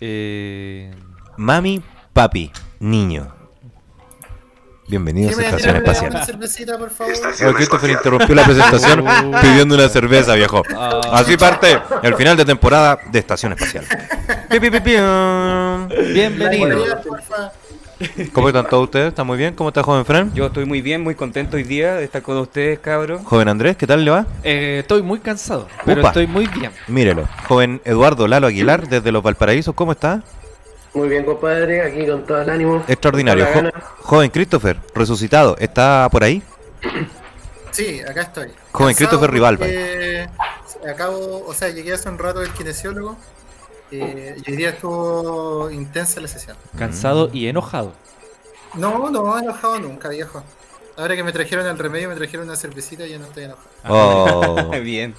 Eh, Mami, papi, niño. Bienvenidos a Estación Espacial. una cervecita, por favor? Christopher interrumpió la presentación pidiendo una cerveza, viejo. Ah. Así parte el final de temporada de Estación Espacial. Bienvenido. ¿Cómo están todos ustedes? ¿Están muy bien? ¿Cómo está joven Fran? Yo estoy muy bien, muy contento hoy día de estar con ustedes, cabros. Joven Andrés, ¿qué tal le va? Eh, estoy muy cansado, pero Upa. estoy muy bien. Mírelo. Joven Eduardo Lalo Aguilar, desde los Valparaísos, ¿cómo está? Muy bien, compadre, aquí con todo el ánimo. Extraordinario. Jo- joven Christopher, resucitado, ¿está por ahí? Sí, acá estoy. Joven Cansado Christopher Rivalba. porque Acabo, o sea, llegué hace un rato del kinesiólogo eh, y hoy día estuvo intensa la sesión. Cansado y enojado. No, no, enojado nunca, viejo. Ahora que me trajeron el remedio, me trajeron una cervecita y ya no estoy enojado. Oh. bien.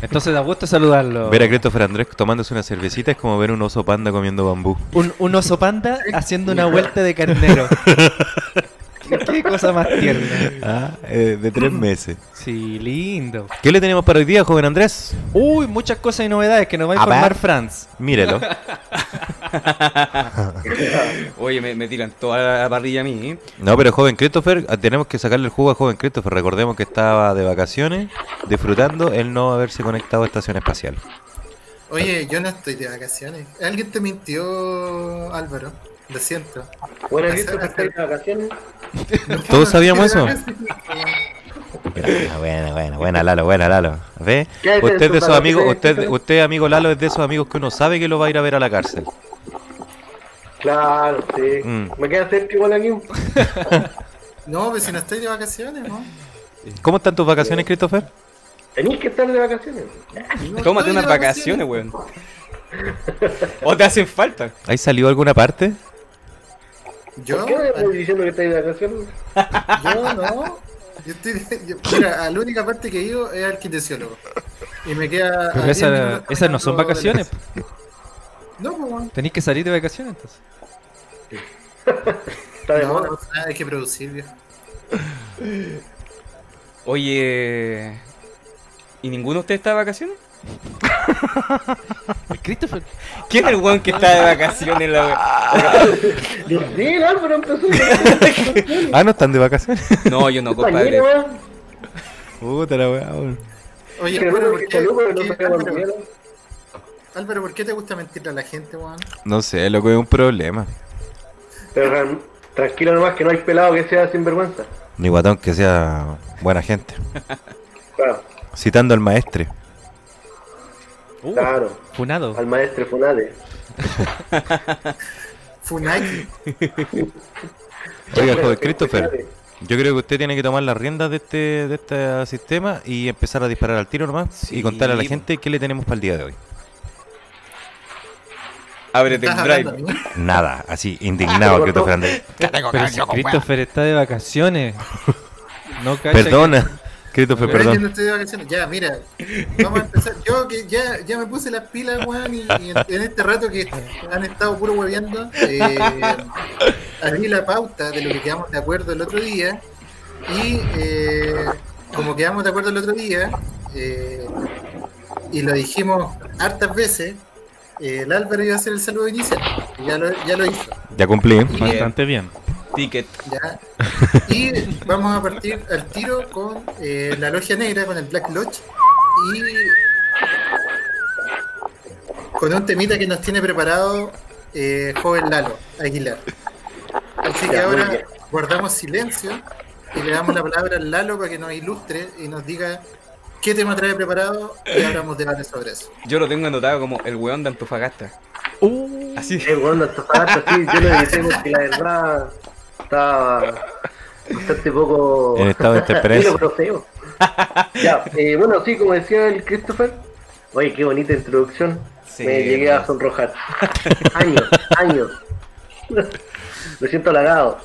Entonces da gusto saludarlo. Ver a Christopher Andrés tomándose una cervecita es como ver un oso panda comiendo bambú. Un, un oso panda haciendo una vuelta de carnero. Qué cosa más tierna. Ah, eh, de tres meses. Sí, lindo. ¿Qué le tenemos para hoy día, joven Andrés? Uy, muchas cosas y novedades que nos va a informar Franz. Mírelo. Oye, me, me tiran toda la parrilla a mí. ¿eh? No, pero joven Christopher, ah, tenemos que sacarle el jugo a joven Christopher. Recordemos que estaba de vacaciones, disfrutando, el no haberse conectado a estación espacial. Oye, yo no estoy de vacaciones. Alguien te mintió, Álvaro. Lo siento. Bueno, ¿viste que estáis de vacaciones? ¿Todos sabíamos eso? Buena, Buena, buena, Lalo, buena Lalo. ¿Ve? ¿Qué haces Usted de esos amigos, usted, usted amigo Lalo es de esos amigos que uno sabe que lo va a ir a ver a la cárcel. Claro, sí. Mm. Me queda cerca igual aquí. No, pues si no estoy de vacaciones, ¿no? ¿Cómo están tus vacaciones, Christopher? Tenéis que estar de vacaciones. No Tómate unas vacaciones, weón. O te hacen falta. ¿Ahí salió alguna parte? Yo, ¿Por qué me estás diciendo que estáis de vacaciones? yo no. Yo estoy, yo- mira, a la única parte que he ido es al kinesiólogo. Y me queda. a Pero 10 esa- minutos esas no son vacaciones. No, pues. Tenéis que salir de vacaciones entonces. Está de No, moda. no, hay que producir, viejo. Oye. ¿Y ninguno de ustedes está de vacaciones? Christopher. ¿Quién es el weón que está de vacaciones? La el Álvaro empezó. Ah, no están de vacaciones. No, yo no, compadre. Puta la weá, weón. Oye, Álvaro, ¿por que qué, Álvaro, ¿por qué te gusta mentirle a la gente, weón? No sé, loco, es un problema. Pero ran- tranquilo nomás que no hay pelado que sea sinvergüenza. Ni guatón que sea buena gente. Claro, Citando al maestre. Uh, claro. Funado. Al maestro Funade. Funaki. Oiga, joven Christopher, yo creo que usted tiene que tomar las riendas de este, de este sistema y empezar a disparar al tiro nomás Sí. y contarle a la gente qué le tenemos para el día de hoy. Ábrete ¿Estás el hablando a drive. Nada, así, indignado Christopher Andrés. Pero si Christopher está de vacaciones. No Perdona, Christopher, Pero yo no perdón. estoy de vacaciones. Ya, mira, vamos a empezar. Yo que ya, ya me puse las pilas, weón, y, y en, en este rato que han estado puro hueveando, eh, abrí la pauta de lo que quedamos de acuerdo el otro día. Y eh, como quedamos de acuerdo el otro día, eh, y lo dijimos hartas veces, eh, el Álvaro iba a hacer el saludo inicial. Y ya lo, ya lo hizo. Ya cumplí. Bastante bien. Ticket. ¿ya? Y vamos a partir al tiro con eh, la logia negra, con el Black Lodge. Y con un temita que nos tiene preparado eh, joven Lalo Aguilar. Así que ahora guardamos silencio y le damos la palabra al Lalo para que nos ilustre y nos diga qué tema trae preparado y abramos debate sobre eso. Yo lo tengo anotado como el weón de Antofagasta. Uh, Así. Eh, bueno, Antofagasta, sí, yo lo porque la verdad estaba bastante poco. En estado de ya, eh, bueno, sí, como decía el Christopher. Oye, qué bonita introducción. Sí, Me llegué a sonrojar. Años, años. Me siento halagado.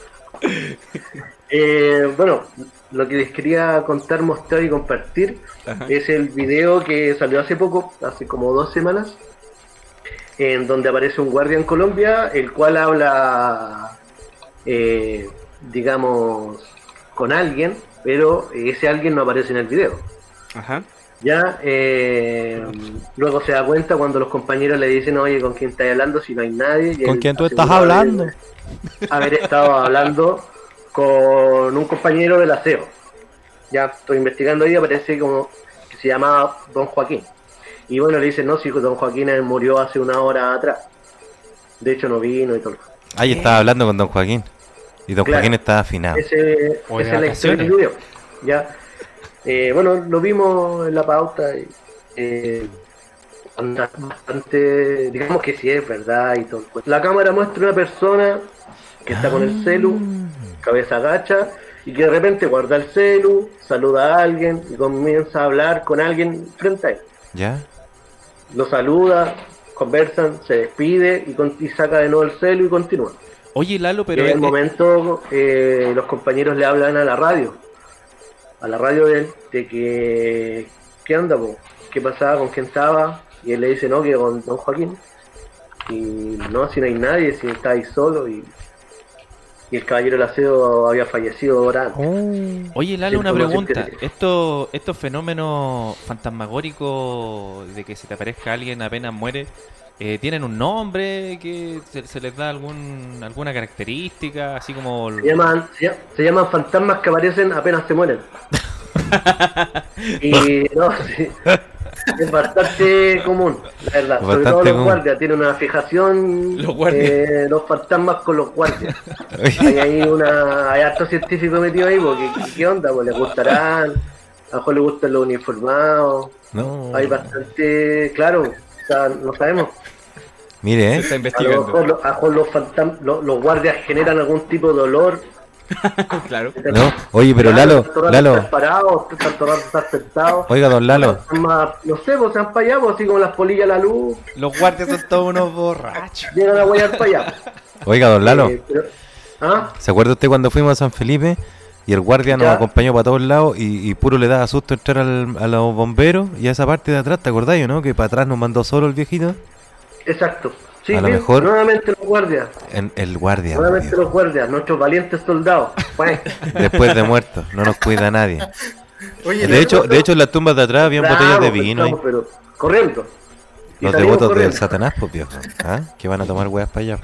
Eh, bueno, lo que les quería contar, mostrar y compartir Ajá. es el video que salió hace poco, hace como dos semanas, en donde aparece un guardia en Colombia, el cual habla, eh, digamos, con alguien, pero ese alguien no aparece en el video. Ajá. Ya, eh, luego se da cuenta cuando los compañeros le dicen, oye, ¿con quién estás hablando si no hay nadie? Y ¿Con quién tú estás hablando? haber- Haber estado hablando con un compañero del aseo. Ya estoy investigando ahí, aparece como que se llamaba Don Joaquín. Y bueno, le dicen, no, si Don Joaquín murió hace una hora atrás. De hecho, no vino y todo. Ahí estaba hablando con Don Joaquín. Y Don Claro. Joaquín estaba afinado. Ese, O de esa es la historia del vacaciones. video. Ya. Eh, bueno, lo vimos en la pauta. y, eh, anda bastante, digamos que sí es verdad y todo. La cámara muestra una persona que está con el celu, cabeza agacha, y que de repente guarda el celu, saluda a alguien y comienza a hablar con alguien frente a él. ¿Ya? Lo saluda, conversan, se despide y, con- y saca de nuevo el celu y continúa. Oye, Lalo, pero. en el eh, momento eh, los compañeros le hablan a la radio, a la radio de él, de que, ¿qué onda, po? ¿Qué pasaba? ¿Con quién estaba? Y él le dice, no, que con Don Joaquín. Y no, si no hay nadie, si está ahí solo. Y, y el caballero del aseo había fallecido ahora antes. Oye, Lalo, una pregunta. Esto, estos fenómenos fantasmagóricos de que se te aparezca alguien apenas muere, eh, ¿tienen un nombre? que se, se les da algún alguna característica? Así como... Se llaman, se, llama- se llaman fantasmas que aparecen apenas se mueren. y no, sí, es bastante común, la verdad. Sobre todo los común. guardias tienen una fijación Los guardias. eh, los fantasmas con los guardias. Hay ahí una, hay harto científico metido ahí, porque ¿qué, qué onda? Pues les gustarán, a lo mejor les gustan los uniformados, No. hay bastante, claro, o sea, no sabemos. Mire, Se ¿eh? está A lo investigando. mejor, a lo mejor los, fantam- los, los guardias generan algún tipo de olor. Claro. No. Oye, pero Lalo, Lalo. Oiga, don Lalo. Más, no sé, pues se han payado, así como las polillas a la luz, Los guardias son todos unos borrachos. llegan a guayar para allá. Oiga, don Lalo. Eh, pero- ¿Ah? ¿Se acuerda usted cuando fuimos a San Felipe y el guardia nos Ya. acompañó para todos lados y, y puro le daba susto entrar al- a los bomberos y a esa parte de atrás, ¿te acordáis, no? Que para atrás nos mandó solo el viejito. Exacto. Sí, A lo bien, mejor- nuevamente los guardias, En, el guardia. nuevamente los guardias, nuestros valientes soldados. Después de muerto, no nos cuida nadie. Oye, De hecho, de hecho en las tumbas de atrás habían botellas de bravo, vino estamos, pero corriendo. Los devotos del. Satanás, pues viejo. ¿Ah? Que van a tomar weas para allá.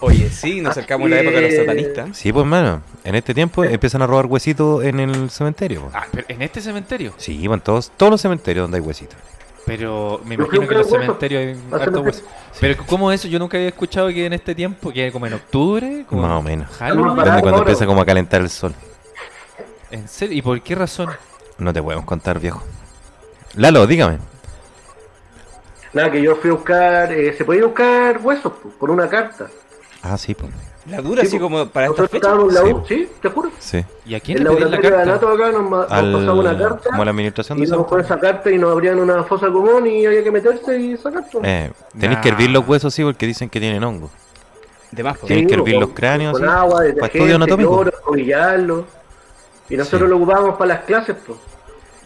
Oye, sí, nos acercamos a la época de los satanistas. Sí, pues hermano. En este tiempo empiezan a robar huesitos en el cementerio. Ah, pero en este cementerio. Sí, en todos, todos los cementerios donde hay huesitos. Pero me imagino que en los cementerios hay Ah, harto cementerio. hueso. Pero ¿cómo eso? Yo nunca había escuchado que en este tiempo, que como en octubre, como Más o menos. Halloween. Más Donde barato cuando empieza como a calentar el sol. ¿En serio? ¿Y por qué razón? No te podemos contar, viejo. Lalo, dígame. Nada, que yo fui a buscar, eh, se podía buscar huesos po, por una carta. Ah, sí, pues. La dura, Sí, así po. como para esta Nosotros fecha. estábamos en la Sí. U, sí, te juro. Sí. ¿Y a quién El le pedí la de carta? Anato acá nos, ma- nos Al, pasaba una carta. como la administración de Y nos con esa carta y nos abrían una fosa común y había que meterse y sacar todo. Eh, tenéis que Nah. hervir los huesos, sí, porque dicen que tienen hongo. De más. Tienen que Sí, hervir con- los cráneos, Con sí, agua, para detergente, estudio anatómico. cloro. Y nosotros Sí. lo ocupábamos para las clases, pues.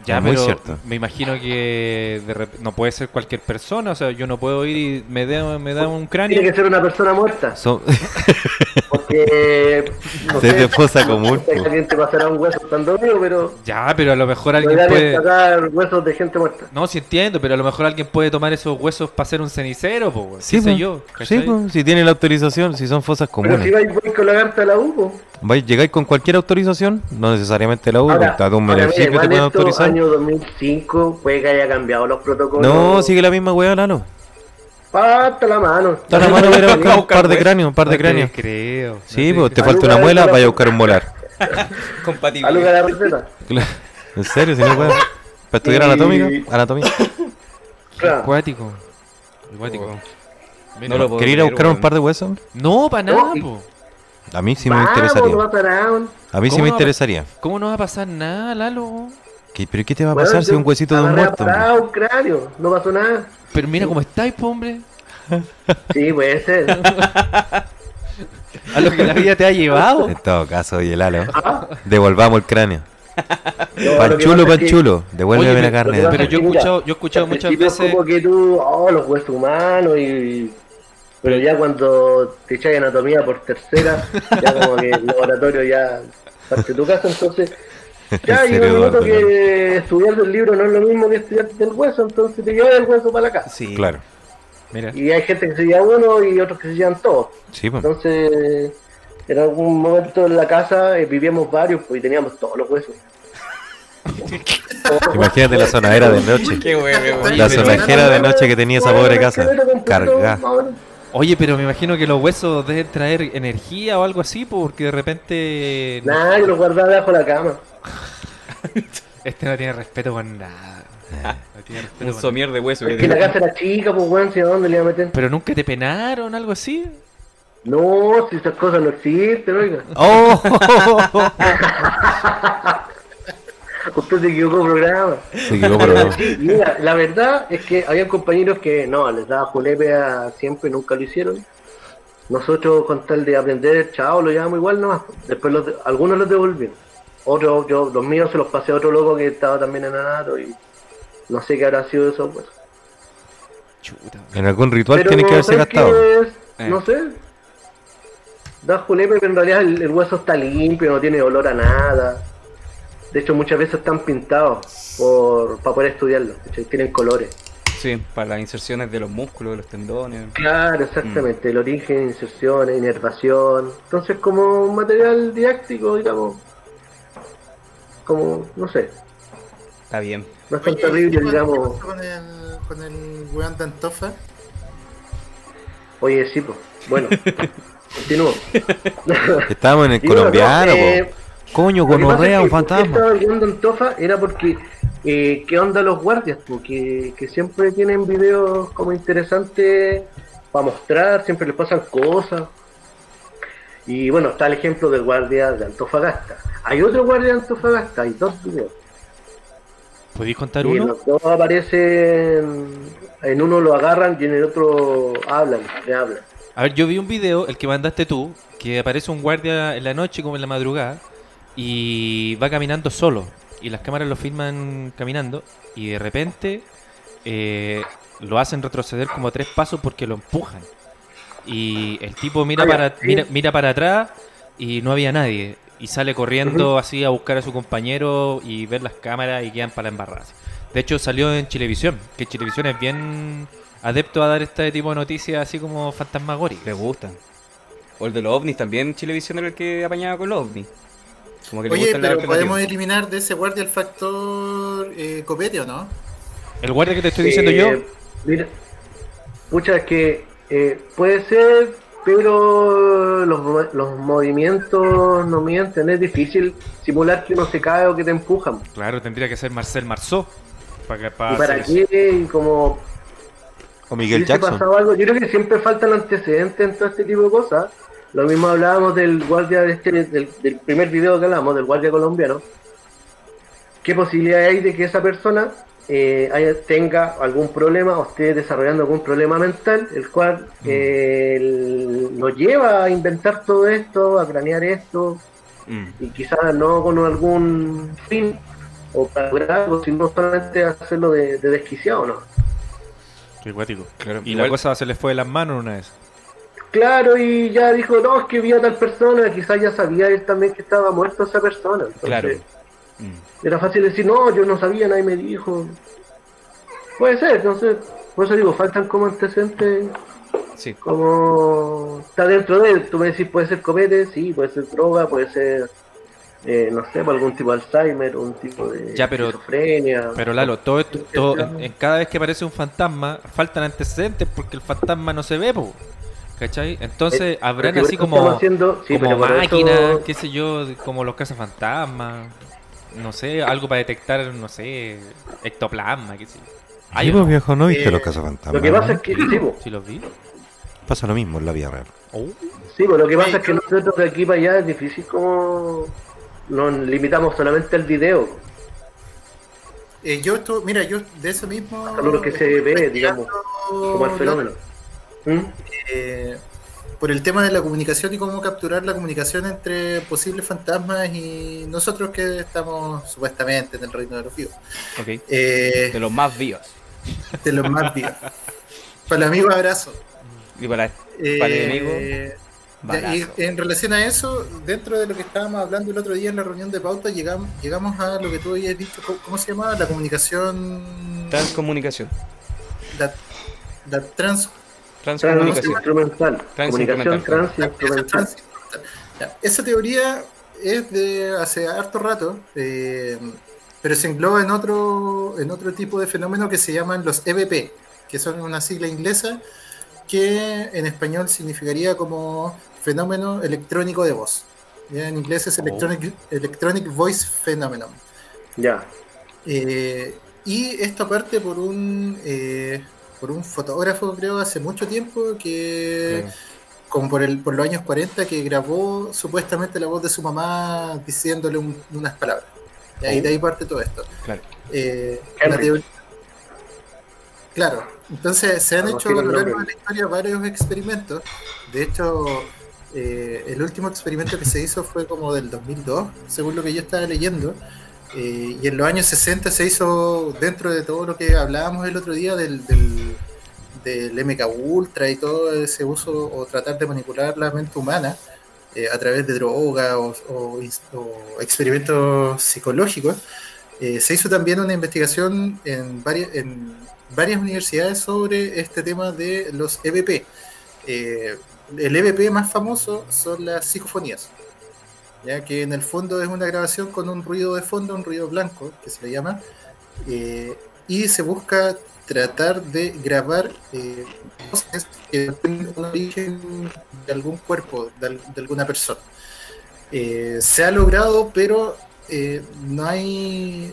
Ya, muy pero cierto. me imagino que de rep- no puede ser cualquier persona, o sea, yo no puedo ir y me da, me da un cráneo. Tiene que ser una persona muerta. Porque. No Desde sé, fosa común. si alguien te pasará un hueso tan dormido, pero. Ya, pero a lo mejor alguien puede... sacar huesos de gente muerta. No, sí entiendo, pero a lo mejor alguien puede tomar esos huesos para hacer un cenicero, po. Sí, ¿Qué sé yo? Sí, ¿cachai? pues, si tienen la autorización, si son fosas Pero si comunes. vais vais con la carta de la U. ¿Vais, ¿Llegáis con cualquier autorización? No necesariamente la U, Ahora, está de un municipio te pueden autorizar. año 2005, puede que haya cambiado los protocolos. No, sigue la misma weá, Lalo. Pata la mano. Está la mano, mira, buscar un par de hueso. cráneos, un par de cráneos. creo. Sí, no pues te falta una muela, vaya a buscar un molar. Compatible. Aluga la receta. ¿En serio? Si no puedo. ¿Para estudiar Y- anatómica? Anatomía. Acuático. Acuático. Mira, No lo ¿Quería ir a buscar un par de huesos? No, para nada, No, y- po. A mí sí me interesaría. A mí sí ¿Cómo me no? interesaría. ¿Cómo no va a pasar nada, Lalo? ¿Qué- ¿Pero qué te va a Bueno, pasar si un huesito de un muerto? un cráneo, no pasó nada. Pero mira cómo estáis, po, hombre. Sí, puede ser. A lo que la vida te ha llevado. En todo caso, oye, Lalo. Ah, Devolvamos el cráneo. no, Panchulo, es que- panchulo. Devuélveme la carne. Pero yo he Mira, escuchado, yo he escuchado muchas veces. como que tú, oh, los huesos humanos y... Pero ya cuando te echáis anatomía por tercera, ya como que el laboratorio ya parte tu casa, entonces Ya, y yo noto que estudiar del libro no es lo mismo que estudiar del hueso, entonces te llevas el hueso para la casa. Sí. Claro. Mira. Y hay gente que se lleva uno y otros que se llevan todos. Sí, pues. Entonces, en algún momento en la casa eh, vivíamos varios pues, y teníamos todos los huesos. Imagínate la sonadera de noche. Qué bueno. La sonajera de noche que tenía esa pobre casa. menos. Oye, pero me imagino que los huesos deben traer energía o algo así, porque de repente Nah, yo lo guardaba debajo de la cama. este no tiene respeto con nada. No tiene respeto Un con somier de hueso. que Es que la casa era chica, pues weón, si a dónde le iba a meter. Pero nunca te penaron, algo así. No, si esas cosas no existen, oiga. ¡Oh! Usted se equivocó programa. Se equivocó, pero Sí, mira, la verdad es que había compañeros que no, les daba julepe a siempre, nunca lo hicieron. Nosotros con tal de aprender, chao, lo llevamos igual nomás. Después los de- algunos los devolvieron. Otros, yo, los míos se los pasé a otro loco que estaba también en Anato y no sé qué habrá sido eso. Pues. Chuta. en algún ritual Pero, tiene que haberse ¿sabes qué gastado. es? Eh. No sé. Da julepe, pero en realidad el, el hueso está limpio, no tiene olor a nada. De hecho, muchas veces están pintados por, para poder estudiarlo. Tienen colores. Sí, para las inserciones de los músculos, de los tendones. Claro, exactamente. El origen, inserciones, inervación. Entonces, como un material didáctico, digamos. Como, no sé. Está bien. No es tan Oye, terrible, ¿qué digamos. pasó con el, con el weón de Antofa? Oye, sí, pues. Bueno, continúo. Estábamos en el colombiano, no, eh. Coño, gonorrea, es un que ¿por qué fantasma. Estaba viendo Antofa era porque eh, qué onda los guardias, porque que siempre tienen videos como interesantes para mostrar, siempre les pasan cosas. Y bueno, está el ejemplo del guardia de Antofagasta. Hay otro guardia de Antofagasta, hay dos videos. ¿Podéis contar Y uno? los dos aparecen, en uno lo agarran y en el otro hablan, le hablan. A ver, yo vi un video, el que mandaste tú, que aparece un guardia en la noche como en la madrugada y va caminando solo. Y las cámaras lo filman caminando y de repente eh, lo hacen retroceder como tres pasos porque lo empujan. Y el tipo mira Ah, para, sí. mira, mira para atrás y no había nadie. Y sale corriendo así a buscar a su compañero y ver las cámaras y quedan para la embarrada. así. De hecho salió en Chilevisión, que Chilevisión es bien adepto a dar este tipo de noticias así como fantasmagóricas. Le gusta. O el de los ovnis también, Chilevisión era el que apañaba con los ovnis. Como que le Oye, gusta la pero podemos eliminar de ese guardia el factor eh, copete o no? El guardia que te estoy diciendo Eh, yo, Mira, pucha, es que eh, puede ser, pero los, los movimientos no mienten. Es difícil simular que uno se cae o que te empujan. claro, tendría que ser Marcel Marceau. Para, que- para ¿Y para qué? Y como O Miguel Jackson. algo. Yo creo que siempre faltan antecedentes en todo este tipo de cosas. Lo mismo hablábamos del guardia de este, del, del primer video que hablamos, del guardia colombiano. ¿Qué posibilidad hay de que esa persona eh, haya- tenga algún problema o esté desarrollando algún problema mental, el cual eh, el- nos lleva a inventar todo esto, a planear esto, Mm. y quizás no con algún fin o para lograr algo, sino solamente hacerlo de, de desquiciado, ¿no? Qué. Claro, Y igual- la cosa se le fue de las manos una vez. Claro, y ya dijo, no, es que vi a tal persona, quizás ya sabía él también que estaba muerto esa persona. Entonces, Claro. Mm. Era fácil decir, no, yo no sabía, nadie me dijo. Puede ser, no sé. Por eso digo, faltan como antecedentes, Sí. como está dentro de él. Tú me decís, puede ser comete, sí, puede ser droga, puede ser, eh, no sé, algún tipo de Alzheimer, un tipo de Ya, pero- esquizofrenia. Pero Lalo, todo esto, todo, en, en cada vez que aparece un fantasma, faltan antecedentes porque el fantasma no se ve, po. ¿Cachai? Entonces Eh, habrán así como, haciendo- sí, como eso- máquinas, qué sé yo, como los cazafantasmas. No sé, algo para detectar, no sé, ectoplasma, qué sé yo. Uno. pues, viejo, ¿no viste Eh, los cazafantasmas? Lo que pasa no? es que, sí, po, ¿Sí los vi? Pasa lo mismo en la vida real. Oh. sí, po, lo que pasa es que nosotros de aquí para allá es difícil como nos limitamos solamente al video. Eh, yo estuve, mira, yo de eso mismo. A lo que se ve, digamos, como el fenómeno. ¿Mm? eh, por el tema de la comunicación y cómo capturar la comunicación entre posibles fantasmas y nosotros que estamos supuestamente en el reino de los vivos. Eh, De los más vivos. de los más vivos. Para el amigo abrazo. Y para, Eh, para el enemigo. Ya, y en relación a eso, dentro de lo que estábamos hablando el otro día en la reunión de pauta, llegamos, llegamos a lo que tú habías dicho, ¿cómo, cómo se llama? La comunicación... Transcomunicación. La, la trans... Transcomunicación. Transinstrumental. Comunicación Transinstrumental. Esa teoría es de hace harto rato, eh, pero se engloba en otro, en otro tipo de fenómeno que se llaman los EVP, que son una sigla inglesa que en español significaría como fenómeno electrónico de voz. Ya, en inglés es electronic, electronic Voice Phenomenon. Ya. Eh, y esto parte por un eh, por un fotógrafo, creo, hace mucho tiempo, que como por, el, por los años 40, que grabó supuestamente la voz de su mamá diciéndole un- unas palabras. Y ahí, de ahí parte todo esto. Claro. Eh, Henry. la teoría- Claro, entonces se han hecho a lo largo de la historia varios experimentos. De hecho, eh, el último experimento que se hizo fue como del 2002, según lo que yo estaba leyendo. Eh, y en los años 60 se hizo dentro de todo lo que hablábamos el otro día del, del, del MK Ultra y todo ese uso o tratar de manipular la mente humana eh, a través de droga o, experimentos psicológicos. Eh, se hizo también una investigación en varias, en varias universidades sobre este tema de los EVP. El EVP más famoso son las psicofonías, ya que en el fondo es una grabación con un ruido de fondo, un ruido blanco, que se le llama, eh, y se busca tratar de grabar eh, voces que tienen un origen de algún cuerpo, de, al- de alguna persona. Eh, se ha logrado, pero no hay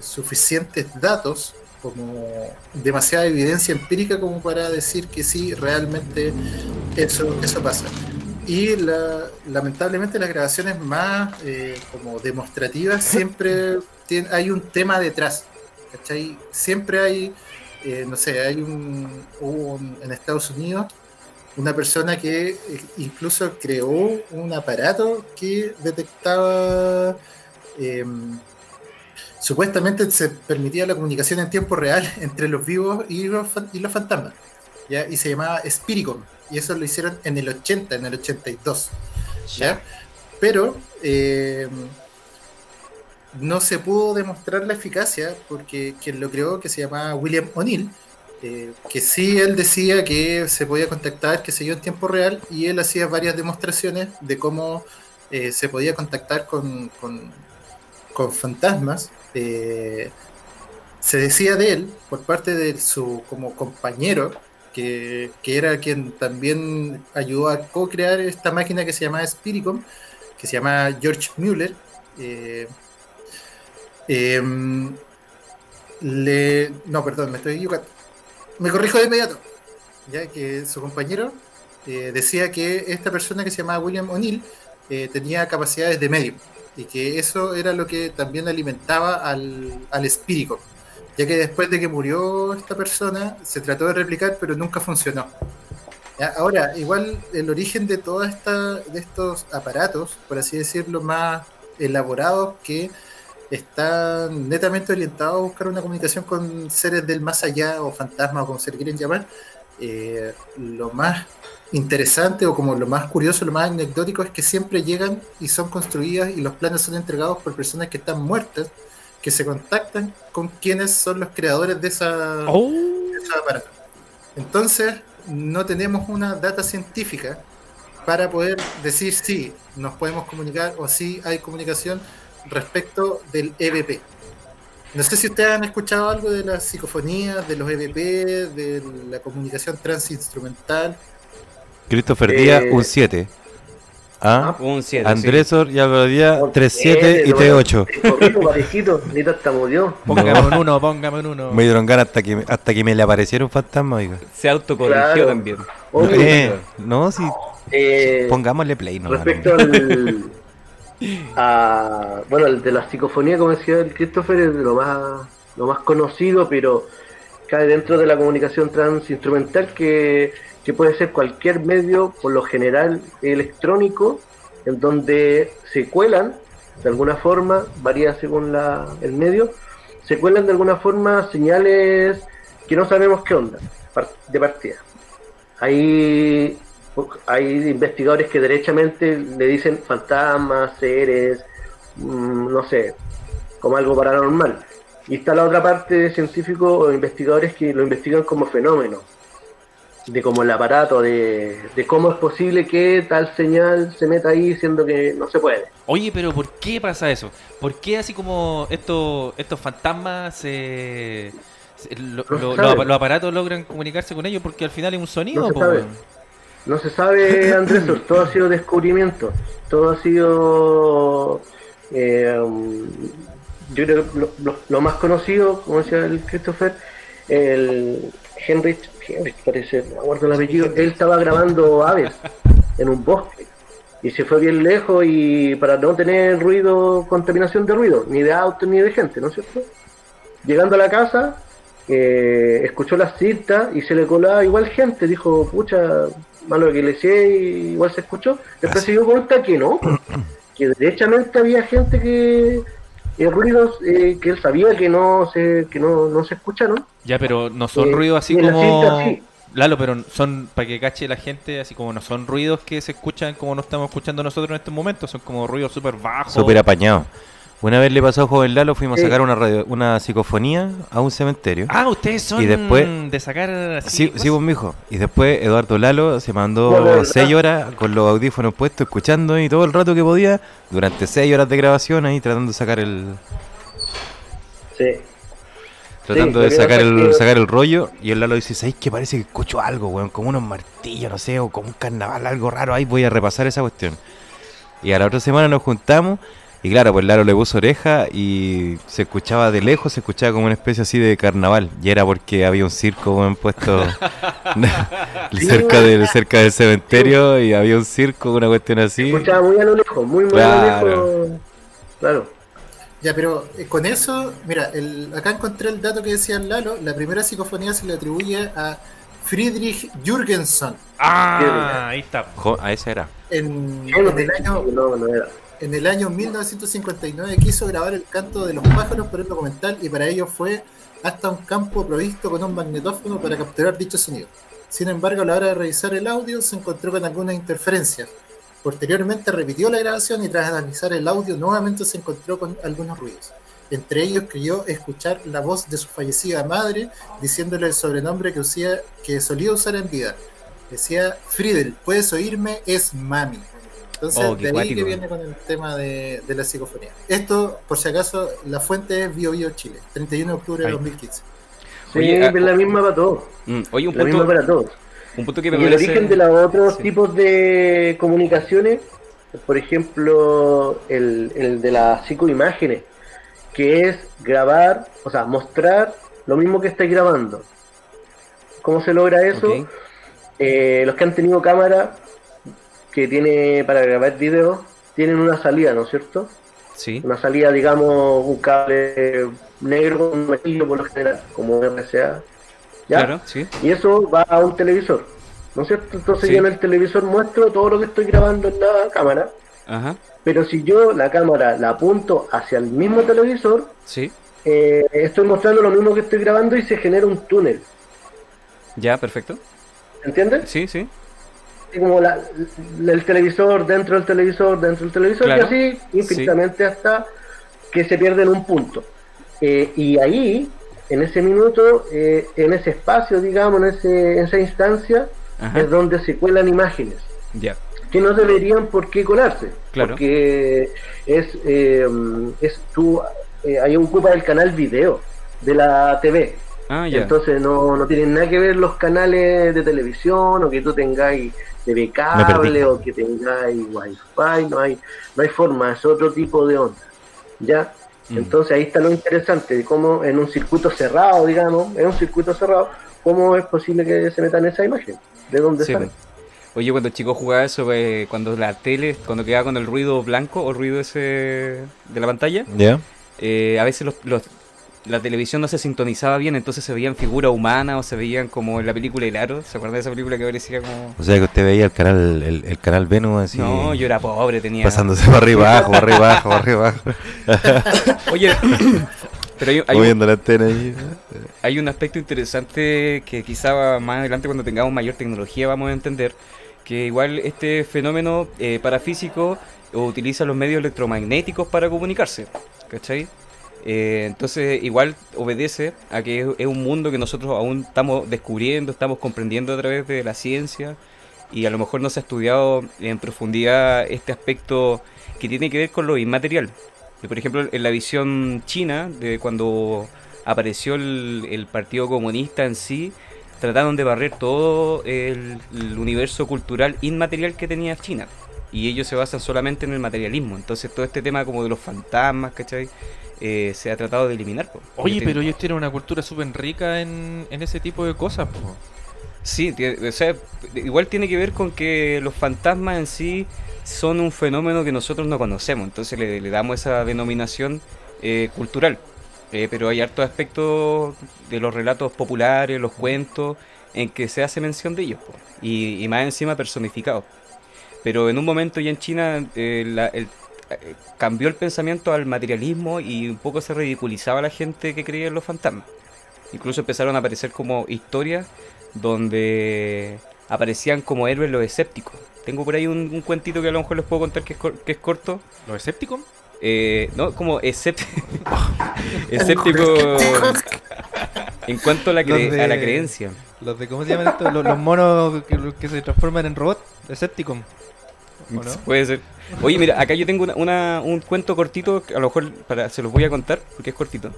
suficientes datos como demasiada evidencia empírica como para decir que sí, realmente eso, eso pasa. Y la- lamentablemente las grabaciones más eh, como demostrativas siempre tien- hay un tema detrás. ¿cachai? Siempre hay, eh, no sé, hay un, un- en Estados Unidos una persona que eh, incluso creó un aparato que detectaba em, supuestamente se permitía la comunicación en tiempo real entre los vivos y los, y los fantasmas. ¿ya? Y se llamaba Spiricom. Y eso lo hicieron en el 80, en el 82. ¿ya? Pero eh, no se pudo demostrar la eficacia porque quien lo creó, que se llamaba William O'Neill, eh, que sí él decía que se podía contactar, que sé yo, en tiempo real, y él hacía varias demostraciones de cómo eh, se podía contactar con, con- con fantasmas. Eh, se decía de él, por parte de su como compañero, que, era quien también ayudó a co-crear esta máquina que se llamaba Spiricom, que se llama George Mueller. eh, em, le, no, perdón, me estoy equivocando. Me corrijo de inmediato. Ya que su compañero eh, decía que esta persona que se llamaba William O'Neill eh, tenía capacidades de medium y que eso era lo que también alimentaba al, al espíritu, ya que después de que murió esta persona se trató de replicar pero nunca funcionó. Ahora, igual el origen de toda esta, de estos aparatos, por así decirlo, más elaborados que están netamente orientados a buscar una comunicación con seres del más allá o fantasmas o como se le quieren llamar, eh, lo más interesante o como lo más curioso, lo más anecdótico es que siempre llegan y son construidas y los planes son entregados por personas que están muertas, que se contactan con quienes son los creadores de esa, Oh. de aparatos. Entonces, no tenemos una data científica para poder decir si nos podemos comunicar o si hay comunicación respecto del EVP. No sé si ustedes han escuchado algo de las psicofonías, de los EVP, de la comunicación transinstrumental. Christopher Eh, Díaz, un 7. ¿Ah? Un 7. Andrés Or y Álvaro Díaz, Un 3, 7 siete, y no, T8. Corrijo, parejito, ni tartamudeó. Póngame un uno, póngame un uno. Me dieron ganas hasta que, me- hasta que me le apareciera un fantasma, oiga. Se autocorrigió Claro. también. Oye, Eh, no, si eh, pongámosle play, no. respecto al, a, bueno, el de la psicofonía, como decía el Christopher, es de lo más, lo más conocido, pero cae dentro de la comunicación transinstrumental que, que puede ser cualquier medio, por lo general electrónico, en donde se cuelan de alguna forma, varía según la, el medio, se cuelan de alguna forma señales que no sabemos qué onda de partida. Hay hay investigadores que derechamente le dicen fantasmas, seres, mm, no sé, como algo paranormal. Y está la otra parte de científicos o investigadores que lo investigan como fenómeno, de como el aparato, de, de cómo es posible que tal señal se meta ahí siendo que no se puede. Oye, pero ¿por qué pasa eso? ¿Por qué así como estos estos fantasmas se- se- lo- No lo- los, aparatos logran comunicarse con ellos? Porque al final es un sonido. No se sabe. No se sabe, Andrés, todo ha sido descubrimiento, todo ha sido, eh, um, yo creo que lo, lo- lo más conocido, como decía el Christopher, el Henry, Parece, no me acuerdo el apellido, él estaba grabando aves en un bosque y se fue bien lejos y para no tener ruido, contaminación de ruido, ni de autos ni de gente, ¿no es cierto? Llegando a la casa, eh, escuchó las cintas y se le colaba igual gente, dijo, pucha, malo que le sé y igual se escuchó. Después se dio cuenta que no, que derechamente había gente que eh, ruidos eh, que él sabía que no se que no, no se escucharon. Ya, pero no son Eh, ruidos así como. cinta, sí. Lalo, pero son, para que cache la gente, así como no son ruidos que se escuchan como no estamos escuchando nosotros en estos momentos, son como ruidos súper bajos. Súper apañado. Una vez le pasó a Joven Lalo, fuimos a sacar una, radio- una psicofonía a un cementerio. Ah, ustedes son Y después- de sacar así. Sí, sí, pues, mijo. Y después Eduardo Lalo se mandó No, no, no. seis horas con los audífonos puestos, escuchando y todo el rato que podía, durante seis horas de grabación ahí tratando de sacar el Sí. tratando de sacar el que- sacar el rollo y el Lalo dice, ¿sabes que parece que escucho algo, weón? Como unos martillos, no sé, o como un carnaval, algo raro ahí, voy a repasar esa cuestión. Y a la otra semana nos juntamos y claro, pues Lalo le puso oreja y se escuchaba de lejos, se escuchaba como una especie así de carnaval. Y era porque había un circo weón, puesto cerca del cerca del cementerio y había un circo, una cuestión así. Escuchaba muy a lo lejos, muy muy a lo lejos. Claro. Ya, pero eh, con eso, mira, el, acá encontré el dato que decía Lalo. La primera psicofonía se le atribuye a Friedrich Jürgensen Ah, ahí está. Jo, a ese era. en, no en el año no, no era. En el año 1959 quiso grabar el canto de los pájaros para el documental y para ello fue hasta un campo provisto con un magnetófono para capturar dicho sonido. Sin embargo, a la hora de revisar el audio se encontró con algunas interferencias. Posteriormente repitió la grabación y tras analizar el audio nuevamente se encontró con algunos ruidos. Entre ellos creyó escuchar la voz de su fallecida madre diciéndole el sobrenombre que, usía- que solía usar en vida. Decía, Friedel, ¿puedes oírme? Es mami. Entonces, Oh, de ahí cuático. que viene con el tema de, de la psicofonía. Esto, por si acaso, la fuente es Bio Bio Chile, 31 de octubre de Ahí. 2015. Sí, Oye, ah, es la misma para todos. Mm, Oye, un La misma para todos. un punto que Y me el parece... origen de los otros Sí. tipos de comunicaciones, por ejemplo, el, el de las psicoimágenes, que es grabar, o sea, mostrar lo mismo que estáis grabando. ¿Cómo se logra eso? Eh, los que han tenido cámara que tiene para grabar videos tienen una salida, ¿no es cierto? Sí. Una salida, digamos, un cable negro con un martillo por lo general, como RCA. ¿ya? Claro, sí. Y eso va a un televisor, ¿no es cierto? Entonces Sí. yo en el televisor muestro todo lo que estoy grabando en la cámara, Ajá. pero si yo la cámara la apunto hacia el mismo televisor, Sí. eh, estoy mostrando lo mismo que estoy grabando y se genera un túnel, Ya, perfecto. ¿entiendes? Sí, sí. Como la- el televisor dentro del televisor, dentro del televisor, Claro. y así infinitamente hasta que se pierde en un punto. Eh, y ahí, en ese minuto, eh, en ese espacio, digamos, en, ese, en esa instancia, Ajá. es donde se cuelan imágenes. Que no deberían por qué colarse. Claro. Porque es, eh, es tú, eh, ahí ocupa el canal video de la TV. Ah. Entonces no, no tienen nada que ver los canales de televisión o que tú tengáis TV cable o que tengáis wifi, no hay, no hay forma, es otro tipo de onda. ¿Ya? Mm. Entonces ahí está lo interesante de cómo en un circuito cerrado, digamos, en un circuito cerrado, cómo es posible que se metan esa imagen, de dónde Sí, sale. pues. Oye, cuando el chico jugaba eso, eh, cuando la tele, cuando quedaba con el ruido blanco o ruido ese de la pantalla, ¿Ya? eh, a veces los, los- la televisión no se sintonizaba bien, entonces se veían figuras humanas o se veían como en la película El Aro. ¿Se acuerdan de esa película que parecía como.? O sea que usted veía el canal, el, el canal Venus así. No, yo era pobre, tenía. Pasándose para arriba abajo, para arriba abajo, para arriba abajo. Oye, pero hay, hay un, moviendo la antena ahí. hay un aspecto interesante que quizá más adelante, cuando tengamos mayor tecnología, vamos a entender. que igual este fenómeno eh, parafísico utiliza los medios electromagnéticos para comunicarse, ¿cachai? Eh, entonces igual obedece a que es, un mundo que nosotros aún estamos descubriendo, estamos comprendiendo a través de la ciencia y a lo mejor no se ha estudiado en profundidad este aspecto que tiene que ver con lo inmaterial. Por ejemplo, en la visión china, de cuando apareció el, el Partido Comunista en sí, trataron de barrer todo el, el universo cultural inmaterial que tenía China. Y ellos se basan solamente en el materialismo. Entonces todo este tema como de los fantasmas, ¿cachai? Eh, se ha tratado de eliminar. po. Oye, pero tiene- ellos tienen una cultura súper rica en, en ese tipo de cosas, po. Sí, o sea, igual tiene que ver con que los fantasmas en sí son un fenómeno que nosotros no conocemos, entonces le, le damos esa denominación eh, cultural. Eh, pero hay hartos aspectos de los relatos populares, los cuentos, en que se hace mención de ellos, po, y, y más encima personificados. Pero en un momento ya en China eh, la- el- cambió el pensamiento al materialismo y un poco se ridiculizaba a la gente que creía en los fantasmas. Incluso empezaron a aparecer como historias donde aparecían como héroes los escépticos. Tengo por ahí un, un cuentito que a lo mejor les puedo contar que es, cor- que es corto. ¿Los escépticos? Eh, no, como escép- escéptico en cuanto a la, de- a la creencia. Los de, ¿cómo se llaman estos? Los, los monos que, que se transforman en robot, Decepticon. ¿O no? Puede ser. Oye, mira, acá yo tengo una, una- un cuento cortito, a lo mejor para, se los voy a contar, porque es cortito.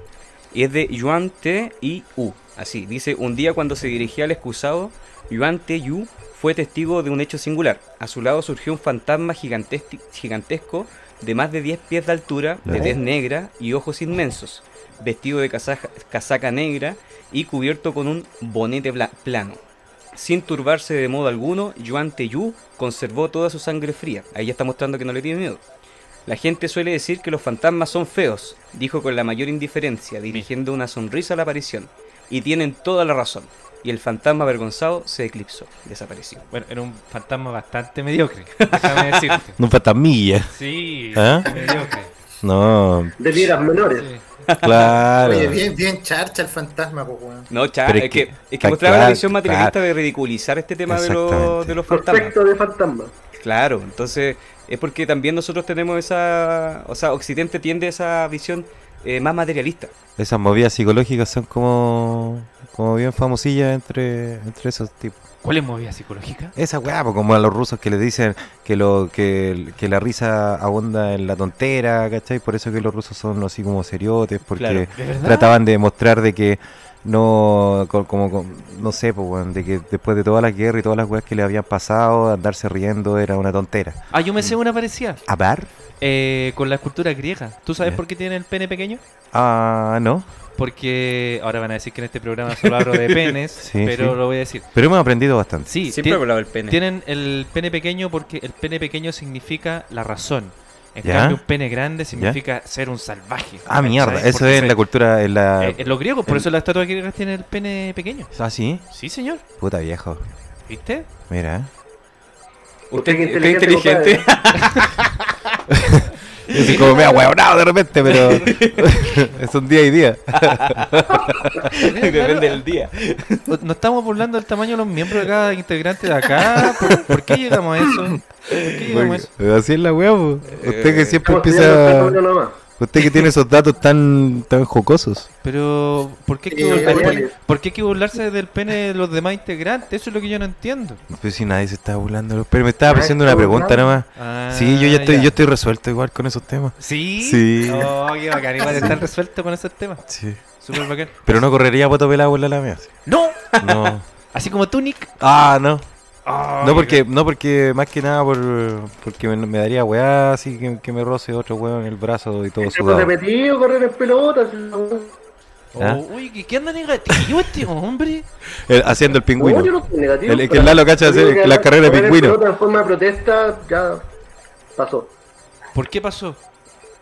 Y es de Yuan Te y U. Así, dice, un día cuando se dirigía al excusado, Yuan Te Yu fue testigo de un hecho singular. A su lado surgió un fantasma gigantesco de más de 10 pies de altura, de tez negra y ojos inmensos, vestido de casaja- casaca negra y cubierto con un bonete plano. Sin turbarse de modo alguno, Yuan Teyu conservó toda su sangre fría. Ahí ya está mostrando que no le tiene miedo. La gente suele decir que los fantasmas son feos, dijo con la mayor indiferencia, dirigiendo una sonrisa a la aparición. Y tienen toda la razón. Y el fantasma avergonzado se eclipsó, desapareció. Bueno, era un fantasma bastante mediocre, déjame decirte. Un fantasmilla. Sí, ¿Ah? mediocre. No, De vidas menores. Sí. Claro. Oye, bien, bien charcha el fantasma, pues, weón. No, cha, Pero es, es que, que- es que mostraba la visión materialista claro. de ridiculizar este tema de, los- de los fantasmas. De fantasma. Claro, entonces es porque también nosotros tenemos esa, o sea, Occidente tiende a esa visión eh, más materialista. Esas movidas psicológicas son como, como bien famosillas entre, entre esos tipos. ¿Cuál es movida psicológica? Esa weá, pues, como a los rusos que les dicen que lo que, que la risa abunda en la tontera, ¿cachai? Por eso que los rusos son así como seriotes, porque Claro. ¿De verdad? trataban de demostrar de que no, co- como, co- no sé, pues, de que después de todas las guerras y todas las weas que le habían pasado, andarse riendo era una tontera. Ah, yo me sé una parecida. ¿A ver? Eh, con la escultura griega. ¿Tú sabes por qué tiene el pene pequeño? Ah, no. Porque ahora van a decir que en este programa solo hablo de penes, Sí, pero sí. lo voy a decir. Pero hemos aprendido bastante. Sí, Siempre he hablado del pene. tienen el pene pequeño porque el pene pequeño significa la razón. En ¿Ya? cambio, un pene grande significa ser un salvaje. Ah, mierda. Eso Porque es en la cultura, en la... eh, en los griegos, por en- eso las estatuas griegas tienen el pene pequeño. Ah, sí. Sí, señor. Puta viejo. ¿Viste? Mira. Usted, Usted usted inteligente. Yo soy como me ahueonado de repente, pero es un día y día. Depende del día. Nos estamos burlando del tamaño de los miembros de cada integrante de acá. ¿Por, por qué llegamos a eso? ¿Por qué llegamos a eso? Así es la po. Usted que siempre estudiando el empieza. Usted que tiene esos datos tan, tan jocosos. Pero, ¿por qué, hay que Eh, burlar- por- variables. por qué hay que burlarse del pene de los demás integrantes? Eso es lo que yo no entiendo. Pues si nadie se está burlando. Pero me estaba haciendo una pregunta nomás. Ah, Sí, yo ya estoy, yo estoy resuelto igual con esos temas. ¿Sí? Sí. Oh, qué bacán. Igual estar resuelto con esos temas. Sí. Súper bacán. Pero no correría poto pelado por la lamia. ¡No! No. Así como tú, Nick. Ah, no. Oh, No porque, no porque más que nada por porque me, me daría weá así que, que me roce otro weón en el brazo y todo Hemos sudado. repetido correr en pelotas. ¿Ah? Oh, uy, ¿qué, anda negativo este hombre? El- haciendo el No, pingüino. yo no soy negativo. El- el que el Lalo cacha hacer la correr carrera de pingüino. en forma de protesta ya pasó. ¿Por qué pasó?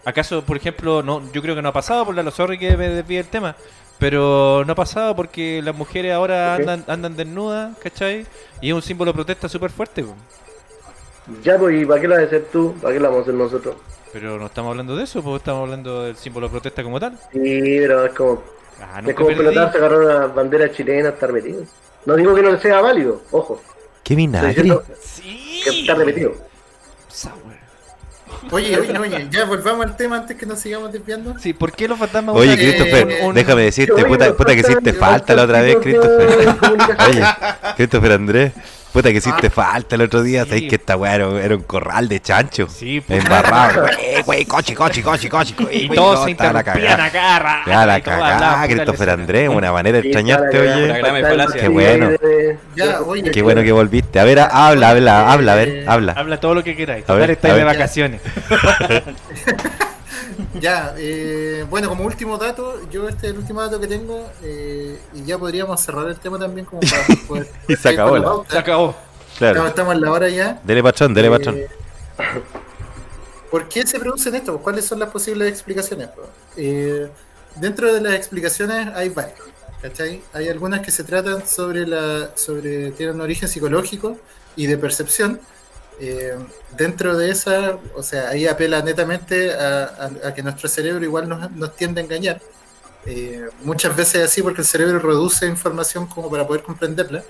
¿Acaso, por ejemplo, no, yo creo que no ha pasado por la sorry que me desvíe el tema, pero no ha pasado porque las mujeres ahora andan, andan desnudas, ¿cachai? Y es un símbolo de protesta súper fuerte, po. Ya, pues, ¿y para qué la vas a hacer tú? ¿Para qué la vamos a hacer nosotros? pero no estamos hablando de eso, pues estamos hablando del símbolo de protesta como tal. Sí, pero es como, Ah, es como pelotarse, agarrar una bandera chilena, estar metido. No digo que no sea válido, ojo. ¿Qué vinagre? Sí. que está repetido. Oye, oye, oye, ya volvamos al tema antes que nos sigamos desviando. Sí, ¿por qué los fantasmas Oye, usan, Christopher, eh, un- déjame decirte, Oye, puta, puta que hiciste falta la otra vez, Christopher. Oye, Christopher Andrés, puta que hiciste falta el otro día. Sí. Sabéis que esta weá era, era un corral de chancho. Sí, pues. Embarrado. Güey, güey, coche, coche, coche, coche. güey, Y todos no, se interrumpían a cada. Ya la cagada, Christopher. Andrés, una manera de extrañarte, oye. Qué bueno. Ya, oye, Qué bueno que volviste. A ver, habla, habla, habla, a ver, habla. Habla todo lo que queráis. A ver, Total, estáis de vacaciones. Ya, eh, bueno, como último dato, yo este es el último dato que tengo eh, y ya podríamos cerrar el tema también como para poder... Y se acabó la-. Se acabó. Estamos, Claro. estamos en la hora ya. Dele patrón, dele patrón. Eh, ¿Por qué se producen esto? ¿Cuáles son las posibles explicaciones? Eh, dentro de las explicaciones hay varias. ¿cachai? Hay algunas que se tratan sobre la. sobre. tienen un origen psicológico y de percepción. Eh, dentro de esa, o sea, ahí apela netamente a, a- a que nuestro cerebro igual nos, nos tiende a engañar. Eh, muchas veces así porque el cerebro reduce información como para poder comprenderla.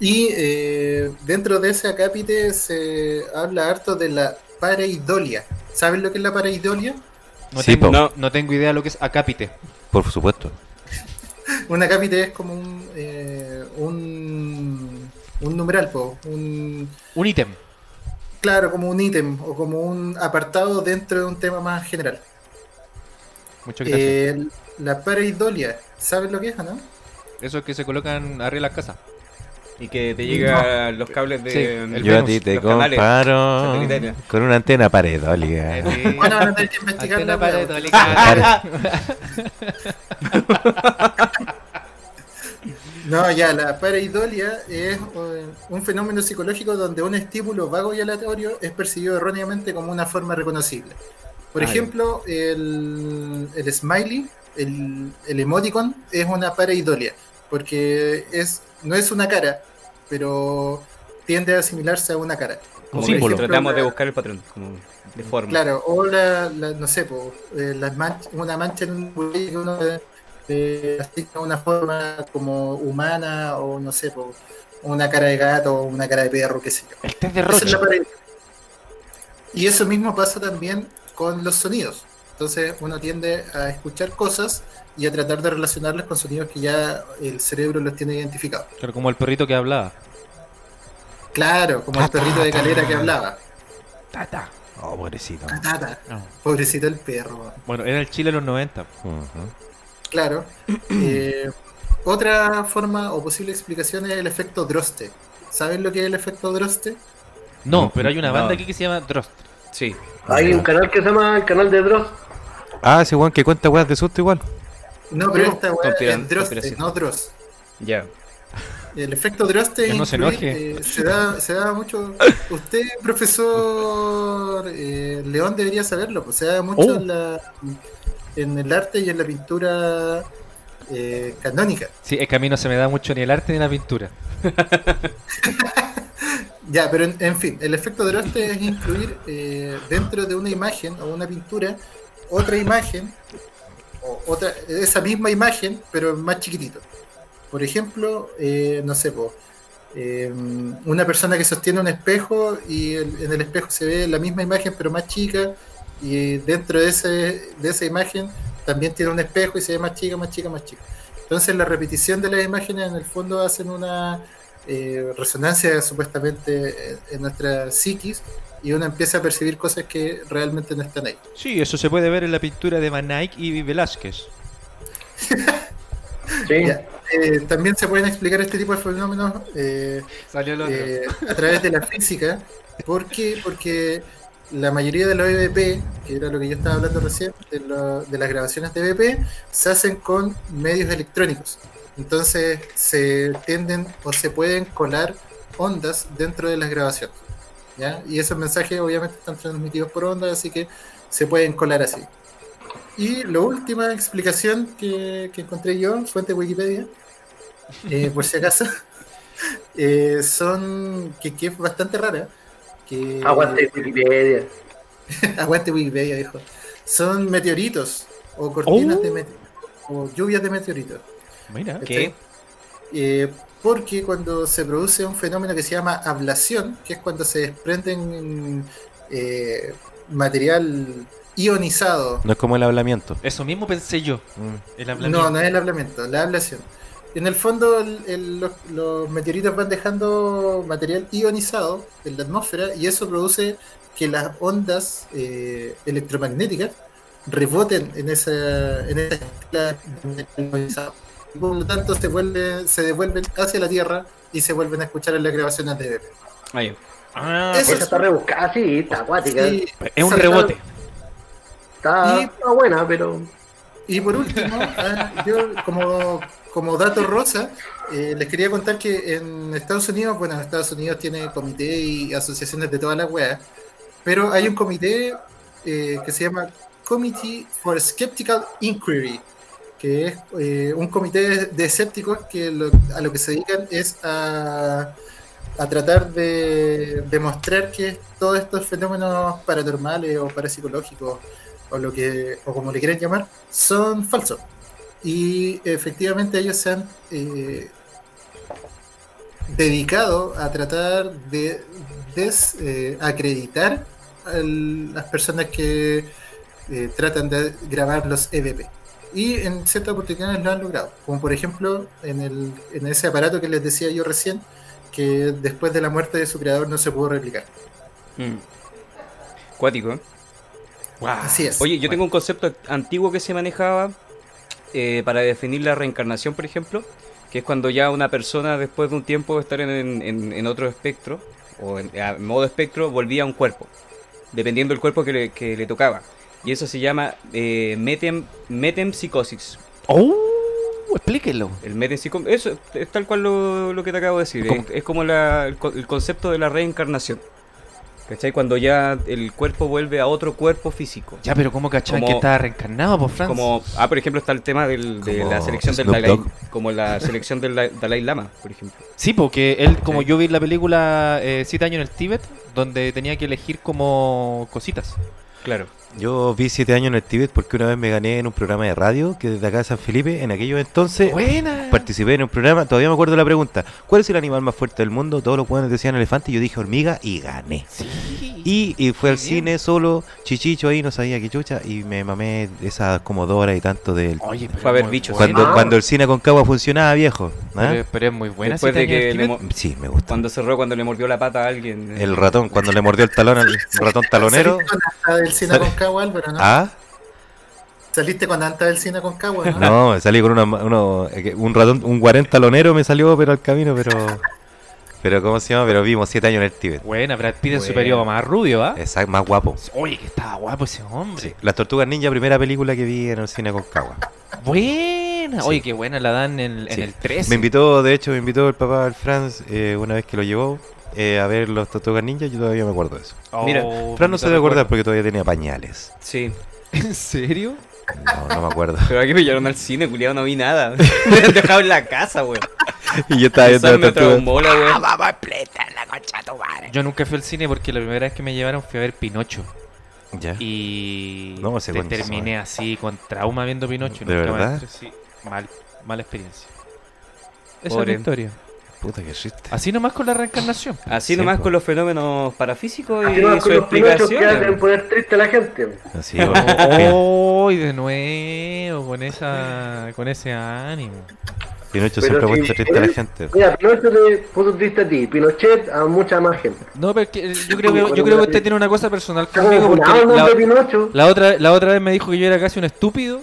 Y eh, dentro de ese acápite se habla harto de la pareidolia. ¿Saben lo que es la pareidolia? No, Sí, tengo, no, no tengo idea de lo que es acápite. Por supuesto. Un acápite es como un, eh, un, un numeral, po, un, Un ítem. claro, como un ítem o como un apartado dentro de un tema más general. Muchas gracias. Eh, la pareidolia, ¿saben lo que es o no? Eso es que se colocan arriba de las casas. Y que te llegan los cables de. Sí, el Yo a ti te comparo con una antena paredólica. Bueno, van a tener que No, ya, la pareidolia es eh, un fenómeno psicológico donde un estímulo vago y aleatorio es percibido erróneamente como una forma reconocible. Por Ah, ejemplo, el, el smiley, el, el emoticon, es una pareidolia, porque es, no es una cara, pero tiende a asimilarse a una cara. Como símbolo. que tratamos de la- buscar el patrón. Como de forma. Claro, o la, la- no sé, po, eh, las manch- una mancha en un que uno eh, asigna una forma como humana o no sé, po, una cara de gato o una cara de perro, qué sé yo. De Esa es Roche. pared. Y eso mismo pasa también con los sonidos. Entonces uno tiende a escuchar cosas y a tratar de relacionarlas con sonidos que ya el cerebro los tiene identificados. Claro, como el perrito que hablaba. Claro, como el perrito de calera que hablaba. Tata. Oh, pobrecito. Tata, pobrecito el perro. Bueno, era el Chile de los 90. Ujú. Claro. Eh, otra forma o posible explicación es el efecto Droste. ¿Saben lo que es el efecto Droste? No, pero hay una banda No. aquí que se llama Drost. Sí. Hay un canal que se llama el canal de Dross. Ah, ese weón que cuenta weas de susto igual. No, pero No, esta conspiran- es Droste, no Dross. Ya. El efecto Droste no se enoje. eh, se, da, se da mucho. Usted, profesor eh, León, debería saberlo. Pues se da mucho Oh. en, la, en el arte y en la pintura eh, canónica. Sí, es que a mí no se me da mucho ni el arte ni la pintura. Ya, pero en, en fin, el efecto Droste es incluir eh, dentro de una imagen o una pintura otra imagen, o otra, esa misma imagen, pero más chiquitito. Por ejemplo, eh, no sé, po, eh, una persona que sostiene un espejo y el- en el espejo se ve la misma imagen, pero más chica, y dentro de, ese, de esa imagen también tiene un espejo y se ve más chica, más chica, más chica. Entonces la repetición de las imágenes en el fondo hacen una eh, resonancia supuestamente en- nuestra psiquis y uno empieza a percibir cosas que realmente no están ahí. Sí, eso se puede ver en la pintura de Van Eyck y Velázquez. Sí. Ya, eh, también se pueden explicar este tipo de fenómenos eh, eh, a través de la física. ¿Por qué? Porque la mayoría de los EVP, que era lo que yo estaba hablando recién, de, las grabaciones de EVP, se hacen con medios electrónicos. Entonces se tienden o se pueden colar ondas dentro de las grabaciones. ¿ya? Y esos mensajes obviamente están transmitidos por ondas, así que se pueden colar así. Y la última explicación que, encontré yo, fuente Wikipedia, eh, por si acaso, eh, son que es bastante rara. Que, Aguante Wikipedia. Aguante Wikipedia, dijo. Son meteoritos o cortinas Oh. de meteoritos o lluvias de meteoritos. Mira. ¿cachai? Eh, porque cuando se produce un fenómeno que se llama ablación, que es cuando se desprenden eh, material ionizado. No es como el hablamiento. Eso mismo pensé yo. Mm. El. No, no es el hablamiento, la ablación. En el fondo, el- el- los, los meteoritos van dejando material ionizado en la atmósfera y eso produce que las ondas eh, electromagnéticas reboten en esa, en esa ionizado. Y por lo tanto, se, vuelve, se devuelven hacia la Tierra y se vuelven a escuchar en las grabaciones de BP. Ahí. Ah, Eso Esa está rebuscada, sí, está acuática. Es un rebote. Está, Y- está buena, pero. Y por último, ah, yo como, como dato rosa, eh, les quería contar que en Estados Unidos, bueno, Estados Unidos tiene comité y asociaciones de todas las weas, pero hay un comité eh, que se llama Committee for Skeptical Inquiry, que es eh, un comité de, escépticos que lo- a lo que se dedican es a, a tratar de demostrar que todos estos fenómenos paranormales o parapsicológicos o lo que o como le quieran llamar son falsos y efectivamente ellos se han eh, dedicado a tratar de desacreditar a las personas que eh, tratan de grabar los EVP y en ciertas oportunidades lo han logrado como por ejemplo en, el, en ese aparato que les decía yo recién que después de la muerte de su creador no se pudo replicar. Mm. Cuático, ¿eh? así es. Oye, yo tengo un concepto antiguo que se manejaba eh, para definir la reencarnación, por ejemplo, que es cuando ya una persona después de un tiempo de estar en, en- en otro espectro, o en a modo espectro, volvía a un cuerpo, dependiendo del cuerpo que le, que le tocaba. Y eso se llama eh, metem, metempsicosis. ¡Oh! Explíquelo. El metempsico- eso es tal cual lo, lo que te acabo de decir. Es, es como la- el concepto de la reencarnación. ¿Cachai? Cuando ya el cuerpo vuelve a otro cuerpo físico. Ya, pero ¿cómo Como- que estaba reencarnado, por Franz? Como, ah, por ejemplo, está el tema del- de la selección del Dalai, como la selección del Dalai- Lama, por ejemplo. Sí, porque él, como yo vi en la película eh, Siete años en el Tíbet, donde tenía que elegir como cositas. Claro. Yo vi siete años en el Tíbet porque una vez me gané en un programa de radio que desde acá de San Felipe, en aquellos entonces, Buena. participé en un programa, todavía me acuerdo la pregunta, ¿cuál es el animal más fuerte del mundo? Todos los buenos decían elefante y yo dije hormiga y gané. Sí. Y, y fue al cine solo, chichicho ahí, no sabía qué chucha, y me mamé esas como dos horas y tanto del... Oye, pero Fue a ver bichos. Cuando, Ah. cuando el cine con cagua funcionaba, viejo. ¿ah? Pero, pero es muy buena. Después de que le Sí, me gusta. cuando cerró, cuando le mordió la pata a alguien. eh, El ratón, cuando le mordió el talón al ratón talonero. Cine con Álvaro, ¿no? Ah, Saliste con Anta del Cine con Cagua, ¿no? salí con una, uno, un ratón, un guarén talonero me salió, pero al camino, pero. Pero, ¿cómo se llama? Pero vimos siete años en el Tíbet. Buena, Brad Pitt en su Buena. periodo más rubio, ¿ah? Exacto, más guapo. Oye, que estaba guapo ese hombre. Las Tortugas Ninja, primera película que vi en el cine con cagua. Buena. Sí. Oye, qué buena la dan en, en Sí. el 13. Me invitó, de hecho, me invitó el papá del Franz eh, una vez que lo llevó eh, a ver los Tortugas Ninja. Yo todavía me acuerdo de eso. Oh, Mira, Fran no se debe acordar porque todavía tenía pañales. Sí. ¿En serio? No, no me acuerdo. Pero aquí me llevaron al cine, culiado, no vi nada. me han dejado en la casa, weón. y yo estaba viendo Esa las me Tortugas. traumó la weón. Yo nunca fui al cine porque la primera vez que me llevaron fui a ver Pinocho. Ya. Y No, te- concha terminé madre. así con trauma viendo Pinocho. ¿De nunca más verdad? entré, sí. Mal, mala experiencia. Esa Pobre. es la historia. Puta que chiste. Así nomás con la reencarnación. Así Sí, nomás po. con los fenómenos parafísicos Así y no, sus con los pinochos que hacen poner triste a la gente. Así. Oh, y de nuevo con esa con ese ánimo. Pinocho Pero siempre si muestra triste a la gente. Mira, Pinochet te puso triste a ti, Pinochet a mucha más gente. No, pero es que yo creo que, yo creo que usted tiene una cosa personal conmigo porque la, Pinocho. la otra la otra vez me dijo que yo era casi un estúpido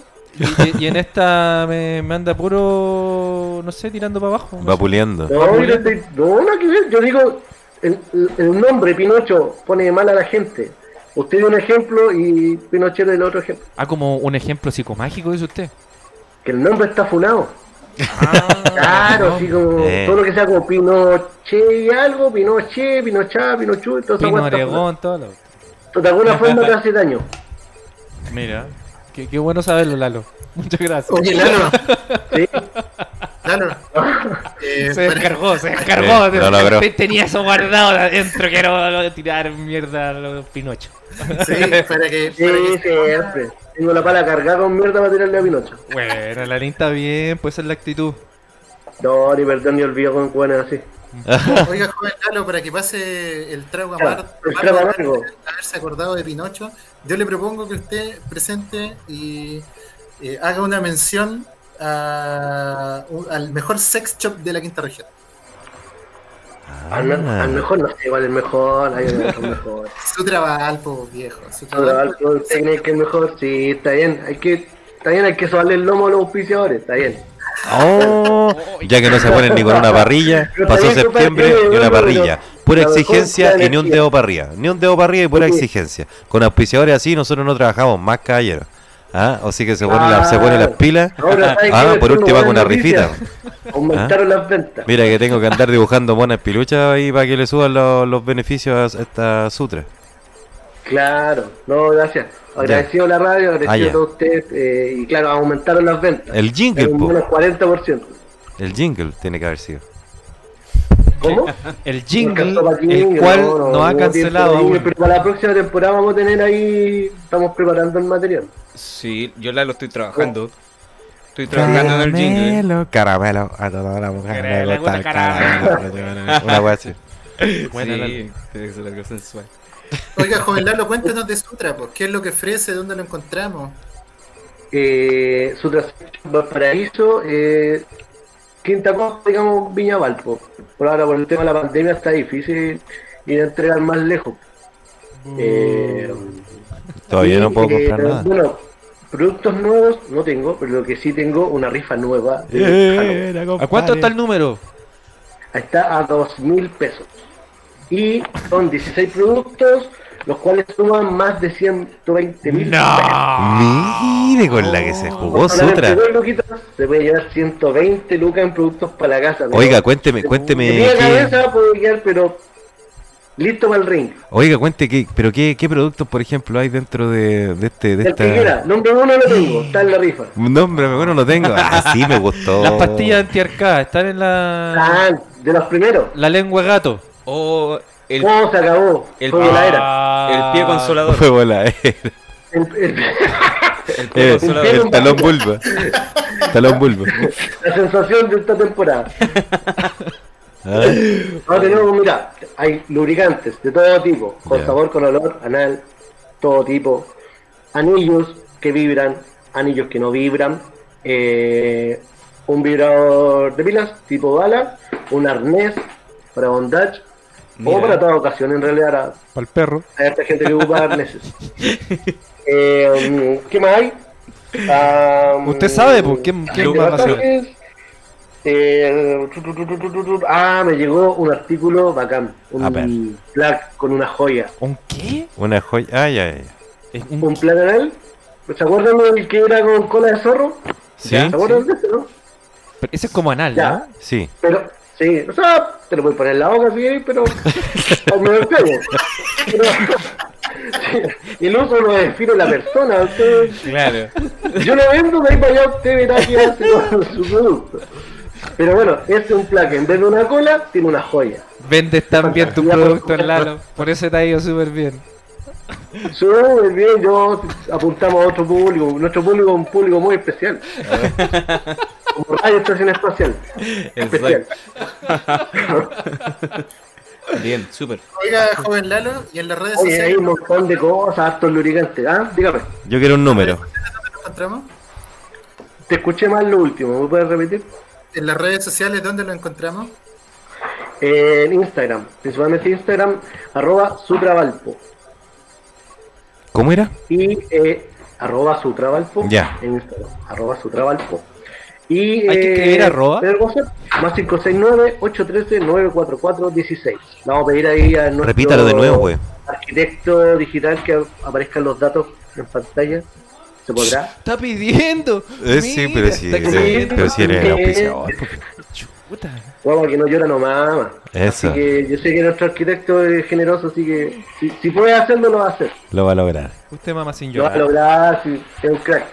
y, en esta me, me anda puro no sé tirando para abajo. no Va sé. puliendo. No, no, no, que ver. Yo digo, el, nombre Pinocho pone mal a la gente. Usted dio un ejemplo y Pinochet el otro ejemplo. Ah, como un ejemplo psicomágico dice usted. Que el nombre está funado. Ah, Claro, no. así como Eh. todo lo que sea como Pinochet y algo, Pinochet, Pinochá, Pinochu, todo eso. Pino Oregón, todo lo... De alguna forma te hace daño. Mira, qué, qué bueno saberlo, Lalo. Muchas gracias. Oye, Lalo, ¿sí? Lalo. eh, se descargó, se descargó. Sí, logró. Tenía eso guardado adentro. Quiero tirar mierda a los Pinocho. sí, para que, Sí, para que- siempre. Tengo la pala cargada con mierda para tirarle a Pinocho. Bueno, la está bien, pues esa es la actitud. No, ni perdón ni olvido con cuenas así. Oiga, joven Lalo, para que pase el trago Claro, el amargo amargo. haberse acordado de Pinocho, yo le propongo que usted presente y eh, haga una mención a- un- al mejor sex shop de la quinta región. Ah. al mejor no sé, igual el mejor, hay mejores. Su trabajo, viejo. Su trabajo. algo técnico que es mejor, sí, está bien, hay que, está bien, hay que sobarle el lomo a los auspiciadores, está bien. Oh, ya que no se ponen ni con una parrilla, pasó septiembre y una parrilla. Pura exigencia y ni un dedo para arriba. Ni un dedo para arriba y pura Sí. exigencia. Con auspiciadores así nosotros no trabajamos más caballeros. ¿Ah? Así que se ponen, la- se las pilas. Ahora, ¿sabe Ah, por último buena una rifita. Aumentaron las ventas. Mira que tengo que andar dibujando monas piluchas ahí para que le suban los, los beneficios a esta sutra. Claro, no, gracias. Agradecido a la radio, agradecido Ah, a todos ustedes, eh, y claro, aumentaron las ventas. El jingle, En po. menos 40%. El jingle tiene que haber sido. ¿Cómo? El jingle, el cual no, no, no, ha cancelado jingle. Pero para la próxima temporada vamos a tener ahí, estamos preparando el material. Sí, yo la lo estoy trabajando. Estoy trabajando en el jingle. Caramelo, caramelo, a toda la mujer Caramelo, le gusta el caramelo. Una wea así. Buena sí, la- tiene que ser algo sensual. Oiga, joven Lalo, cuéntanos de Sutra, pues, ¿qué es lo que ofrece? ¿Dónde lo encontramos? Eh, su Valparaíso, eh, Quinta Costa, digamos, Viña Valpo. Por ahora, por el tema de la pandemia, está difícil ir a entregar más lejos. Eh, Todavía no puedo eh, comprar nada. Bueno, productos nuevos no tengo, pero lo que sí tengo, una rifa nueva. de Halloween. ¿A cuánto está el número? Está a dos mil pesos. Y son 16 productos, los cuales suman más de 120 mil Mire con la que se jugó Sutra. Se puede llevar 120 lucas en productos para la casa. Oiga, cuénteme, cuénteme qué- cabeza quedar, pero listo para el ring. Oiga, cuente qué, pero qué, qué productos, por ejemplo, hay dentro de, de este, de El que quiera, esta. nombre uno lo tengo, está en la rifa. Nombre, bueno, lo tengo. Ah, sí, me gustó. Las pastillas antiarcadas están en la, Ah, de los primeros. la lengua gato. O el, ¿Cómo se acabó? el, Fue la era. el pie consolador. Fue bola, eh. El- el- El pie consolador. el talón bulba. Talón bulba. la sensación de esta temporada. Ah, Ahora tenemos, mira, hay lubricantes de todo tipo, con sabor, con olor, anal, todo tipo. Anillos que vibran, anillos que no vibran, eh, un vibrador de pilas tipo bala, un arnés para bondage, o para toda ocasión en realidad. Para el perro. Hay harta gente que ocupa arneses. Eh, ¿Qué más hay? Ah, Usted sabe, pues, ¿quién- quién de a saber? bastantes, eh, tu, tu, tu, ah, me llegó un artículo bacán. A ver. Un plaque con una joya. ¿Un qué? una joya. Ay, ay, ay. Un- Un plaque anal. ¿Se acuerdan del que era con cola de zorro? ¿Sí? ¿Se acuerdan de ese, no? pero Ese es como anal, Ya. ¿no? Sí. Pero, sí, o sea, te lo puedes poner en la boca, sí, pero. al menos extraño. Pero, sí, el uso lo define la persona. Usted, Claro. yo lo vendo, de ahí para allá usted verá qué hace con su producto. Pero bueno, este es un plaque. En vez de una cola, tiene una joya. Vendes tan bien tu producto en Lalo. Por eso te ha ido súper bien. Súper bien, yo apuntamos a otro público. Nuestro público es un público muy especial. Como Radio Estación Espacial. Especial. Bien, súper. Oiga, joven Lalo, y en las redes Oye, hay sociales un montón de cosas, hartos lubricantes. ¿Ah? Dígame. Yo quiero un número. ¿dónde lo encontramos? Te escuché mal lo último, ¿me puedes repetir? En las redes sociales, ¿dónde lo encontramos? En Instagram, principalmente Instagram, arroba Sutravalpo. ¿Cómo era? Y eh, arroba Sutravalpo. Ya. En Instagram, arroba Sutravalpo. Y, ¿Hay que eh, escribir arroba? el WhatsApp, más 569-813-944-16. Vamos a pedir ahí a nuestro Repítalo de nuevo, güey. arquitecto digital que aparezcan los datos en pantalla. ¿Se podrá? Está pidiendo. Eh, sí, pero sí, sí, pidiendo. pero eres auspiciador. Vamos, que no llora nomás. Eso. Así que yo sé que nuestro arquitecto es generoso, así que si, si puede hacerlo, lo va a hacer. Lo va a lograr. Usted mama sin Lo va a llorar. lograr, si es un crack.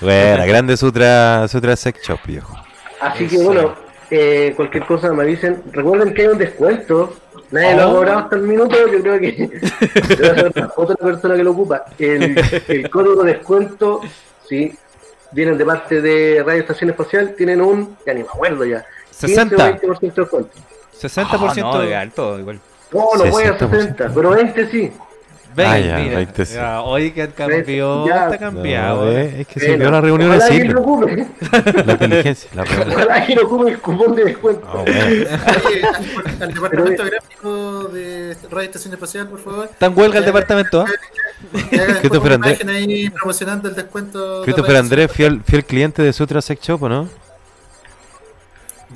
Bueno, grande Sutra, Sutra Sex Shop, viejo. Así que bueno, eh, cualquier cosa me avisen. Recuerden que hay un descuento. Nadie lo ha Oh. cobrado hasta el minuto. Yo creo que otra- persona que lo ocupa. El, el código de descuento, si vienen de parte de Radio Estación Espacial, tienen un, ya ni me acuerdo ya, 60. 20% de descuento. 60%. Ah, no, de alto, igual. No, no voy a 60%. 60, pero 20 sí. 20, Ah, ya, mira. 20 sí. Ya, Oye, que cambió, Ya. está cambiado. No, eh. es que se vio la reunión que lo ocupe. La inteligencia. La reunión. Ojalá que lo ocupe el cupón de descuento. Ah, bueno. Oye, al, departamento gráfico de Radio Estación Espacial, por favor. Está en huelga el departamento, ¿ah? Christopher Andrés. imagen ahí promocionando el descuento. de Christopher Andrés, fiel, fiel cliente de Sutra Sex Shop, ¿o no?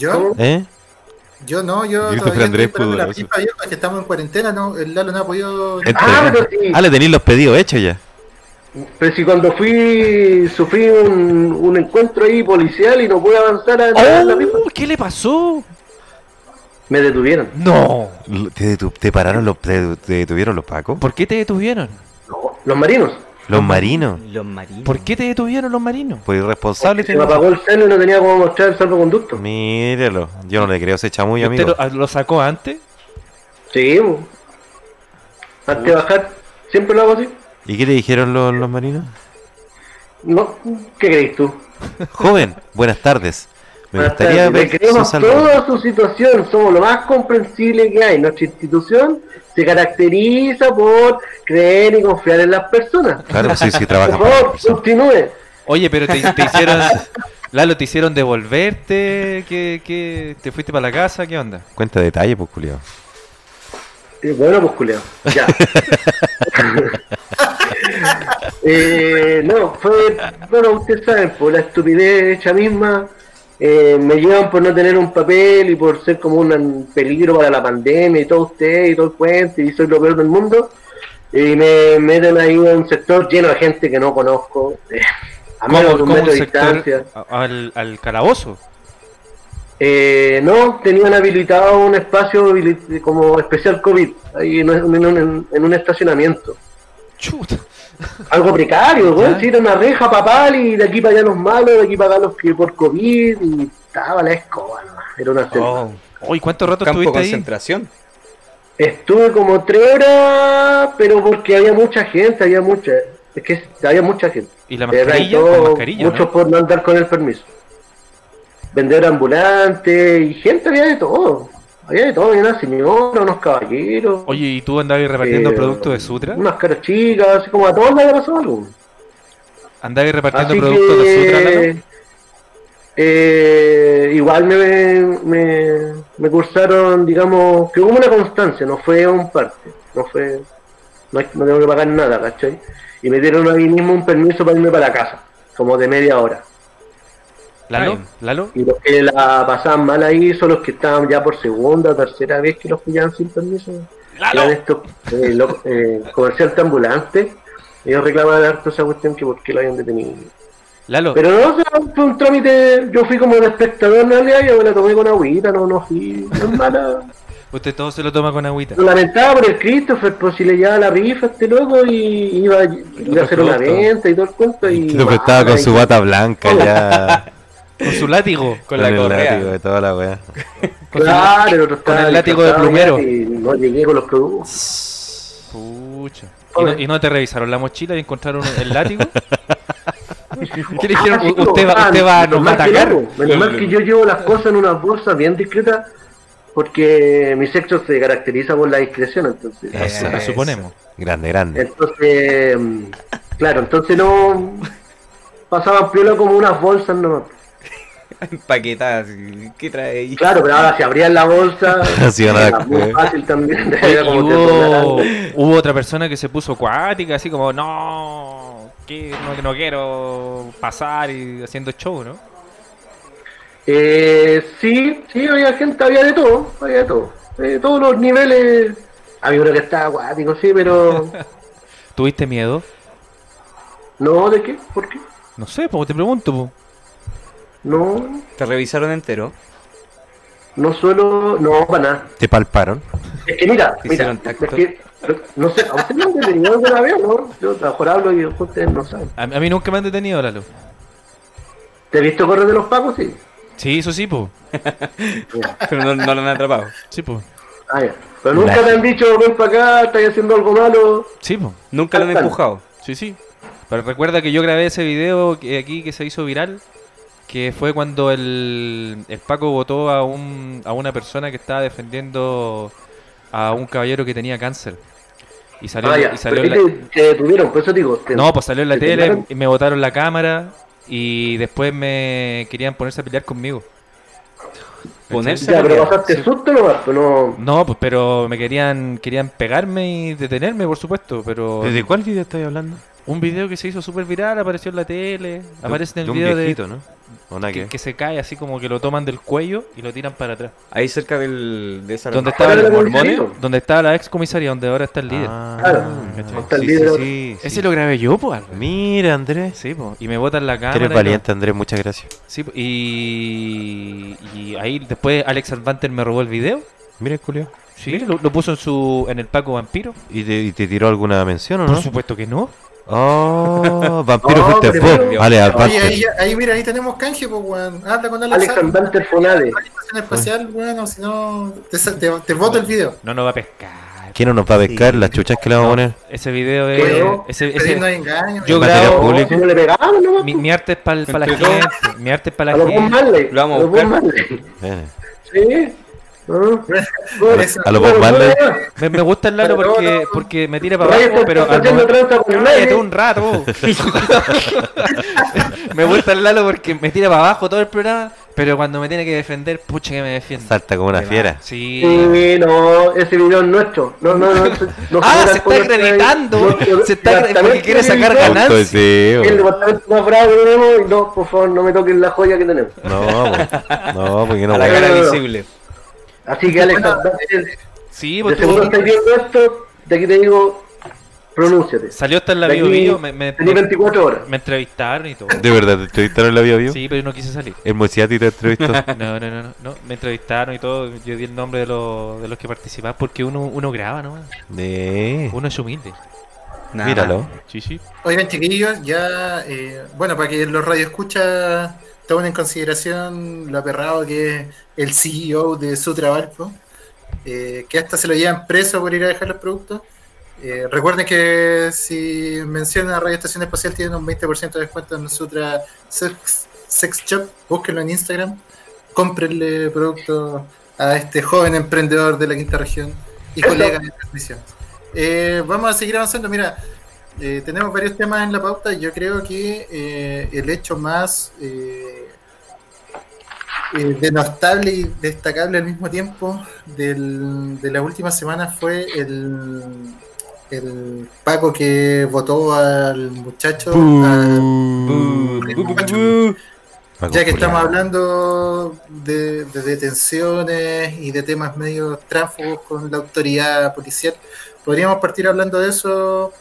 Yo, ¿Eh? yo no, yo Christopher todavía Andrés estoy esperando la pudoroso. rifa, viejo, es que estamos en cuarentena, no, el Lalo no ha podido... Ah, pero sí. Ah, le tenéis los pedidos hechos ya. Pero si cuando fui, sufrí un, un encuentro ahí policial y no pude avanzar a a la Oh, ¿Qué le pasó? me detuvieron. No. ¿Te, detu- te pararon los, te, te detuvieron los pacos? ¿Por qué te detuvieron? No, los marinos. Los marinos. Los marinos. ¿Por qué te detuvieron los marinos? Pues irresponsable. Se me apagó el celo y no tenía cómo mostrar el salvoconducto. Mírelo. Yo no le creo a ese chamuyo, ¿Y ¿Usted amigo. lo, lo sacó antes? Sí, bo. antes de bajar, siempre lo hago así. ¿Y qué le dijeron los, los marinos? No, ¿qué crees tú? Joven, buenas tardes. Me gustaría ver creemos toda su situación, somos lo más comprensible que hay. Nuestra institución se caracteriza por creer y confiar en las personas. Claro, sí, sí, Por trabaja para favor, las personas. continúe. Oye, pero te, te hicieron... Lalo, ¿te hicieron devolverte? ¿Qué, qué, ¿Te fuiste para la casa? ¿Qué onda? Cuenta detalle, pues, culiao. Eh, Bueno, pues culiao. Ya. eh, no, fue, bueno, ustedes saben, por la estupidez hecha misma, eh, me llevan por no tener un papel y por ser como un peligro para la pandemia y todo usted y todo el puente y soy lo peor del mundo. Y me meten ahí en un sector lleno de gente que no conozco, eh, a menos de un ¿Cómo metro de distancia. al, al calabozo? Eh, no, tenían habilitado un espacio como especial COVID, ahí en en un- en un estacionamiento. Chuta. Algo precario, güey. Si era una reja papal y de aquí para allá los malos, de aquí para acá los que por COVID y estaba la escoba. Era una. Oh, Oye, ¿cuánto rato campo de estuviste ahí? concentración. Estuve como tres horas, pero porque había mucha gente, había mucha. Es que había mucha gente. ¿Y la y mascarilla? todo, Con mascarilla, Muchos ¿no? por no andar con el permiso. Vender ambulantes y gente había de todo. Había de todo, había una señora, unos caballeros. Oye, ¿y tú andabas repartiendo eh, productos de Sutra? Unas caras chicas, así como a todos les había pasado algo. ¿Andabas repartiendo Así productos de Sutra, Lalo? eh, igual me, me, me cursaron, digamos, que hubo una constancia, no fue un parte, no fue, no, no tengo que pagar nada, ¿cachai? Y me dieron a mí mismo un permiso para irme para la casa, como de media hora. ¿Lalo? ¿Lalo? Y los que la pasaban mal ahí son los que estaban ya por segunda o tercera vez que los pillaban sin permiso. Eran estos eh, lo- eh, comerciantes ambulantes. Ellos reclamaban harto esa cuestión que por qué lo habían detenido. ¿Lalo? Pero no, o sea, fue un trámite, yo fui como de espectador en realidad, yo me la tomé con agüita, no, no fui, no es mala. Usted todo se lo toma con agüita. Lo lamentaba por el Christopher, por si le llevaba la rifa a este loco y iba, iba a hacer una venta y todo el cuento. Y Lo que estaba con su y- bata blanca ya. Con su látigo. Con la el correa. látigo de toda la wea. Con su- Claro, con el látigo de plumero. Y no llegué con los productos. Pucha. ¿Y no, y no te revisaron la mochila y encontraron el látigo? ¿Qué le dijeron? U- usted va- usted va- nos va a atacar. Menos mal que yo llevo las cosas en una bolsa bien discreta porque mi sexo se caracteriza por la discreción, entonces. Eso, Lo Eso. suponemos. Grande, grande. Entonces, mm, claro, entonces no pasaban piola como unas bolsas nomás. Empaquetadas. ¿Qué trae ahí? Claro, pero ahora si abrían la bolsa, a era muy fácil también. Era como hubo, hubo otra persona que se puso acuática, así como, no, que no, quiero pasar y haciendo show, ¿no? Eh, sí, sí, había gente, había de todo, había de todo. De todos los niveles. Había uno que estaba acuático, sí, pero. ¿Tuviste miedo? No, ¿de qué? ¿Por qué? No sé, pues te pregunto. Po. No, Te revisaron entero. no suelo. No, para nada. ¿Te palparon? Es que mira, Te mira, hicieron tacto. es que. No sé, a usted no han detenido alguna vez, ¿no? Yo mejor hablo y ustedes no saben. A, a mí nunca me han detenido, Lalo. ¿Te he visto correr de los pagos? Sí. Sí, eso sí, pues. Pero no, no lo han atrapado. Sí, pues. Ah, ya. Pero nunca Nah. te han dicho, ven para acá, estás haciendo algo malo. Sí, pues. Nunca lo han empujado. Sí, sí. Pero recuerda que yo grabé ese video que aquí que se hizo viral, que fue cuando el, el Paco votó a, un, a una persona que estaba defendiendo a un caballero que tenía cáncer. Y salió, Ah, ya. y salió en la- te, te detuvieron, por eso digo. te- No, pues salió en la te tele y me botaron la cámara y después me querían ponerse a pelear conmigo. Ponerse Ya, a pero pelear. pasaste Sí. susto nomás, pues no. No, pues pero me querían querían pegarme y detenerme, por supuesto, pero ¿Desde cuál video estáis hablando? un video que se hizo súper viral apareció en la tele, aparece en el de un video de ¿no? ¿O nada que se cae así como que lo toman del cuello y lo tiran para atrás. Ahí cerca del, de esa ¿Dónde estaba de el mormones? Donde estaba la ex comisaria, donde ahora está el líder. Ah, Claro. Está el sí, líder. sí, sí, Ese lo grabé yo, pues. Mira, Andrés. Sí, po, y me botan la cámara. eres valiente, Andrés, muchas gracias. Sí, y, y ahí después Alex Advanter me robó el video. Mira, Julio. Sí, lo, lo puso en su en el Paco Vampiro. ¿Y te, y te tiró alguna mención o Por no? supuesto que no. Oh, vampiro No, fuiste pero- vos. pero- Vale, aparte. ahí, ahí mira, ahí tenemos canje, pues, weón. Habla con Alex. Alex Alban, Andante Fonade. estación espacial, weón, o si no, te, te, te voto el video. No nos va a pescar. ¿Quién no nos va a pescar? Las chuchas que le vamos a poner. Ese video es. Bueno, ese, no ese- hay engaño. Yo grabo. público. Si no le pegamos nomás. mi, mi arte es para la Entre gente. Mi arte es para A la gente. Lo vamos a buscar. Eh, Sí. Ah. A Marley. Me, me gusta el Lalo porque, no, no. porque me tira para abajo, pero al momento- Cállate un rato. me gusta el Lalo porque me tira para abajo todo el programa, pero cuando me tiene que defender, pucha que me defiende. Salta como una fiera. Sí. Sí, no, ese video es nuestro. No, no, no. no Ah, se está acreditando. Se está porque quiere sacar ganancias. El departamento más bravo que tenemos. No, por favor, no me toquen la joya que tenemos. No, no, porque no A la cara visible. Así que, Alex, Andante, Sí, de porque seguro estáis viendo esto. De aquí te digo, pronúnciate. salió hasta en la bio Bio, me, me, 24 horas. me entrevistaron y todo. De verdad, ¿te entrevistaron en la vida, vio? Sí, pero yo no quise salir. El Mociati te entrevistó. No, no, no, no, no. Me entrevistaron y todo. Yo di el nombre de, los de los que participaban porque uno, uno graba nomás. De... Uno es humilde. Nada. Míralo. Sí, sí. Oigan, chiquillos, ya, eh, bueno, para que los radioescuchas tomen en consideración lo aperrado que es el CEO de su trabajo, eh, que hasta se lo llevan preso por ir a dejar los productos. Eh, recuerden que si mencionan a Radio Estación Espacial tienen un 20% de descuento en Sutra Sex, Sex Shop, búsquenlo en Instagram, cómprenle productos a este joven emprendedor de la quinta región y colega de transmisión. Eh, vamos a seguir avanzando, mira, eh, tenemos varios temas en la pauta. Yo creo que eh, el hecho más eh, eh, denostable y destacable al mismo tiempo del- de la última semana fue el, el Paco que votó al muchacho. al- ya que estamos hablando de, de detenciones y de temas medio tránsfugos con la autoridad policial, podríamos partir hablando de eso,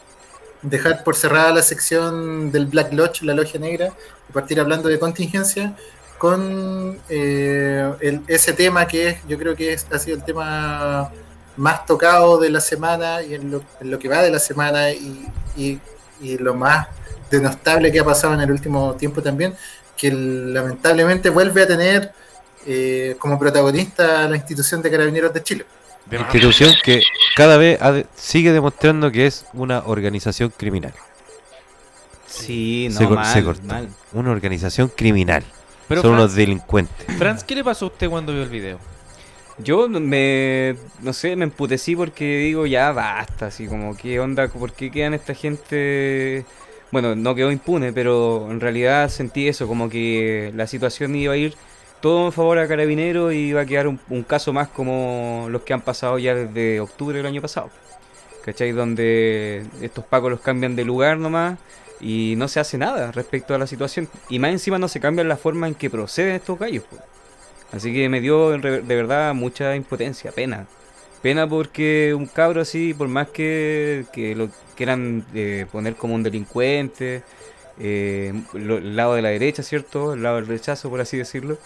dejar por cerrada la sección del Black Lodge, la logia negra, y partir hablando de contingencia con eh, el- ese tema que es, yo creo que es, ha sido el tema más tocado de la semana y en lo, en lo que va de la semana y, y- lo más denostable que ha pasado en el último tiempo también, que lamentablemente vuelve a tener eh, como protagonista la institución de Carabineros de Chile. Institución que cada vez ha de- sigue demostrando que es una organización criminal. Sí, no, se, mal, se cortó. mal. Una organización criminal. Pero Son Franz, unos delincuentes. Franz, ¿qué le pasó a usted cuando vio el video? Yo me, no sé, me emputecí porque digo, ya basta, así como, ¿qué onda? ¿Por qué quedan esta gente? Bueno, no quedó impune, pero en realidad sentí eso, como que la situación iba a ir todo en favor a Carabinero y iba a quedar un, caso más como los que han pasado ya desde octubre del año pasado. ¿Cachai? Donde estos pacos los cambian de lugar nomás y no se hace nada respecto a la situación. Y más encima no se cambia la forma en que proceden estos gallos. po. Así que me dio de verdad mucha impotencia, pena. Pena porque un cabro así, por más que, que lo quieran eh, poner como un delincuente, eh, lo- el lado de la derecha, ¿cierto? El lado del rechazo, por así decirlo.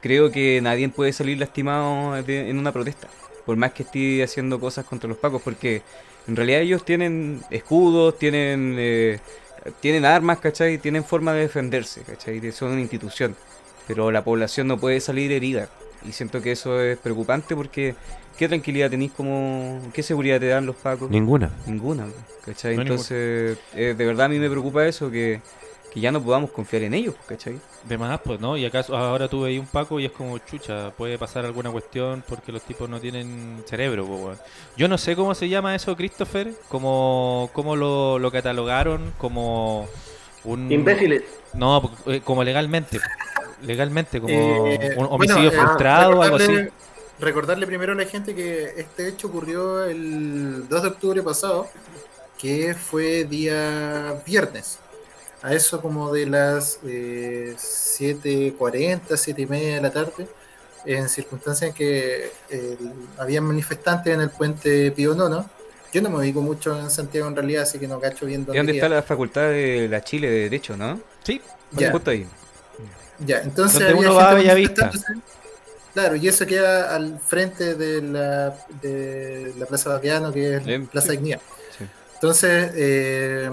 Creo que nadie puede salir lastimado de- en una protesta. Por más que esté haciendo cosas contra los pacos, porque en realidad ellos tienen escudos, tienen, eh, tienen armas, ¿cachai? Tienen forma de defenderse, ¿cachai? Son una institución pero la población no puede salir herida. Y siento que eso es preocupante porque ¿qué tranquilidad tenéis como... ¿Qué seguridad te dan los pacos? Ninguna. Ninguna, ¿cachai? No Entonces, eh, de verdad a mí me preocupa eso, que, que ya no podamos confiar en ellos, ¿cachai? De más, pues, ¿no? Y acaso ahora tú veis un Paco y es como chucha, puede pasar alguna cuestión porque los tipos no tienen cerebro, pues. Yo no sé cómo se llama eso, Christopher, como cómo lo, lo catalogaron como un... Imbéciles. No, eh, como legalmente. Legalmente, como Eh, un bueno, homicidio eh, frustrado, algo así. recordarle- Recordarle primero a la gente que este hecho ocurrió el 2 de octubre pasado, que fue día viernes. A eso como de las eh, 7.40, 7 y media de la tarde, en circunstancias en que eh, había manifestantes en el puente Pío Nono. Yo no me ubico mucho en Santiago en realidad, así que no cacho bien ¿Y dónde dónde queda. está la facultad de la Chile de Derecho, no? Sí, Ya. Justo ahí. Ya, entonces Donde había uno va a gente Bellavista. manifestándose. Claro, y eso queda al frente de la, de la Plaza Baquiano, que es Bien, Plaza sí. Dignidad. Sí. Entonces, eh,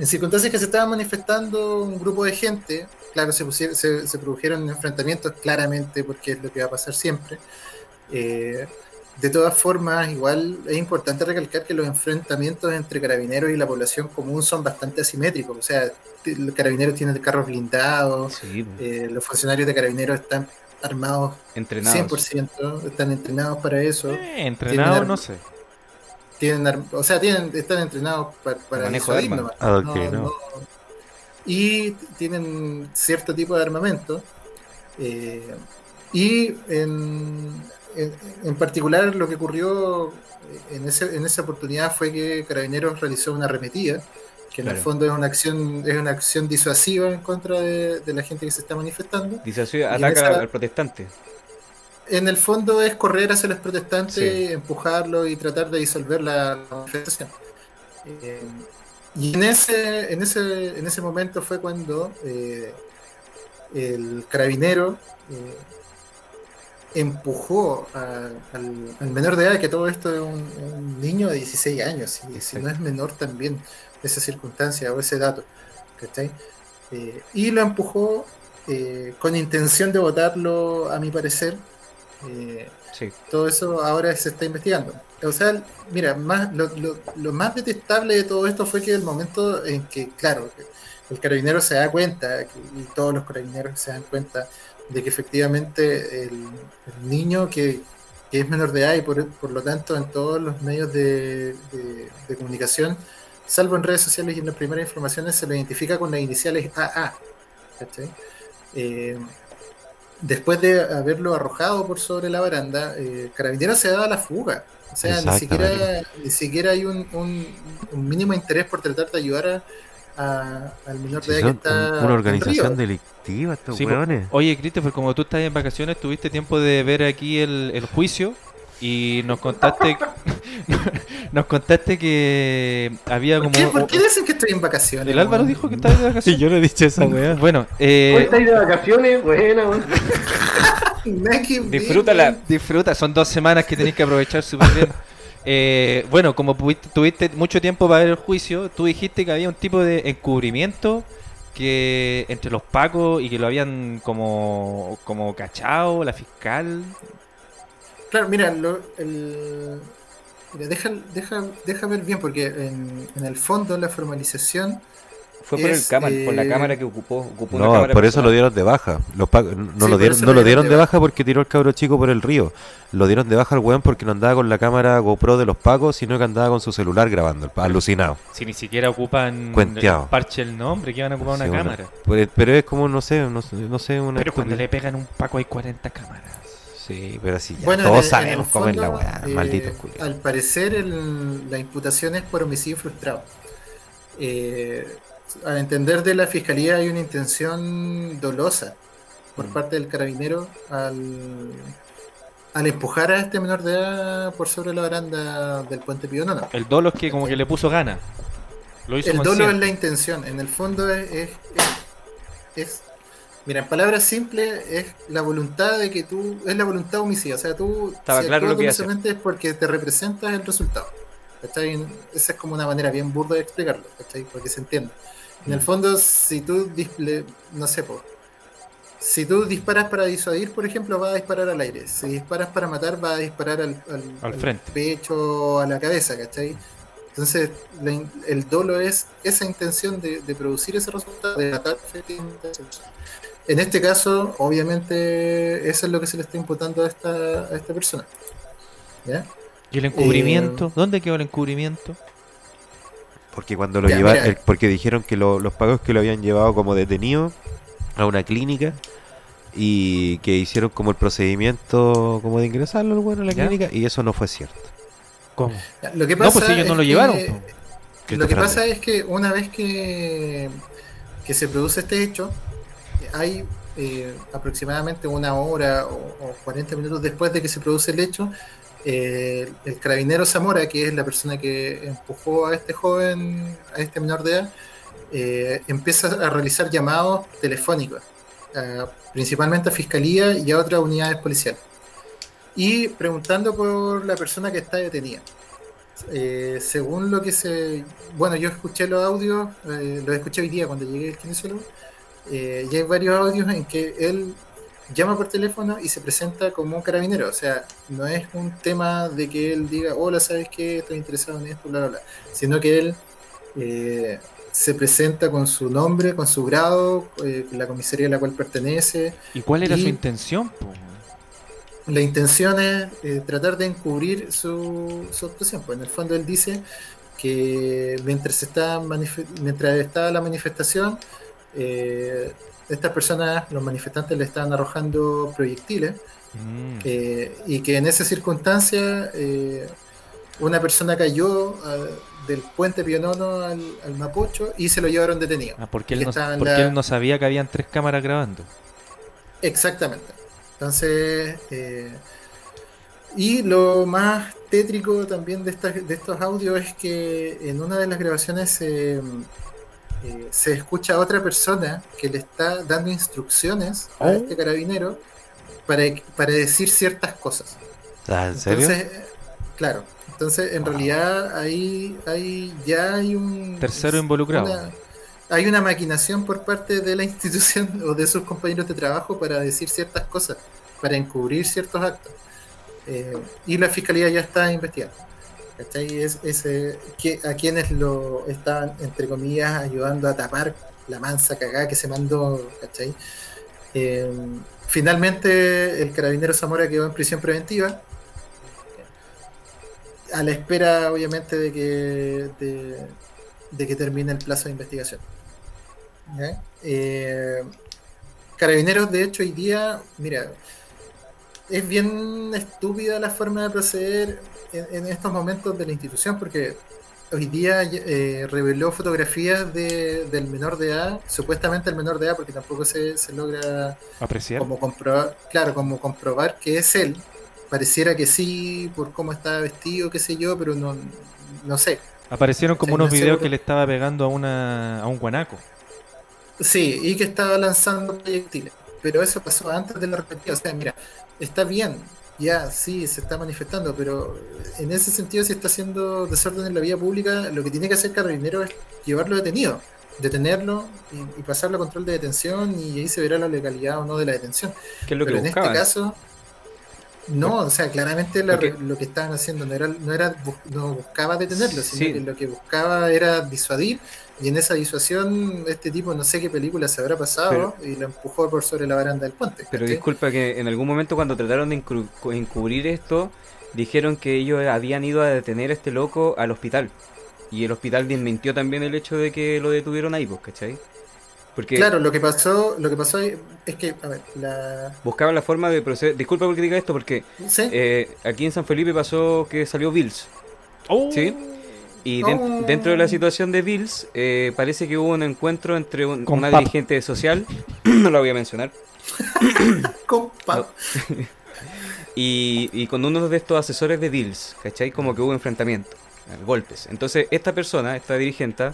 en circunstancias que se estaban manifestando un grupo de gente, claro, se, pusier- se, se produjeron enfrentamientos claramente, porque es lo que va a pasar siempre. Eh, de todas formas, igual es importante recalcar que los enfrentamientos entre carabineros y la población común son bastante asimétricos. O sea, los carabineros tienen carros blindados, Sí, eh, los funcionarios de carabineros están armados entrenados. 100%, están entrenados para eso. Eh, entrenado, Tienen no sé. Tienen o sea, tienen, están entrenados pa- para, Manejo armas. nomás. Ah, ok, no. Y tienen cierto tipo de armamento. eh, y en, en- en particular lo que ocurrió en, ese- en esa oportunidad fue que Carabineros realizó una arremetida, que en el fondo es una acción, es una acción disuasiva en contra de, de la gente que se está manifestando. En ataca esa- al protestante. En el fondo es correr hacia los protestantes, Sí. empujarlos y tratar de disolver la, la manifestación. Eh, y en ese, en ese, en ese momento fue cuando eh, el carabinero eh, empujó a- al, al menor de edad, que todo esto es un, un niño de 16 años, y si no es menor también esa circunstancia o ese dato. ¿cachai? Eh, y lo empujó eh, con intención de votarlo, a mi parecer. Eh, Sí. todo eso ahora se está investigando. O sea, mira, más, lo, lo- lo más detestable de todo esto fue que el momento en que, claro, el carabinero se da cuenta, y todos los carabineros se dan cuenta de que efectivamente el, el niño que, que es menor de edad y por, por lo tanto en todos los medios de, de- de comunicación, salvo en redes sociales y en las primeras informaciones, se lo identifica con las iniciales AA. ¿cachai? Eh, después de haberlo arrojado por sobre la baranda, eh, Carabinero se da a la fuga. O sea, ni siquiera, ni siquiera hay un, un- un mínimo interés por tratar de ayudar a, a- al menor Si de edad que está. una organización Río. delictiva estos Sí. Oye, Christopher, como tú estás en vacaciones, tuviste tiempo de ver aquí el, el juicio y nos contaste nos contaste que había ¿Por como qué, por qué dicen que estoy en vacaciones? el Álvaro dijo que estaba de vacaciones. no he dicho esa weá. Bueno, Hoy eh, estáis de vacaciones, buena, Disfrútala. disfruta, son dos semanas que tenéis que aprovechar súper bien. Eh, bueno, como pudiste- tuviste mucho tiempo para ver el juicio, tú dijiste que había un tipo de encubrimiento que entre los pacos y que lo habían como, como cachado, la fiscal. Claro, mira, lo- el, mira, deja, deja, deja ver bien, porque en, en el fondo la formalización Fue por, el cámara, por la eh, cámara que ocupó. ocupó una No, cámara por eso personal. lo dieron de baja. Los pa- no Sí, lo dieron, eso no lo dieron de baja porque tiró el cabro chico por el río. Lo dieron de baja al weón porque no andaba con la cámara GoPro de los pacos, sino que andaba con su celular grabando, alucinado. Si ni siquiera ocupan Cuenteado. el parche el nombre, que van a ocupar una cámara. Pero, pero es como, no sé, no, sé- no sé, una Pero cuando le pegan un paco hay 40 cámaras. Sí, pero sí, ya Bueno, todos el- sabemos cómo es la weá, eh, malditos culiados. Al parecer, el- la imputación es por homicidio frustrado. Eh, a entender de la fiscalía, hay una intención dolosa por Mm. parte del carabinero al, al empujar a este menor de edad por sobre la baranda del puente Pío Nono. El dolo es que como que le puso gana. Lo hizo El dolo consciente. es la intención, en el fondo es, es, es- es- mira, en palabras simples, es la voluntad de que tú, es la voluntad homicida, o sea, tú Estaba claro actúas lo que es porque te representas el resultado. ¿cachai? Esa es como una manera bien burda de explicarlo, ¿cachai? Porque se entiende. En Mm. el fondo, si tú, dis- le- no sé, po, si tú disparas para disuadir, por ejemplo, vas a disparar al aire. Si disparas para matar, vas a disparar al, al- Al al frente. pecho, a la cabeza, ¿cachai? Entonces, la el dolo es esa intención de, de producir ese resultado, de matar efectivamente. En este caso, obviamente, eso es lo que se le está imputando a esta, a esta persona. ¿Ya? ¿Y el encubrimiento? Eh, ¿Dónde quedó el encubrimiento? Porque cuando lo Ya, porque dijeron que lo- los pagos que lo habían llevado como detenido a una clínica y que hicieron como el procedimiento como de ingresarlo bueno, a la Ya. clínica y eso no fue cierto. ¿Cómo? Ya, Lo que No, pues ellos no lo que- llevaron. Lo que pasa es que una vez que, que se produce este hecho, hay eh, aproximadamente una hora o, o 40 minutos después de que se produce el hecho, eh, el carabinero Zamora, que es la persona que empujó a este joven, a este menor de edad, eh, empieza a realizar llamados telefónicos, principalmente a fiscalía y a otras unidades policiales, y preguntando por la persona que está detenida. Eh, según lo que se. Bueno, yo escuché los audios, los escuché hoy día cuando llegué al kinesiólogo. Eh, y hay varios audios en que él llama por teléfono y se presenta como un carabinero. O sea, no es un tema de que él diga, hola, ¿sabes qué? Estoy interesado en esto, bla, bla, bla. Sino que él eh, se presenta con su nombre, con su grado, eh, la comisaría a la cual pertenece, ¿Y cuál era Y- su intención? po? la intención es eh, tratar de encubrir su, su actuación. Pues en el fondo él dice que mientras está mientras estaba la manifestación, eh, estas personas, los manifestantes, le estaban arrojando proyectiles Mm. eh, y que en esa circunstancia eh, una persona cayó del puente Pionono al, al Mapocho y se lo llevaron detenido. Ah, porque él, no, estaba en porque la- él no sabía que habían tres cámaras grabando. Exactamente. Entonces, y lo más tétrico también de, estas, de estos audios es que en una de las grabaciones eh, eh, se escucha a otra persona que le está dando instrucciones a Oh. este carabinero para, para decir ciertas cosas. Ah, ¿En serio? Entonces, claro. Entonces, en realidad, ahí, ahí ya hay un. Tercero involucrado. una- hay una maquinación por parte de la institución o de sus compañeros de trabajo para decir ciertas cosas, para encubrir ciertos actos. Eh, y la fiscalía ya está investigando. ¿Cachai? Es, eh, a quienes lo están, entre comillas, ayudando a tapar la mansa cagada que se mandó. ¿cachai? Eh, finalmente, el carabinero Zamora quedó en prisión preventiva. A la espera, obviamente, de que, de, de que termine el plazo de investigación. Eh, carabineros, de hecho, hoy día, mira, es bien estúpida la forma de proceder en, en estos momentos de la institución, porque hoy día eh, reveló fotografías de, del menor de edad, supuestamente el menor de edad, porque tampoco se, se logra Apreciar. como comprobar, claro, como comprobar que es él. Pareciera que sí, por cómo estaba vestido, qué sé yo, pero no, no sé. Aparecieron como Sí, unos no videos por- que le estaba pegando a una a un guanaco. Sí, y que estaba lanzando proyectiles. Pero eso pasó antes de la repetida. O sea, mira, está bien, ya, sí, se está manifestando, pero en ese sentido, si está haciendo desorden en la vía pública, lo que tiene que hacer Carabinero es llevarlo detenido, detenerlo y, y pasarlo a control de detención y ahí se verá la legalidad o no de la detención. ¿Qué es lo que pero en buscaban? este caso, no, o sea, claramente la- Porque- lo que estaban haciendo no era, no era no buscaba detenerlo, sino Sí. que lo que buscaba era disuadir, y en esa disuasión este tipo no sé qué película se habrá pasado y lo empujó por sobre la baranda del puente. Pero disculpa que en algún momento cuando trataron de encubrir esto, dijeron que ellos habían ido a detener a este loco al hospital. Y el hospital desmintió también el hecho de que lo detuvieron ahí, pues, ¿cachai? Porque Claro, lo que pasó, lo que pasó es que, a ver, la buscaban la forma de proceder. Disculpa porque diga esto, porque ¿sí? eh, aquí en San Felipe pasó que salió Bills. ¿Sí? Y Oh. dentro de la situación de Bills, eh, parece que hubo un encuentro entre un- Con una Pap. dirigente social, no la voy a mencionar, compa. y, y con uno de estos asesores de Bills, ¿cachai? Como que hubo enfrentamiento, eh, golpes. Entonces, esta persona, esta dirigente,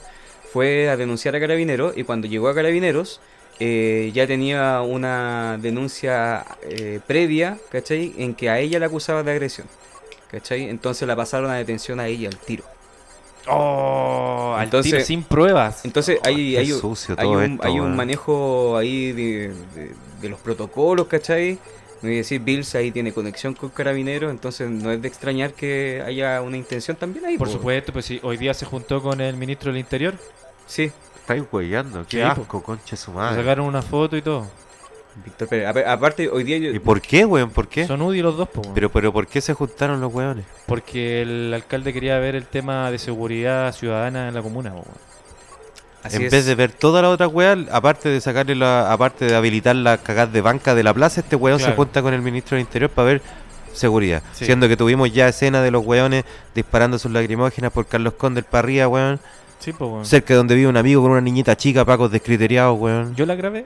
fue a denunciar a Carabineros y cuando llegó a Carabineros eh, ya tenía una denuncia eh, previa, ¿cachai? En que a ella la acusaba de agresión, ¿cachai? Entonces la pasaron a detención a ella al tiro. Oh, al Entonces- tiro sin pruebas. Entonces hay, hay, sucio hay todo un, esto, hay un manejo ahí de, de- de los protocolos, ¿cachai? No voy a decir, Bills ahí tiene conexión con Carabineros, entonces no es de extrañar que haya una intención también ahí. Por po. supuesto, pues sí, hoy día se juntó con el ministro del Interior, Sí, Estáis huellando, qué Sí, po. asco, concha su sacaron una foto y todo. Víctor Pérez. Apa- Aparte, hoy día yo... ¿Y por qué, weón? ¿Por qué? Son UDI los dos, po, weón. Pero, pero, ¿por qué se juntaron los weones? porque el alcalde quería ver el tema de seguridad ciudadana en la comuna. po, weón. así en es. vez de ver toda la otra weá, aparte de sacarle la, aparte de habilitar la cagada de banca de la plaza, este weón se junta con el ministro del Interior para ver seguridad. Sí. Siendo que tuvimos ya escena de los weones disparando sus lacrimógenas por Carlos Conde el Parrilla, weón. Sí, pues, weón. Cerca de donde vive un amigo con una niñita chica, Pacos descriteriados, weón. Yo la grabé.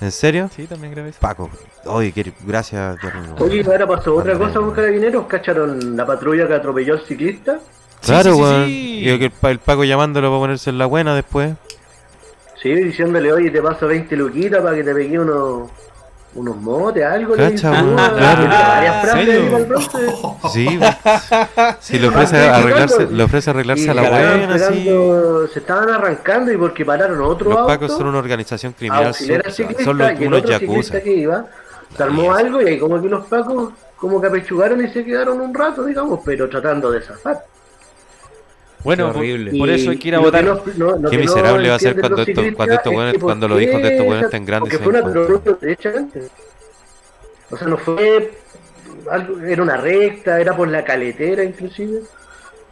¿En serio? Sí, también grabé eso. Paco. Oye, qué- gracias. Oye, ahora pasó otra cosa con carabineros, ¿cacharon la patrulla que atropelló al ciclista? Claro, sí, sí, weón. sí. Y que el, pa- el Paco llamándolo para ponerse en la buena después. Sí, diciéndole, oye, te paso 20 luquitas para que te pegué unos, unos motes, algo. le Cacha, dice, weón, "Ah, claro. varias ¿En frases serio? ahí para el bronce". Sí, sí le ofrece Ah, arreglarse, le ofrece arreglarse Y a la buena, sí. pegando- Se estaban arrancando y porque pararon otro Los auto, Pacos son una organización criminal, son, al ciclista, son los, unos otro yakuza. ciclista que iba, se armó algo y ahí como que los pacos como que apechugaron y se quedaron un rato, digamos, pero tratando de zafar. Bueno, horrible. por eso hay que ir a votar. no- Qué miserable va a ser cuando esto- cuando estos es que por cuando los hijos de estos esa- estén grandes Porque fue una protesta derechamente. O sea, no fue algo, era una recta, era por la caletera inclusive.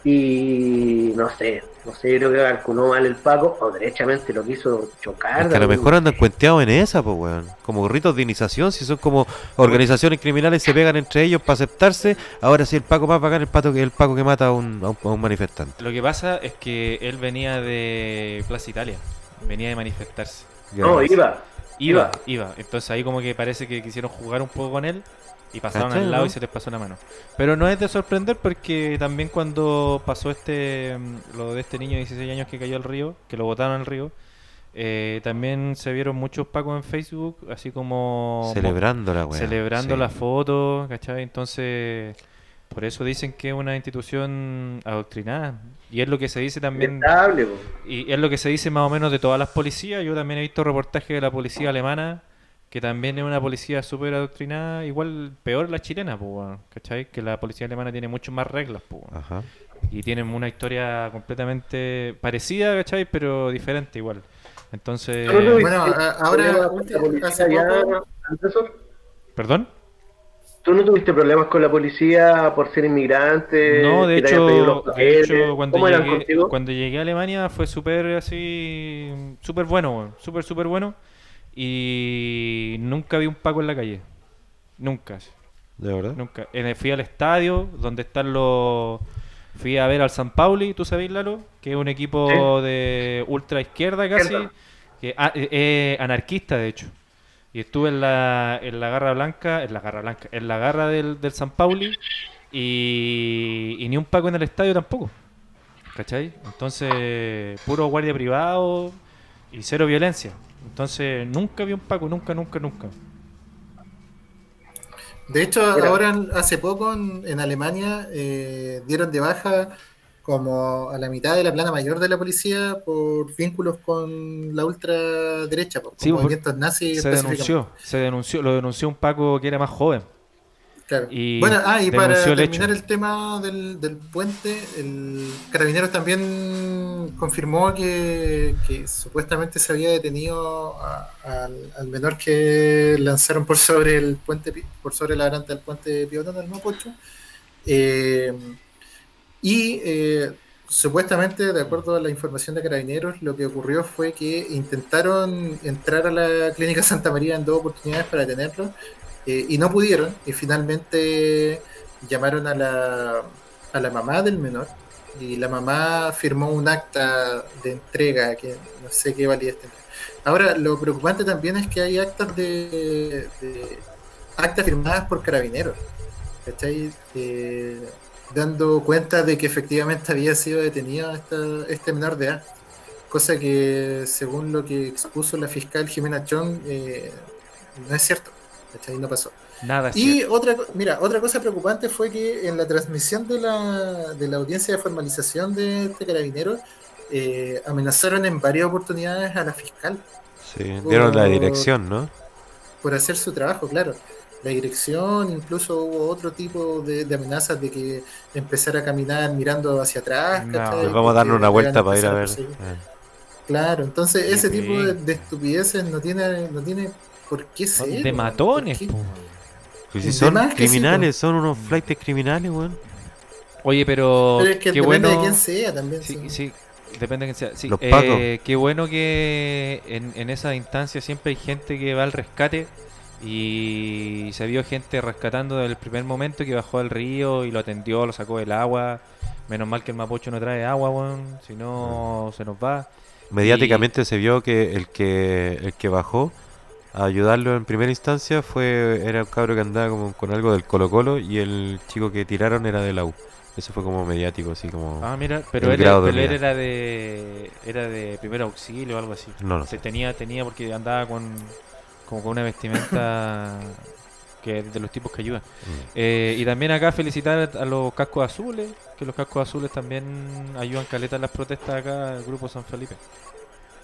Y no sé, no sé, creo que calculó mal el Paco o derechamente lo quiso chocar. Es que a lo mejor andan cuenteados en esa, pues, weón. Como ritos de iniciación, si son como organizaciones criminales se pegan entre ellos para aceptarse. Ahora sí, el Paco más bacán, el, pato que, el Paco que mata a un, a un, a un manifestante. Lo que pasa es que él venía de Plaza Italia. Venía de manifestarse. No, iba. Iba, iba. Entonces ahí como que parece que quisieron jugar un poco con él y pasaron ¿Cachai, al lado no? y se les pasó la mano. Pero no es de sorprender porque también cuando pasó este mm, lo de este niño de 16 años que cayó al río, que lo botaron al río, eh, también se vieron muchos pacos en Facebook, así como Celebrando la weón. celebrando sí. la foto, ¿cachai? Entonces, por eso dicen que es una institución adoctrinada. Y es lo que se dice también y es lo que se dice más o menos de todas las policías. Yo también he visto reportajes de la policía alemana, que también es una policía súper adoctrinada, igual peor la chilena, pues, ¿cachai? Que la policía alemana tiene muchas más reglas, pues. Ajá. y tienen una historia completamente parecida, ¿cachai? Pero diferente igual. Entonces, Bueno, a- ahora. ¿perdón? ¿Tú no tuviste problemas con la policía por ser inmigrante? No, de hecho, de papeles? hecho cuando, ¿Cómo eran llegué, cuando llegué a Alemania fue súper así, súper bueno, súper, súper bueno. Y nunca vi un Paco en la calle. Nunca. ¿De verdad? Nunca. En- fui al estadio donde están los. Fui a ver al San Pauli, ¿tú sabes, Lalo? Que es un equipo de ultra izquierda casi. Que ah, eh, eh, anarquista, de hecho. Y estuve en la, en la garra blanca, en la garra blanca, en la garra del, del San Pauli. Y, y ni un Paco en el estadio tampoco. ¿Cachai? Entonces, puro guardia privado y cero violencia. Entonces, nunca vi un Paco, nunca, nunca, nunca. De hecho, Mira. ahora hace poco en, en Alemania eh, dieron de baja como a la mitad de la plana mayor de la policía por vínculos con la ultraderecha, por, con Sí, por- movimientos nazis. Se denunció, se denunció, lo denunció un Paco que era más joven. Claro. Y bueno, ah, y para el terminar hecho. el tema del, del puente, el Carabineros también confirmó que, que supuestamente se había detenido a- al, al menor que lanzaron por sobre el puente, por sobre la baranda del puente Piotón del Mapocho. Eh, y eh, supuestamente, de acuerdo a la información de Carabineros, lo que ocurrió fue que intentaron entrar a la clínica Santa María en dos oportunidades para detenerlo eh, y no pudieron. Y finalmente llamaron a la, a la mamá del menor y la mamá firmó un acta de entrega que no sé qué validez tendrá. Ahora, lo preocupante también es que hay actas de, actas firmadas por carabineros, ¿cachai? Eh, dando cuenta de que efectivamente había sido detenido esta- este menor de edad. Cosa que, según lo que expuso la fiscal Jimena Chong, eh, no es cierto. ¿Cachai? No pasó. Nada Y cierto. otra, mira, otra cosa preocupante fue que en la transmisión de la, de la audiencia de formalización de este carabinero, eh, amenazaron en varias oportunidades a la fiscal Sí, dieron la dirección, ¿no? por hacer su trabajo, claro. la dirección, incluso hubo otro tipo de, de amenazas de que empezar a caminar mirando hacia atrás. Pues vamos a Porque una vuelta para ir a ver. Eh. Claro, entonces ese Sí. tipo de, de estupideces no tiene, no tiene por qué Son ser. de weón, matones. Pues si son criminales, son unos flights criminales, weón. Oye, pero, Pero es que qué depende bueno. de quién sea también. Sí, sí. sí, depende de quién sea. Sí, Los eh, qué bueno que en, en esa instancia siempre hay gente que va al rescate y se vio gente rescatando desde el primer momento que bajó al río y lo atendió, lo sacó del agua. Menos mal que el mapocho no trae agua, weón, si no se nos va. Mediáticamente se vio que el que el que bajó a ayudarlo en primera instancia fue era un cabro que andaba como con algo del Colo Colo y el chico que tiraron era de la U. Eso fue como mediático, así como... Ah, mira, pero, él, grado de pero él unidad. era de era de primer auxilio o algo así. No, no Se sé. tenía tenía porque andaba con como con una vestimenta que es de los tipos que ayudan. Mm. Eh, y también acá felicitar a los cascos azules, que los cascos azules también ayudan caleta en las protestas acá del grupo San Felipe.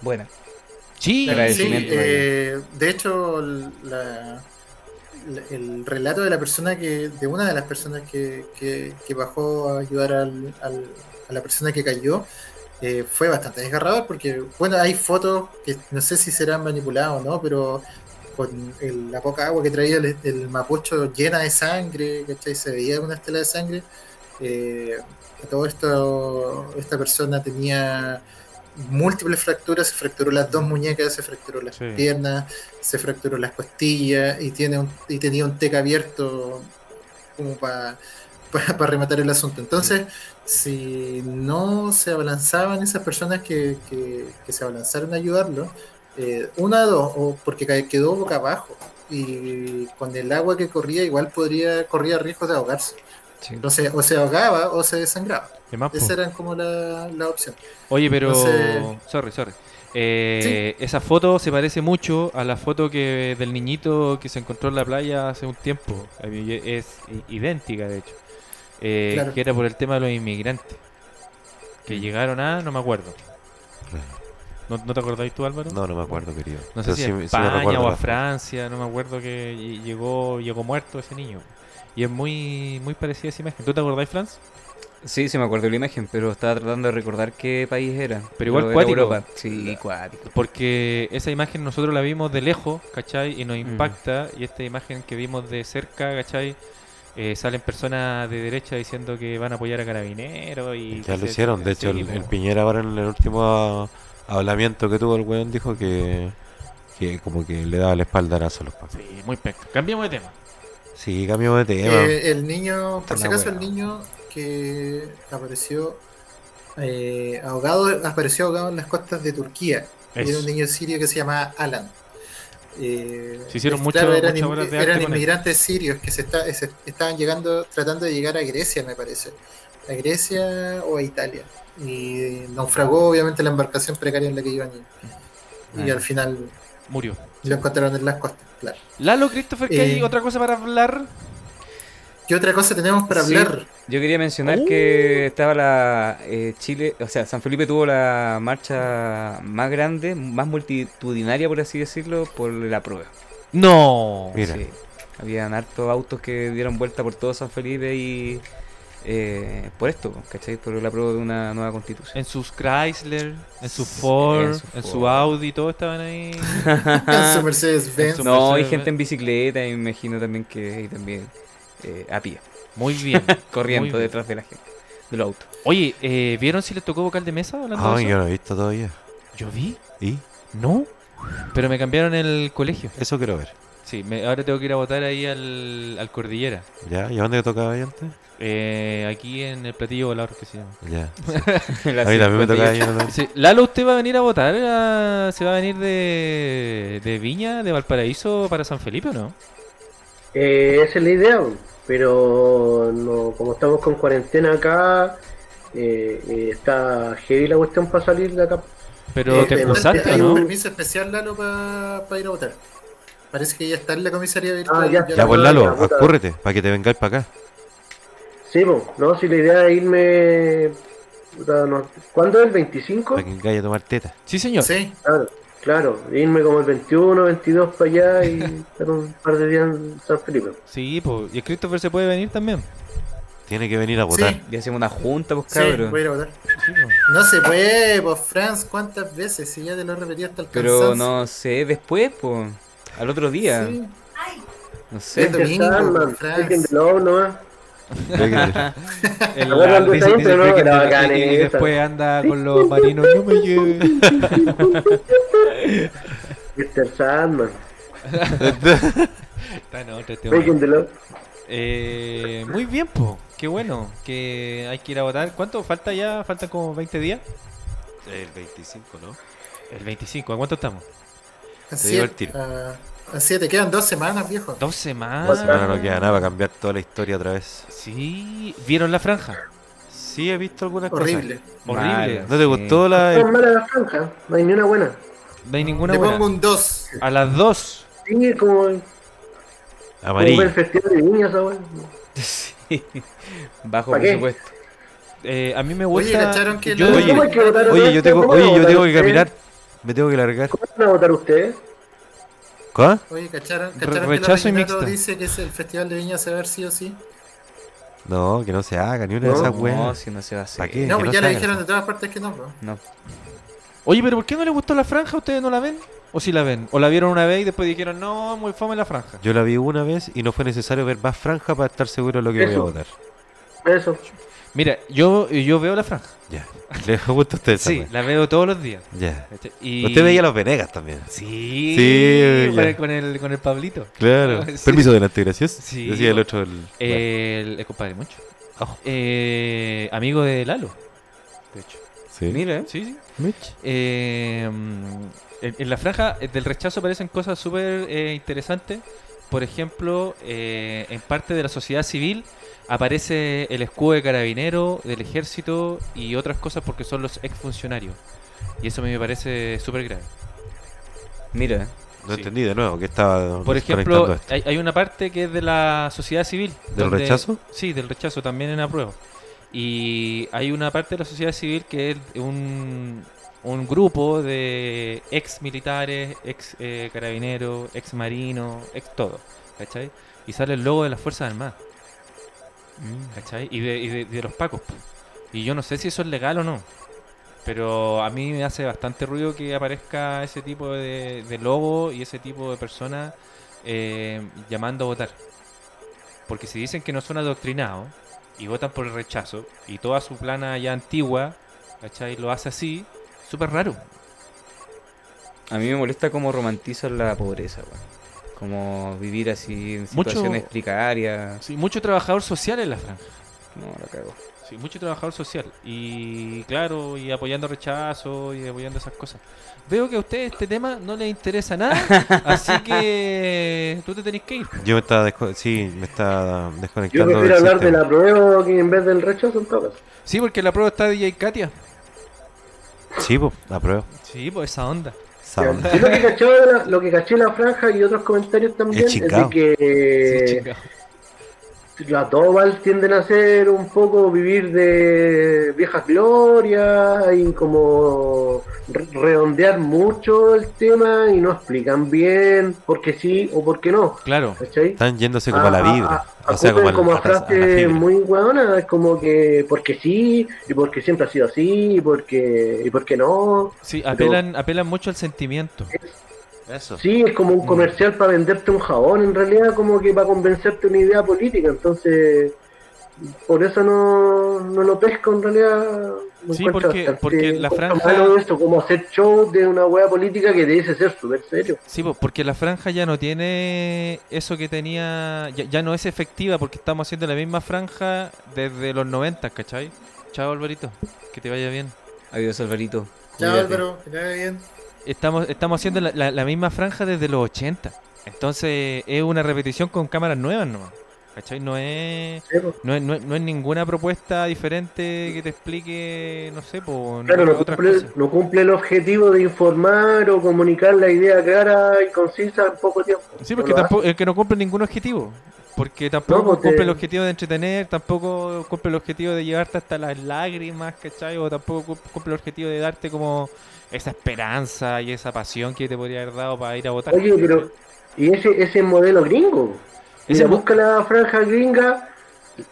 Buena. Sí, Sí, eh, de hecho, la- la- el relato de la persona que, de una de las personas que, que- que bajó a ayudar al- al- a la persona que cayó, eh, fue bastante desgarrador porque, bueno, hay fotos que no sé si serán manipuladas o no, pero con el- la poca agua que traía el, el mapocho llena de sangre, ¿cachai? Se veía una estela de sangre. Eh, todo esto, esta persona tenía múltiples fracturas, se fracturó las dos muñecas, se fracturó las Sí. piernas, se fracturó las costillas y tiene un, y tenía un teca abierto como para rematar el asunto. Entonces, si no se abalanzaban esas personas que, que- que se abalanzaron a ayudarlo, eh, una dos, o porque quedó boca abajo y con el agua que corría igual podría corría riesgo de ahogarse. Sí. Entonces, o se ahogaba o se desangraba. Esas eran como la, la opción. Oye, pero. Entonces- Sorry, sorry. Eh, Esa foto se parece mucho a la foto que del niñito que se encontró en la playa hace un tiempo. Es idéntica, de hecho. Eh, Claro. Que era por el tema de los inmigrantes. Que llegaron a. No me acuerdo. ¿No, no te acordáis tú, Álvaro? No, no me acuerdo, querido. No sé Pero si sí a sí España o a. Francia, no me acuerdo que ll- llegó llegó muerto ese niño. Y es muy muy parecida a esa imagen. ¿Tú te acordáis, Franz? Sí, se me acuerdo de la imagen, pero estaba tratando de recordar qué país era. Pero igual cuático. Europa. Sí, cuático. Porque esa imagen nosotros la vimos de lejos, ¿cachai? Y nos Mm. impacta. Y esta imagen que vimos de cerca, ¿cachai? Eh, salen personas de derecha diciendo que van a apoyar a carabineros y... Ya lo hicieron. De hecho, sí, el. Piñera ahora en el último hablamiento que tuvo el weón dijo que, que como que le daba la espaldarazo a los pacos. Sí, muy pecto. Cambiemos de tema. Sí, cambiamos de tema. Eh, el niño, por si acaso, el niño que apareció eh, ahogado, apareció ahogado en las costas de Turquía. Y Era un niño sirio que se llamaba Alan. Eh, Se hicieron mucho- eran, muchas inmi- obras de arte eran inmigrantes sirios que se, está- se estaban llegando, tratando de llegar a Grecia, me parece. A Grecia o a Italia. Y naufragó, obviamente, la embarcación precaria en la que iban. Y, y al final Murió. lo encontraron en las costas, claro. Lalo, Christopher, ¿qué hay Eh, otra cosa para hablar? ¿Qué otra cosa tenemos para Sí. hablar? Yo quería mencionar Uh. que estaba la eh, Chile, o sea, San Felipe tuvo la marcha más grande, más multitudinaria, por así decirlo, por la prueba. No. Mira. Sí. Habían hartos autos que dieron vuelta por todo San Felipe y eh, por esto, ¿cachai? Por la prueba de una nueva constitución. En sus Chrysler, en su Ford, en su en su. Audi, todos estaban ahí. en su Mercedes Benz. No, hay gente en bicicleta, y me imagino también que hay también eh, a pie, Muy bien. corriendo muy bien. detrás de la gente, de los autos. Oye, eh, ¿vieron si les tocó vocal de mesa Ay, eso? yo no he visto todavía. Yo vi. ¿Y? No. Pero me cambiaron el colegio. Eso quiero ver. Sí, me- ahora tengo que ir a votar ahí al, al Cordillera. ¿Ya? ¿Y a dónde tocaba ahí antes? Eh, aquí en el platillo volador que se llama. Ya. A mí también me 58. tocaba ahí en el- Sí, Lalo, ¿usted va a venir a votar? a- ¿Se va a venir de, de Viña, de Valparaíso para San Felipe o no? Eh, esa es la idea, pero no, como estamos con cuarentena acá, eh, eh, está heavy la cuestión para salir de acá. Pero Eh, te cruzaste, Hay un ¿no? permiso especial, Lalo, para ir a votar. Parece que ya está en la comisaría virtual. Ah, ya. Ya, la- pues Ya, Lalo, acúrrete, para que te vengáis para acá. Sí, po, no, si la idea es irme. puta, no, ¿Cuándo es el 25? Para que vengáis a tomar teta. Sí, señor. Claro, Sí, Claro, irme como el 21, 22 para allá y estar un par de días en San Felipe. Sí, pues. Y el Christopher se puede venir también. Tiene que venir a votar. Sí. Y hacemos una junta, pues Sí, cabrón. voy a ir a votar. Sí. No se puede, pues Franz, ¿cuántas veces? Si ya te lo repetí hasta el Pero cansancio. no sé, después, pues. Al otro día. Sí. No Es sé. domingo, Franz. El- cuando dice- dice no, que- la y- bacana y, y después anda con los marinos. No me lleves. Mr. Sandman. Está en otra este Love. Eh, muy bien, pues. Qué bueno que hay que ir a votar. ¿Cuánto falta ya? ¿Faltan como 20 días? El 25, ¿no? El 25. ¿A cuánto estamos? Te digo el tiro. A- a siete, quedan dos semanas, viejo. Dos semanas. No, no queda nada para cambiar toda la historia otra vez. Sí. ¿Vieron la franja? Sí, he visto algunas Horrible. Horrible. Mala. cosas. ¿No te Sí. gustó la.? Son malas las franjas, no hay ni una buena. No hay ninguna Le buena. pongo un 2. A las 2. Sí, es como, como ver el Amarillo. festival de esa weá. Sí. Bajo presupuesto. Eh, a mí me Oye, gusta. ¿cacharon que yo- la- Oye, ¿Cómo hay que votar Oye, yo vez? tengo, ¿Cómo oye, yo tengo que caminar. Me tengo que largar. ¿Cómo van a votar ustedes? ¿Cuál? Oye, ¿cacharon, cacharon rechazo que mixta. dice que es el festival de Viña se va a ver sí o sí? No, que no se haga ni una de No, esas No, weas. si no se va a hacer. ¿Pa' qué? No, pues no ya le dijeron eso. de todas partes que no, bro. No. Oye, pero ¿por qué no le gustó la franja? ¿Ustedes no la ven? ¿O sí la ven? ¿O la vieron una vez y después dijeron, no, muy fome la franja? Yo la vi una vez y no fue necesario ver más franja para estar seguro de lo que voy a votar. Eso. Mira, yo, yo veo la franja. Ya. ¿Le gusta a usted esa Sí, wea? la veo todos los días. Ya. Y... Usted veía los Venegas también. Sí, Sí, con, el, con, el, con el Pablito. Claro. Sí. Permiso delante, gracias. Sí. Decía el otro. El... El, el compadre mucho. Oh. Eh, amigo de Lalo. De hecho. Sí. Mira, ¿eh? Sí, sí. Mitch. Eh, en, en la franja del rechazo aparecen cosas súper eh, interesantes. Por ejemplo, eh, en parte de la sociedad civil aparece el escudo de carabinero, del ejército y otras cosas porque son los exfuncionarios. Y eso a mí me parece súper grave. Mira. No Sí. entendí de nuevo que estaba Por ejemplo, esto. hay, hay una parte que es de la sociedad civil. ¿Del rechazo? Sí, del rechazo, también en apruebo. Y hay una parte de la sociedad civil que es un, un grupo de ex militares, ex eh, carabineros, ex marinos, ex todo. ¿Cachai? Y sale el logo de las Fuerzas Armadas. ¿Cachai? Y de, y de- los pacos. Y yo no sé si eso es legal o no. Pero a mí me hace bastante ruido que aparezca ese tipo de, de logo y ese tipo de personas eh, llamando a votar. Porque si dicen que no son adoctrinados y votan por el rechazo y toda su plana ya antigua, ¿cachai? Lo hace así, súper raro. A mí me molesta cómo romantizan la pobreza, weón. Como vivir así en Mucho- situaciones precarias. Sí, mucho trabajador social en la franja. No, la cago. Sí, mucho trabajador social. Y claro, y apoyando rechazo y apoyando esas cosas. Veo que a usted este tema no le interesa nada, así que tú te tenés que ir. Yo me estaba desco- sí, me estaba Yo desconectando prefiero del hablar de la prueba que en vez del rechazo en todo caso. Sí, porque la prueba está DJ Katia. Sí, pues, la prueba. Sí, pues esa onda. Sound. Yo lo que caché de la, lo que caché la franja y otros comentarios también Es es, de que Las Tobal tienden a ser un poco vivir de viejas glorias y como re- redondear mucho el tema y no explican bien por qué sí o por qué no. Claro. ¿Cachai? Están yéndose como a la vibra. ah, O sea, como, como a, a a frases muy es como que porque sí, y porque siempre ha sido así, y porque, y porque no. Sí, apelan, apelan mucho al sentimiento. Eso. Sí, es como un comercial para venderte un jabón, en realidad, como que para convencerte una idea política. Entonces, por eso no, no lo pesco, en realidad. Sí, porque- porque la franja- eso, como hacer show de una wea política que te dice ser súper serio. Sí, po, porque la franja ya no tiene eso que tenía, ya, ya no es efectiva porque estamos haciendo la misma franja desde los 90, ¿cachai? Chao Alvarito, que te vaya bien. Adiós, Alvarito. Chao. Álvaro, que te vaya bien. Estamos, estamos haciendo la, la- la misma franja desde los 80. Entonces es una repetición con cámaras nuevas nomás. ¿Cachai? No es, no es, no es, no es ninguna propuesta diferente que te explique, no sé, por Claro, no cumple, cosas. no cumple el objetivo de informar o comunicar la idea clara y concisa en poco tiempo. Sí, porque tampoco, es que no cumple ningún objetivo. Porque tampoco cumple el objetivo de entretener, tampoco cumple el objetivo de llevarte hasta las lágrimas, ¿cachai? O tampoco cum- cumple el objetivo de darte como esa esperanza y esa pasión que te podría haber dado para ir a votar. Oye, pero. ¿Y ese, ese modelo gringo? Mira, busca la franja gringa,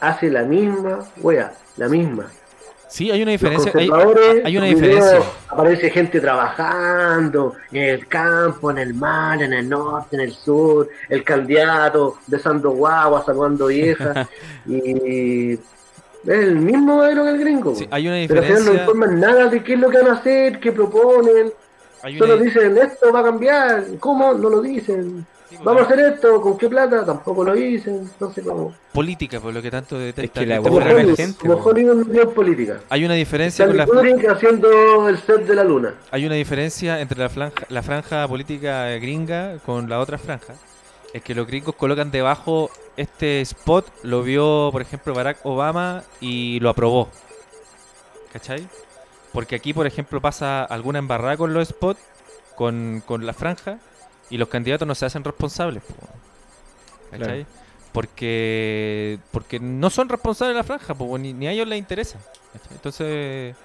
hace la misma, wea, la misma. Sí, hay una diferencia. Hay, hay una diferencia. Aparece gente trabajando en el campo, en el mar, en el norte, en el sur, el candidato besando guaguas, saludando viejas. y es el mismo modelo que el gringo. Sí, hay una Pero al final no diferencia. informan nada de qué es lo que van a hacer, qué proponen. Hay Solo una, dicen esto va a cambiar. ¿Cómo? No lo dicen. sí, Vamos a hacer esto, ¿con qué plata? Tampoco lo dicen. No sé cómo. política, por lo que tanto detesta. que la gente. Hollywood no es política. Hay una diferencia con la, Kubrick haciendo el set de la luna. hay una diferencia entre la franja, la franja política gringa con la otra franja. Es que los gringos colocan debajo este spot, lo vio, por ejemplo, Barack Obama y lo aprobó. ¿Cachai? Porque aquí, por ejemplo, pasa alguna embarrada con los spots, con, con la franja, y los candidatos no se hacen responsables. po. ¿Cachai? Claro. Porque, porque no son responsables de la franja, po, ni, ni a ellos les interesa. ¿cachai? Entonces,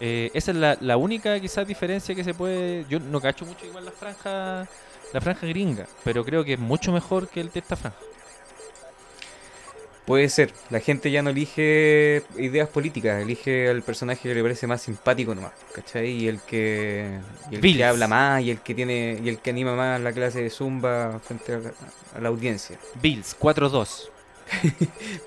eh, esa es la, la única quizás diferencia que se puede. Yo no cacho mucho igual la franja, la franja gringa, pero creo que es mucho mejor que el de esta franja. Puede ser. La gente ya no elige ideas políticas, elige al personaje que le parece más simpático nomás, ¿cachai? Y el que, y el Bills. que habla más, y el que tiene, y el que anima más la clase de zumba frente a la, a la audiencia. Bills 4-2.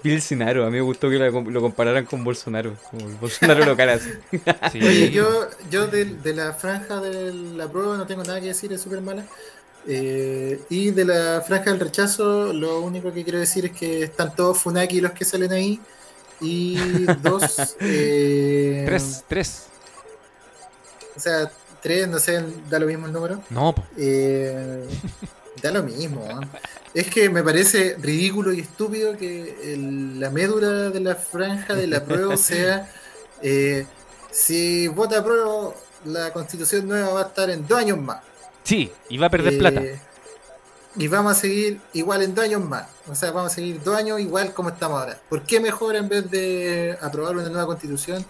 Bill Sinaro, a mí me gustó que lo compararan con Bolsonaro, como el Bolsonaro local así. Sí. Oye, yo, yo de, de la franja de la prueba no tengo nada que decir, es súper mala. Eh, y de la franja del rechazo, lo único que quiero decir es que están todos Funaki los que salen ahí. Y dos, eh, Tres, tres. o sea, tres, no sé, da lo mismo el número. No. Eh, da lo mismo. ¿no? Es que me parece ridículo y estúpido que el- la médula de la franja de la prueba sea eh, si vota prueba la constitución nueva va a estar en dos años más. Sí, y va a perder Eh, plata. Y vamos a seguir igual en dos años más. O sea, vamos a seguir dos años igual como estamos ahora. ¿Por qué mejor en vez de aprobar una nueva constitución?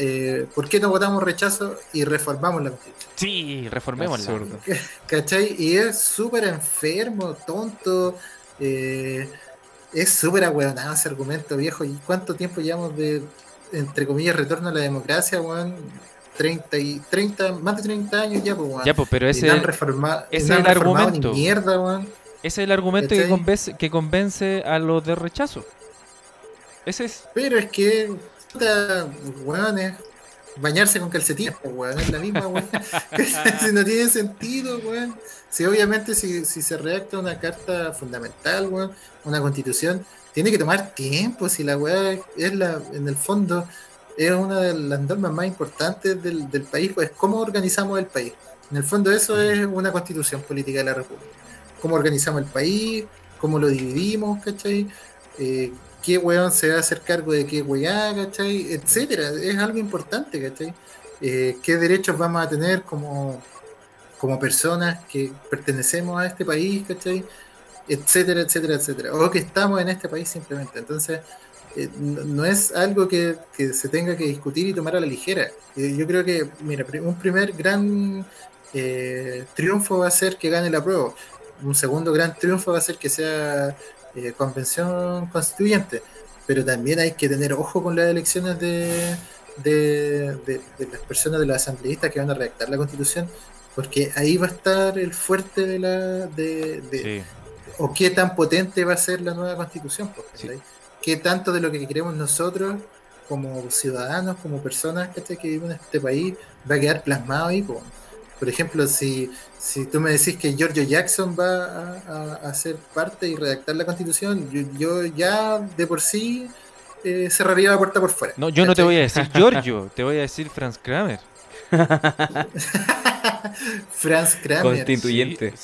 eh, ¿Por qué no votamos rechazo y reformamos la constitución? Sí, reformémosla. Absurdo. ¿Cachai? Y es súper enfermo, tonto. eh, es súper ahueonado ese argumento viejo. ¿Y cuánto tiempo llevamos de, entre comillas, retorno a la democracia, weón? 30 y 30, más de 30 años ya, pues, weón. Ya, pues, pero ese, es el argumento. Mierda, weón. ese es el argumento que convence, que convence a los de rechazo. Ese es. Pero es que, puta, weón, es bañarse con calcetines, pues, weón, es la misma, weón. si no tiene sentido, weón. Si obviamente si, si se redacta una carta fundamental, weón, una constitución, tiene que tomar tiempo, si la weá es la, en el fondo, es una de las normas más importantes del, del país, pues cómo organizamos el país. En el fondo eso es una constitución política de la República. Cómo organizamos el país, cómo lo dividimos, ¿cachai? Eh, qué weón se va a hacer cargo de qué weá, ¿cachai? Etcétera. Es algo importante, ¿cachai? Eh, qué derechos vamos a tener como, como personas que pertenecemos a este país, ¿cachai? Etcétera, etcétera, etcétera. O que estamos en este país simplemente. Entonces, eh, no, es algo que, que se tenga que discutir y tomar a la ligera. Eh, yo creo que, mira, un primer gran eh, triunfo va a ser que gane la prueba. Un segundo gran triunfo va a ser que sea eh, convención constituyente. Pero también hay que tener ojo con las elecciones de, de, de- de las personas de los asambleístas que van a redactar la constitución, porque ahí va a estar el fuerte de la de, Sí. o qué tan potente va a ser la nueva constitución, Sí. Qué tanto de lo que queremos nosotros como ciudadanos, como personas que viven en este país, va a quedar plasmado ahí. po. Por ejemplo, si, si tú me decís que Giorgio Jackson va a, a- a ser parte y redactar la constitución, yo, yo ya de por sí eh, cerraría la puerta por fuera. No, yo no te voy a decir Giorgio, te voy a decir Franz Kramer. Franz Kramer. Constituyente. Sí,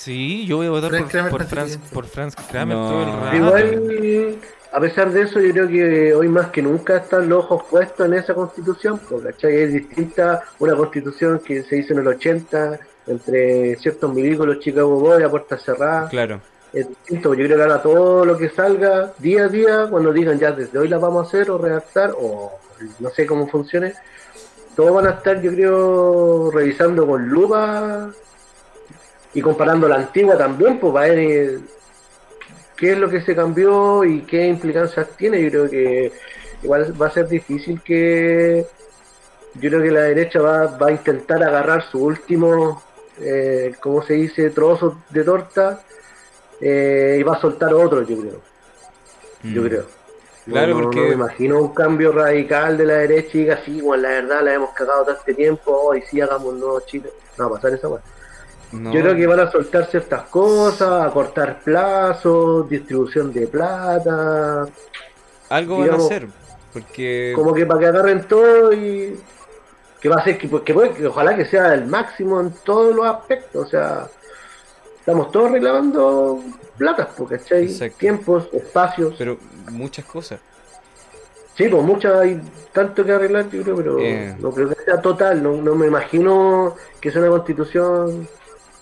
sí, yo voy a votar Franz por, por Franz, por Franz Kramer No. todo el rato. Igual, a pesar de eso, yo creo que hoy más que nunca están los ojos puestos en esa constitución, porque es distinta una constitución que se hizo en el 80 entre ciertos milicos, los Chicago Boys, a puerta cerrada, Claro. es distinto. Yo creo que ahora todo lo que salga día a día, cuando digan ya desde hoy la vamos a hacer o redactar, o no sé cómo funcione, todos van a estar, yo creo, revisando con lupa y comparando la antigua también, pues para ver eh, qué es lo que se cambió y qué implicancias tiene. Yo creo que igual va a ser difícil que. Yo creo que la derecha va, va a intentar agarrar su último, eh, ¿cómo se dice?, trozo de torta eh, y va a soltar otro, yo creo. Yo Mm. creo. Claro, no, porque- no me imagino un cambio radical de la derecha y diga, sí, bueno, la verdad la hemos cagado todo este tiempo, hoy sí hagamos un nuevo Chile. No va a pasar esa weá. No. Yo creo que van a soltar ciertas cosas, a cortar plazos, distribución de plata, Algo van a hacer. Porque. como que para que agarren todo y que va a ser que, pues, que, que ojalá que sea el máximo en todos los aspectos, o sea, estamos todos reclamando platas, porque ¿cachai? Exacto. Tiempos, espacios, Pero muchas cosas. sí, pues muchas hay tanto que arreglar, yo creo, pero Eh. no creo que sea total, no, no me imagino que sea una constitución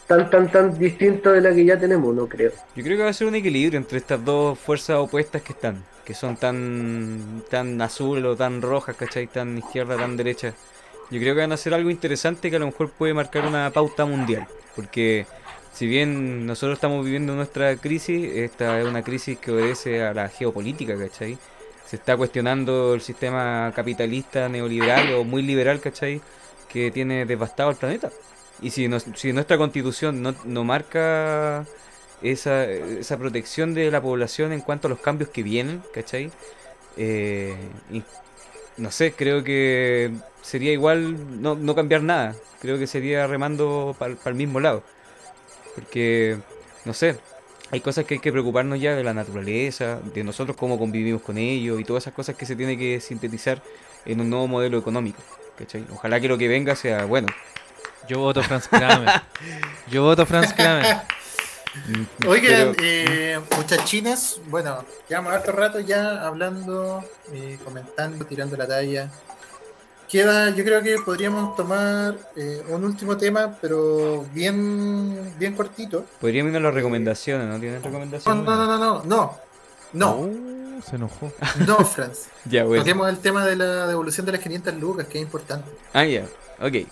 tan, tan, tan distinta de la que ya tenemos, no creo. Yo creo que va a ser un equilibrio entre estas dos fuerzas opuestas que están, que son tan tan azul o tan rojas, ¿cachai? Tan izquierda, tan derecha. Yo creo que van a hacer algo interesante que a lo mejor puede marcar una pauta mundial, porque si bien nosotros estamos viviendo nuestra crisis, esta es una crisis que obedece a la geopolítica, ¿cachai? Se está cuestionando el sistema capitalista neoliberal o muy liberal, ¿cachai? Que tiene devastado el planeta. Y si, nos- si nuestra constitución no, marca esa, esa protección de la población en cuanto a los cambios que vienen, ¿cachai? Eh, no sé, creo que sería igual no, no cambiar nada. Creo que sería remando para el mismo lado. Porque, no sé, hay cosas que hay que preocuparnos ya de la naturaleza, de nosotros cómo convivimos con ellos y todas esas cosas que se tiene que sintetizar en un nuevo modelo económico. ¿cachai? Ojalá que lo que venga sea bueno. Yo voto Franz Kramer. Yo voto Franz Kramer. Oigan, Pero- eh, muchachines, bueno, llevamos harto rato ya hablando, eh, comentando, tirando la talla. Queda, yo creo que podríamos tomar eh, un último tema, pero bien, bien cortito. Podríamos ir a las recomendaciones, ¿no? ¿Tienen No, recomendaciones? no, no, no, no, no, no, Uh, se enojó. no, Franz. Ya, bueno. Toquemos el tema de la devolución de las 500 lucas, que es importante. Ah, ya, ok.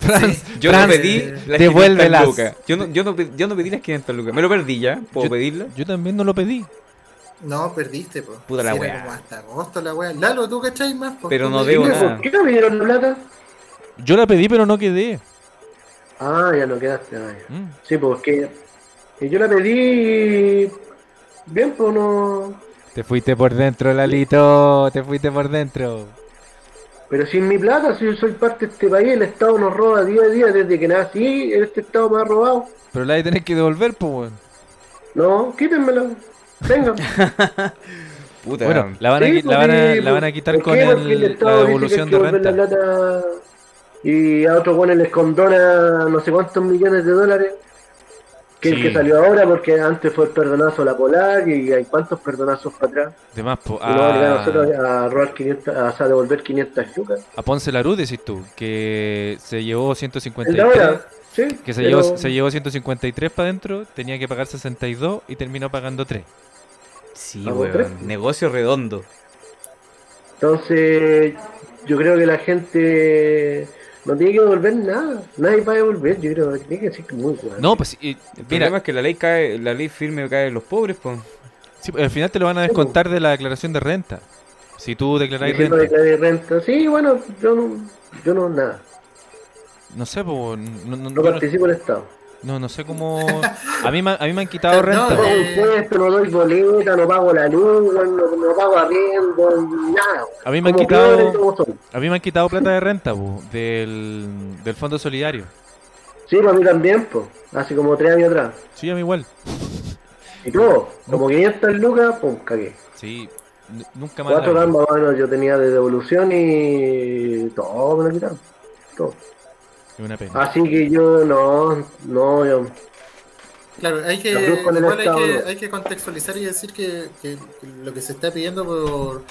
Franz, Yo Franz, no pedí las devuélvelas. 500 lucas. Yo no, yo, no, yo no pedí las 500 lucas. Me lo perdí ya. ¿Puedo Yo- pedirla? Yo también no lo pedí. No, perdiste, pues. Puta la como hasta agosto la wea. Lalo, ¿tú cachai más? po? Pero ¿Tú no debo nada. ¿Por qué no me dieron la plata? Yo la pedí, pero no quedé. Ah, ya no quedaste. ah. Mm. Sí, pues que que yo la pedí bien, pues no. Te fuiste por dentro, Lalito. Te fuiste por dentro. Pero sin mi plata, si yo soy parte de este país, el Estado nos roba día a día desde que nací, este Estado me ha robado. Pero la tenés que devolver, pues, weón. No, quítenmela. Venga. Puta. Bueno, la van, a, Sí, qui- la, van a, sí, la van a quitar ¿por con el- la que devolución hay que de la renta. plata y a otros buenos les condona no sé cuántos millones de dólares. Que el Sí. que salió ahora, porque antes fue el perdonazo a la Polar y hay cuántos perdonazos para atrás. De más, po, a obligar a nosotros a robar 500, a, o sea, a devolver 500 lucas. a Ponce Larú decís tú, que se llevó El de 153. ahora, sí. Que se, pero- llevó, se llevó 153 para adentro, tenía que pagar 62 y terminó pagando 3. Sí, ¿Hago weón. tres? Negocio redondo. Entonces, yo creo que la gente no tiene que devolver nada. Nadie va a devolver, yo creo que tiene que ser muy bueno. No, pues eh, El mira, problema es que la ley cae, la ley firme cae en los pobres, pues. sí, al final te lo van a descontar de la declaración de renta. Si tú declaráis Diciendo renta. declaré renta. Sí, bueno, yo no, yo no, nada. No sé, po, no, no, No no- participo en el Estado. No, no sé cómo. A mí, me- a mí me han quitado renta. No pago impuestos, no doy boleta, no pago la luz, no, no pago arriendo, nada. A mí me han Como quitado. A mí me han quitado plata de renta, po, del, del fondo solidario. Sí, para mí también, pues. Hace como tres años atrás. Sí, a mí igual. Y todo, como 500 lucas, pum, cagué. Sí, nunca más. Cuatro gambas, bueno, yo tenía de devolución y todo me lo quitaron. Todo. Es una pena. Así que yo no, no, yo. Claro, hay que, igual hay que, hay que contextualizar y decir que, que- que lo que se está pidiendo por,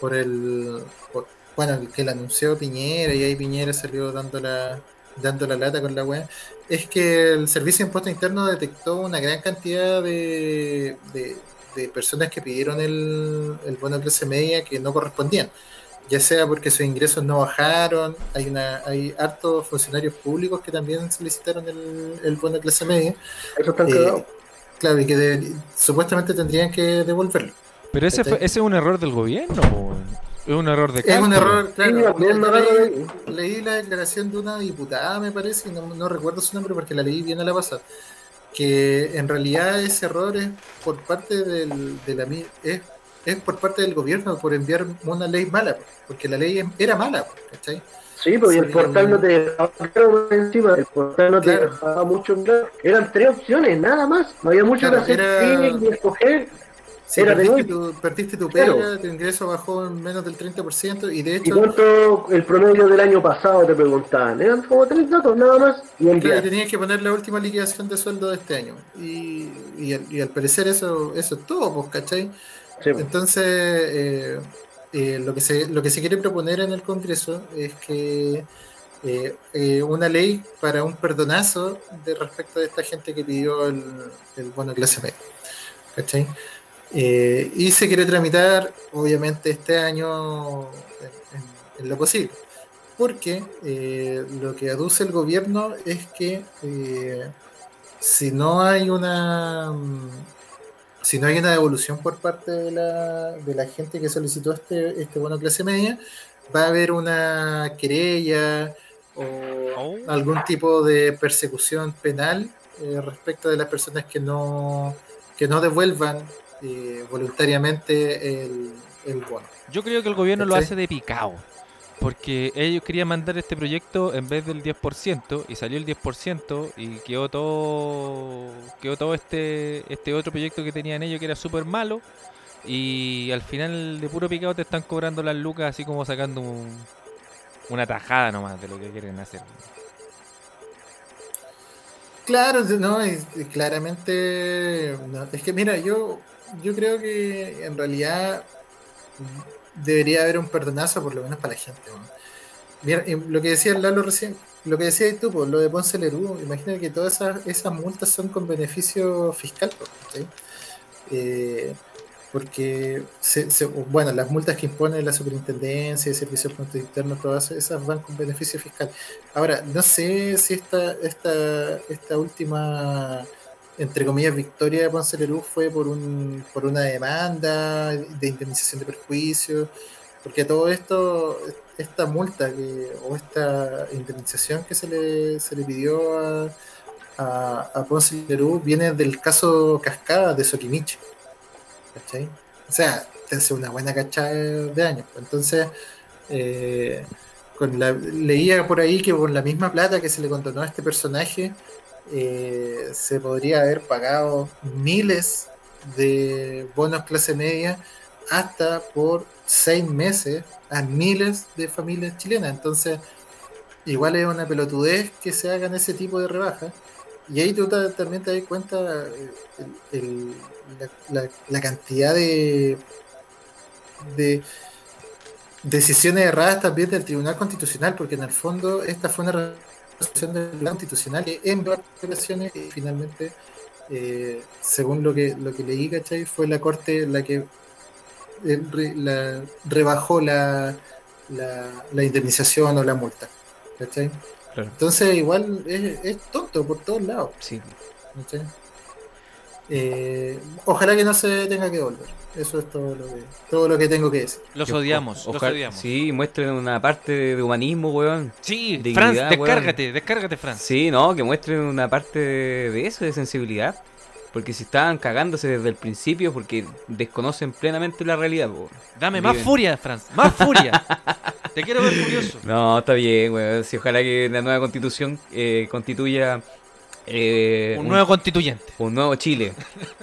por el. por- bueno, que lo anunció Piñera y ahí Piñera salió dando la, dando la lata con la web, es que el Servicio de Impuesto Interno detectó una gran cantidad de, de, de personas que pidieron el, el bono clase media que no correspondían. Ya sea porque sus ingresos no bajaron, hay una hay hartos funcionarios públicos que también solicitaron el, el bono clase media. Eso están Eh, claro, y que de- supuestamente tendrían que devolverlo. Pero ese, fue- ese es un error del gobierno, es un error de Es un cálculo. error, claro. Sí, de leí, la declaración de una diputada, me parece, y no, no recuerdo su nombre porque la leí bien a la pasada, que en realidad ese error es por parte del, de la mi- es, es por parte del gobierno por enviar una ley mala, porque la ley era mala, ¿cachai? Sí, pues y el portal no te dejaba claro encima, el portal no te Claro. dejaba mucho en claro. Eran tres opciones, nada más. No había mucho Claro, que hacer era- ni escoger. Era de perdiste, tu, perdiste tu Claro. pega, tu ingreso bajó en menos del 30% y de ¿Y hecho cuánto el promedio del año pasado te preguntaban? Eran como tres datos, nada más. Y Claro, y enviar. tenías que poner la última liquidación de sueldo de este año. Y, y, al- y al parecer eso, eso es todo, pues, ¿cachai? Entonces, eh, eh, lo, que se, lo que se quiere proponer en el Congreso es que eh, una ley para un perdonazo de respecto de esta gente que pidió el, el bono clase media. ¿Cachai? Y se quiere tramitar, obviamente, este año en, lo posible. Porque lo que aduce el gobierno es que si no hay una si no hay una devolución por parte de la, de la gente que solicitó este, este bono clase media, va a haber una querella o Oh. algún tipo de persecución penal eh, respecto de las personas que no, que no devuelvan eh, voluntariamente el, el bono. Yo creo que el gobierno lo hace de picado. Porque ellos querían mandar este proyecto en vez del 10% y salió el 10% y quedó todo quedó todo este este otro proyecto que tenían ellos que era súper malo y al final de puro picado te están cobrando las lucas así como sacando un- una tajada nomás de lo que quieren hacer. Claro, no, y claramente, es que mira, yo, yo creo que en realidad debería haber un perdonazo por lo menos para la gente. y lo que decía Lalo recién, lo que decías tú, lo de Ponce Lerú, imagina que todas esas, multas son con beneficio fiscal, ¿cachai? Eh, porque, bueno, las multas que impone la superintendencia de servicios públicos internos, todas esas van con beneficio fiscal. Ahora, no sé si esta, esta, esta última, entre comillas, victoria de Ponce Lerú fue por, un, por una demanda de indemnización de perjuicios, porque todo esto, esta multa que, o esta indemnización que se le, se le pidió a, a, a Ponce Lerú viene del caso Cascada de Soquimiche. ¿Cachai? O sea, hace una buena cachada de años. Entonces, eh, leía por ahí que con la misma plata que se le condonó a este personaje, eh, se podría haber pagado miles de bonos clase media hasta por seis meses a miles de familias chilenas. Entonces, igual es una pelotudez que se hagan ese tipo de rebajas. Y ahí tú ta- también te das cuenta eh, el- la, la- la cantidad de, de decisiones erradas también del Tribunal Constitucional, porque en el fondo esta fue una Tribunal Constitucional que en varias ocasiones y finalmente, eh, según lo que, lo que leí, ¿cachai? Fue la Corte la que eh, la- rebajó la, la, la indemnización o la multa. ¿cachai? Claro. Entonces igual es, es tonto por todos lados. Sí. ¿cachai? Eh, ojalá que no se tenga que volver. Eso es todo lo que, todo lo que tengo que decir. Los Yo- odiamos, los ojalá- odiamos. Sí, muestren una parte de humanismo, weón. Sí, Dignidad, Franz, weón. descárgate, descárgate, Franz. Sí, no, que muestren una parte de eso, de sensibilidad. Porque si estaban cagándose desde el principio, porque desconocen plenamente la realidad, po. Dame más furia, Franz, más furia. Te quiero ver furioso. No, está bien, weón. Sí, ojalá que la nueva constitución eh, constituya eh, Un nuevo constituyente. un nuevo Chile.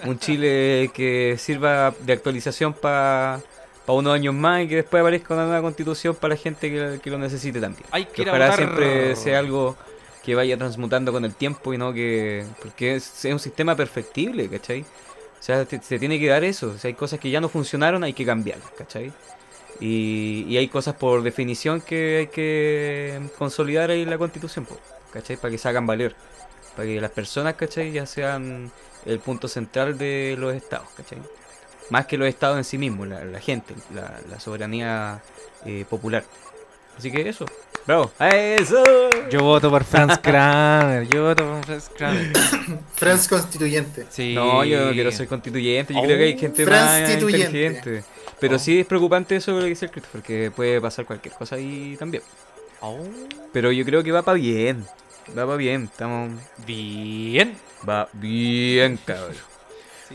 Un Chile que sirva de actualización para unos años más y que después aparezca una nueva constitución para la gente que, que lo necesite también. Hay que Que ojalá votar. siempre sea algo que vaya transmutando con el tiempo y no que... Porque es, es un sistema perfectible, ¿cachai? O sea, te- se tiene que dar eso. O sea, hay cosas que ya no funcionaron, hay que cambiarlas, ¿cachai? Y, y hay cosas por definición que hay que consolidar ahí en la constitución. ¿cachai? Para que se hagan valer. Para que las personas, ¿cachai? Ya sean el punto central de los estados, ¿cachai? Más que los estados en sí mismos, la, la gente, la, la soberanía eh, popular. Así que eso. Bravo. ¡Eso! Yo voto por Franz Kramer. Yo voto por Franz Kramer. Franz Constituyente. Sí. No, yo no quiero ser constituyente. Yo Oh, creo que hay gente más inteligente. Pero Oh. sí es preocupante eso que dice el Christopher, que puede pasar cualquier cosa ahí también. Oh, Pero yo creo que va para bien. Va para bien. Estamos. bien. Va bien, cabrón.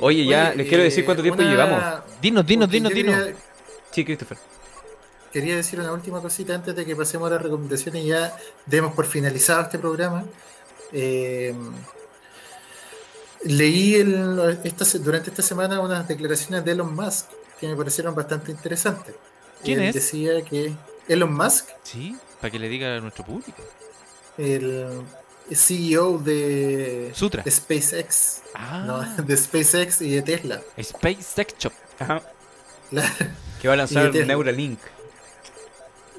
Oye, ya les quiero decir cuánto tiempo una- llevamos. Dinos, dinos, dinos, dinos. quería- Sí, Christopher. Quería decir una última cosita antes de que pasemos a las recomendaciones y ya demos por finalizado este programa. Eh, leí el- esta se- durante esta semana unas declaraciones de Elon Musk que me parecieron bastante interesantes. ¿Quién Él es? Decía que Elon Musk, Sí, para que le diga a nuestro público. El CEO de Sutra. SpaceX, Ah, no, de SpaceX y de Tesla. Space Sex Shop. Ajá. Claro. Que va a lanzar Neuralink.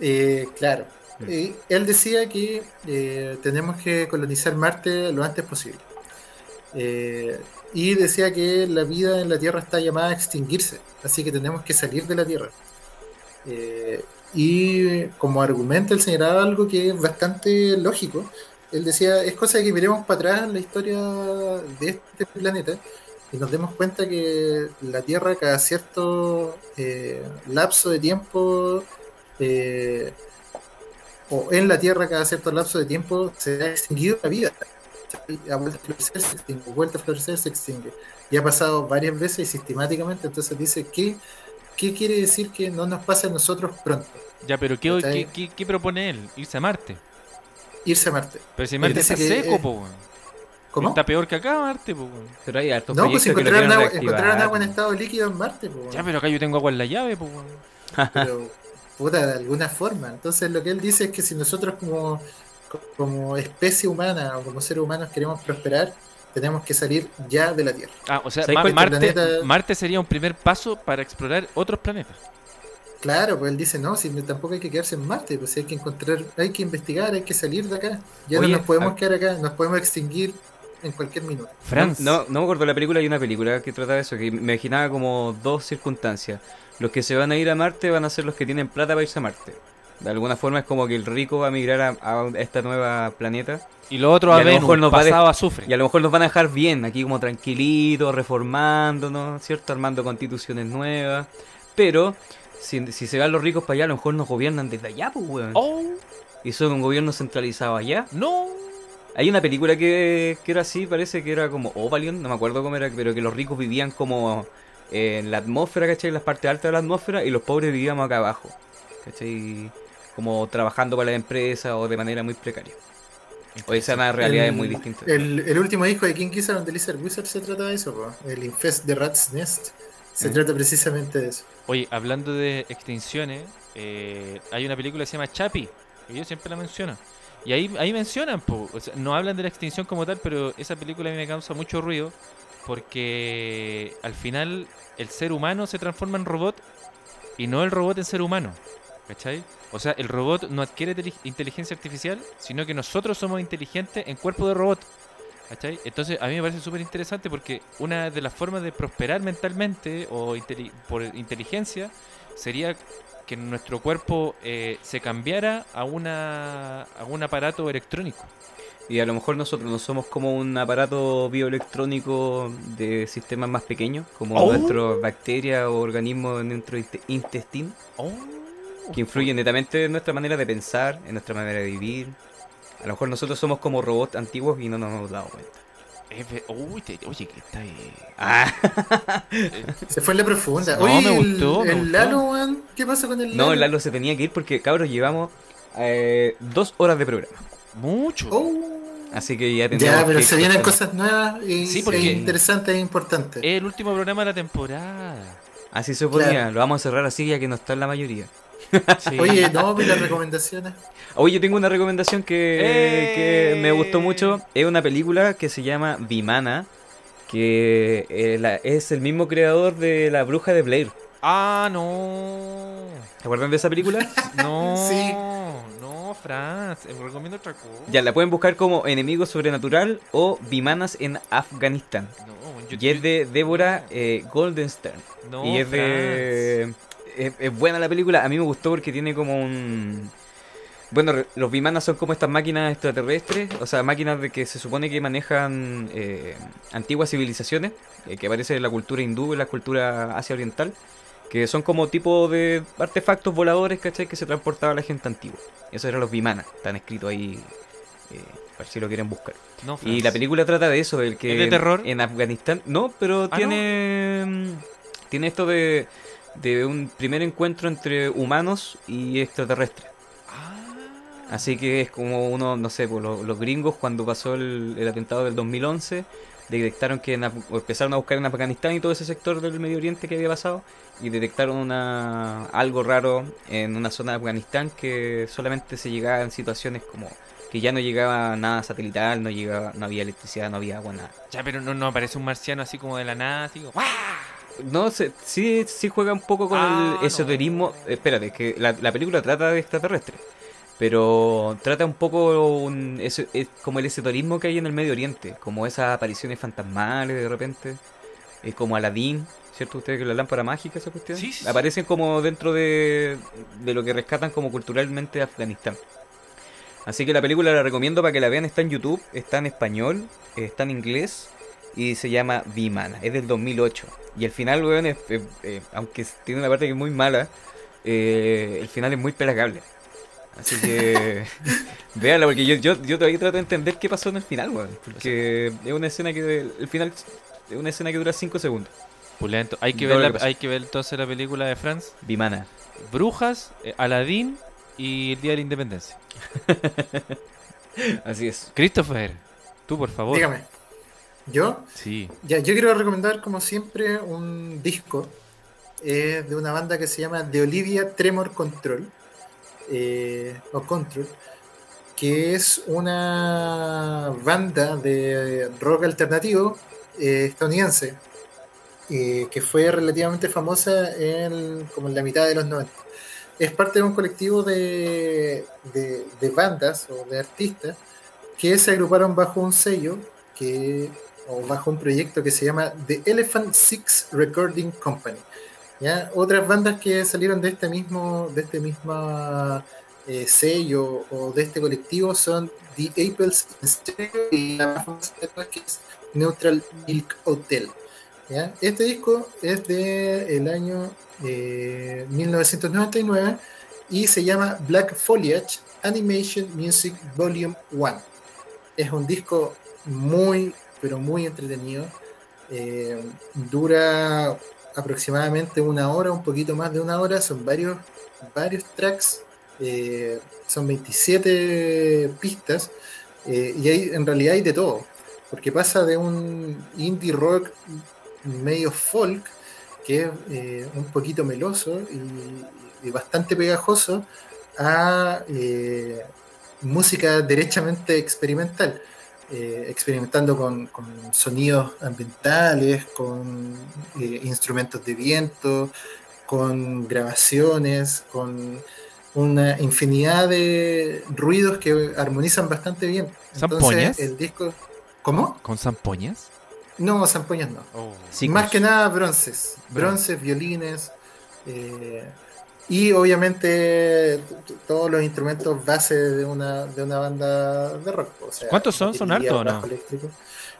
Eh, claro. Mm. Eh, él decía que eh, tenemos que colonizar Marte lo antes posible. Eh, y decía que la vida en la Tierra está llamada a extinguirse, así que tenemos que salir de la Tierra. Y como argumento él señalaba algo que es bastante lógico. Él decía, es cosa de que miremos para atrás en la historia de este planeta y nos demos cuenta que la Tierra cada cierto eh, lapso de tiempo eh, o en la Tierra cada cierto lapso de tiempo se ha extinguido la vida. Ha vuelto a florecer, se extingue, vuelta a florecer, se extingue. Y ha pasado varias veces y sistemáticamente, entonces dice que ¿qué quiere decir que no nos pase a nosotros pronto? Ya, pero ¿qué, ¿Cachai? qué, qué- qué propone él? Irse a Marte. Irse a Marte. Pero si Marte está que, seco, eh, po. weón. ¿Cómo? Está peor que acá, Marte, po. weón. Pero hay hartos No, pues encontraron agua, encontraron agua en estado líquido en Marte, po, Ya, pero acá yo tengo agua en la llave, po. weón. pero puta, de alguna forma. Entonces lo que él dice es que si nosotros como, como especie humana o como seres humanos queremos prosperar, tenemos que salir ya de la Tierra. Ah, o sea, ¿Sabes Ma- Marte, planeta- Marte sería un primer paso para explorar otros planetas. Claro, pues él dice, no, si tampoco hay que quedarse en Marte, pues hay que encontrar, hay que investigar, hay que salir de acá. Ya Oye, no nos podemos a- quedar acá, nos podemos extinguir en cualquier minuto. Franz. No, no me acuerdo de la película, hay una película que trata de eso, que me imaginaba como dos circunstancias. Los que se van a ir a Marte van a ser los que tienen plata para irse a Marte. De alguna forma es como que el rico va a migrar a, a esta nueva planeta Y lo otro Y a a lo mejor nos va a pasado azufre. y a lo mejor nos van a dejar bien, aquí como tranquilitos, reformándonos, ¿cierto? Armando constituciones nuevas. Pero si, si se van los ricos para allá, a lo mejor nos gobiernan desde allá, pues, weón. Oh, Y son un gobierno centralizado allá. no. Hay una película que, que era así, parece que era como Ovalion, no me acuerdo cómo era, pero que los ricos vivían como en la atmósfera, ¿cachai? En las partes altas de la atmósfera y los pobres vivíamos acá abajo, ¿cachai? Como trabajando para la empresa o de manera muy precaria. O esa es una realidad El- muy distinta. El, el último disco de King Gizzard the Lizard Wizard se trata de eso, po. el Infest the Rat's Nest. Se Mm. trata precisamente de eso. Oye, hablando de extinciones, eh, hay una película que se llama Chapi, que yo siempre la menciono. Y ahí, ahí mencionan, po, o sea, no hablan de la extinción como tal, pero esa película a mí me causa mucho ruido porque al final el ser humano se transforma en robot y no el robot en ser humano. ¿Cachai? O sea, el robot no adquiere teli- inteligencia artificial, sino que nosotros somos inteligentes en cuerpo de robot. ¿Cachai? Entonces a mí me parece súper interesante porque una de las formas de prosperar mentalmente o inteli- por inteligencia sería que nuestro cuerpo eh, se cambiara a, una, a un aparato electrónico. Y a lo mejor nosotros no somos como un aparato bioelectrónico de sistemas más pequeños, como Oh. nuestras bacterias o organismos en nuestro inte- intestino, que influyen netamente en nuestra manera de pensar, en nuestra manera de vivir. A lo mejor nosotros somos como robots antiguos y no nos hemos dado cuenta. Uy, te- oye, que está ahí. Ah, Se fue en la profunda. No, Oye, me el, gustó, me el gustó. Lalo, weón, ¿qué pasa con el no, Lalo? el Lalo se tenía que ir porque, cabros, llevamos eh, dos horas de programa. Mucho. Oh. Así que ya tendríamos Ya, pero que se vienen cosas nuevas y Sí, e porque- interesantes e importantes. Es el último programa de la temporada. Así se ponía, Claro. lo vamos a cerrar así ya que no está en la mayoría. Sí. Oye, no, vi las recomendaciones. Oye, yo tengo una recomendación que, ¡Eh! que me gustó mucho. Es una película que se llama Vimana, que eh, la- es el mismo creador de La Bruja de Blair. Ah, no. ¿Se acuerdan de esa película? No. Sí. No, Franz, eh, recomiendo otra cosa. Ya, la pueden buscar como Enemigo Sobrenatural o Vimanas en Afganistán. No, yo- Y es de Débora eh, Goldenstern. No, y es de. Es, es buena la película. A mí me gustó porque tiene como un. Bueno, los Vimanas son como estas máquinas extraterrestres, o sea, máquinas de que se supone que manejan eh, antiguas civilizaciones, eh, que aparecen en la cultura hindú y la cultura asia oriental, que son como tipo de artefactos voladores, ¿cachai? Que se transportaba la gente antigua. Esos eran los Vimanas, están escritos ahí, eh, para si lo quieren buscar. No, Y la película trata de eso, del que ¿Es de terror? en Afganistán, no, pero Ah, tiene tiene esto de, de un primer encuentro entre humanos y extraterrestres. Ah. Así que es como uno, no sé, pues, los, los gringos cuando pasó el, el atentado del 2011 detectaron que en empezaron a buscar en Afganistán y todo ese sector del Medio Oriente que había pasado y detectaron una, algo raro en una zona de Afganistán que solamente se llegaba en situaciones como que ya no llegaba nada satelital, no llegaba, no había electricidad, no había agua, nada. Ya, pero no, no aparece un marciano así como de la nada, así como. ¡guau! No, se- sí, sí juega un poco con Ah, el esoterismo. no. Espérate, que la, la película trata de extraterrestres. Pero trata un poco un, eso, es como el esoterismo que hay en el Medio Oriente. Como esas apariciones fantasmales de repente. eh, como Aladdin, ¿cierto? Ustedes que la lámpara mágica, esa cuestión. Sí, sí, sí. Aparecen como dentro de, de lo que rescatan como culturalmente Afganistán. Así que la película la recomiendo para que la vean. Está en YouTube, está en español, está en inglés y se llama Vimana. Es del 2008. Y el final, weón, es- eh, aunque tiene una parte que es muy mala, eh, el final es muy pelagable. Así que véanla, porque yo, yo, yo todavía trato de entender qué pasó en el final, weón. Porque es una escena que. El final es una escena que dura 5 segundos. Pulento. Hay que, ver la- que hay que ver entonces la película de Franz. Vimana. Brujas, eh, Aladdin y el Día de la Independencia. Así es. Christopher, tú por favor. Dígame. ¿Yo? Sí. Ya, yo quiero recomendar, como siempre, un disco eh, de una banda que se llama The Olivia Tremor Control, eh, o Control, que es una banda de rock alternativo eh, estadounidense, eh, que fue relativamente famosa en, como en la mitad de los 90. Es parte de un colectivo de, de- de bandas o de artistas que se agruparon bajo un sello que o bajo un proyecto que se llama The Elephant Six Recording Company. ¿ya? Otras bandas que salieron de este mismo, de este mismo sello o de este colectivo son The Apples y la más famosa de que es Neutral Milk Hotel. ¿ya? Este disco es del año eh, 1999 y se llama Black Foliage Animation Music Volume 1. Es un disco muy, pero muy entretenido. Eh, dura aproximadamente una hora, un poquito más de una hora. Son varios, varios tracks. eh, son 27 pistas. eh, y hay, en realidad hay de todo. Porque pasa de un indie rock medio folk, que es un poquito meloso y, y bastante pegajoso, a música derechamente experimental eh, experimentando con, con sonidos ambientales, con eh, instrumentos de viento, con grabaciones, con una infinidad de ruidos que armonizan bastante bien. ¿Zampoñas? el disco... ¿Cómo? ¿Con zampoñas? No, zampoñas no. Ciclos. Más que nada bronces. Bron- Bronces, violines. eh, y obviamente todos los instrumentos base de una, de una banda de rock. o sea, ¿Cuántos son? ¿Son hartos o no? eléctrico.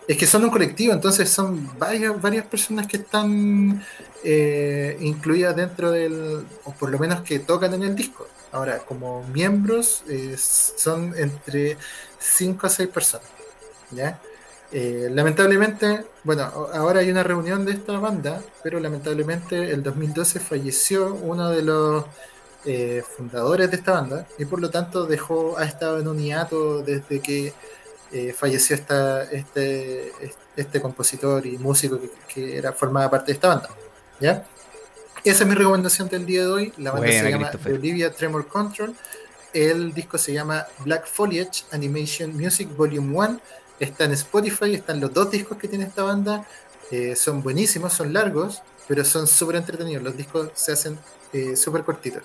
Es que son un colectivo, entonces son varias, varias personas que están eh, incluidas dentro del, o por lo menos que tocan en el disco. Ahora, como miembros, eh, son entre 5 a 6 personas. ¿ya? Eh, lamentablemente, bueno, ahora hay una reunión de esta banda, pero lamentablemente el 2012 falleció uno de los eh, fundadores de esta banda y por lo tanto dejó, ha estado en un hiato desde que eh, falleció esta, este, este compositor y músico que, que era formaba parte de esta banda. ¿ya? Esa es mi recomendación del día de hoy. La banda Buena, se llama. The Olivia Tremor Control. El disco se llama Black Foliage Animation Music Volume 1. Está en Spotify, están los dos discos que tiene esta banda. Eh, son buenísimos, son largos, pero son súper entretenidos. Los discos se hacen eh, súper cortitos.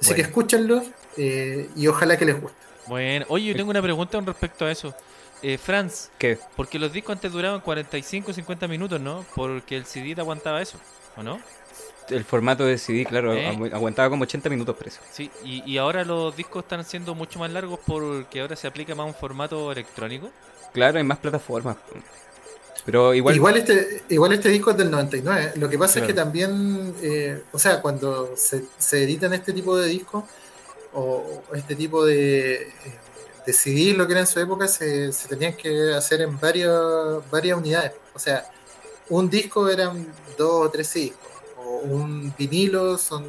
Así que Bueno. escúchenlo eh, y ojalá que les guste. Bueno, oye, yo tengo una pregunta con respecto a eso. Eh, Franz, ¿Qué? porque los discos antes duraban 45 50 minutos, ¿no? Porque el CD te aguantaba eso, ¿o no? El formato de CD, claro, ¿Eh? agu- aguantaba como 80 minutos preso. Sí, y, y ahora los discos están siendo mucho más largos porque ahora se aplica más un formato electrónico. Claro, hay más plataformas. Pero igual, Igual, este, igual este disco es del 99. Lo que pasa Claro. es que también, eh, o sea, cuando se, se editan este tipo de discos o, este tipo de, de CD, lo que era en su época, se, se tenían que hacer en varias, varias unidades. O sea, un disco eran dos o tres discos. O un vinilo son.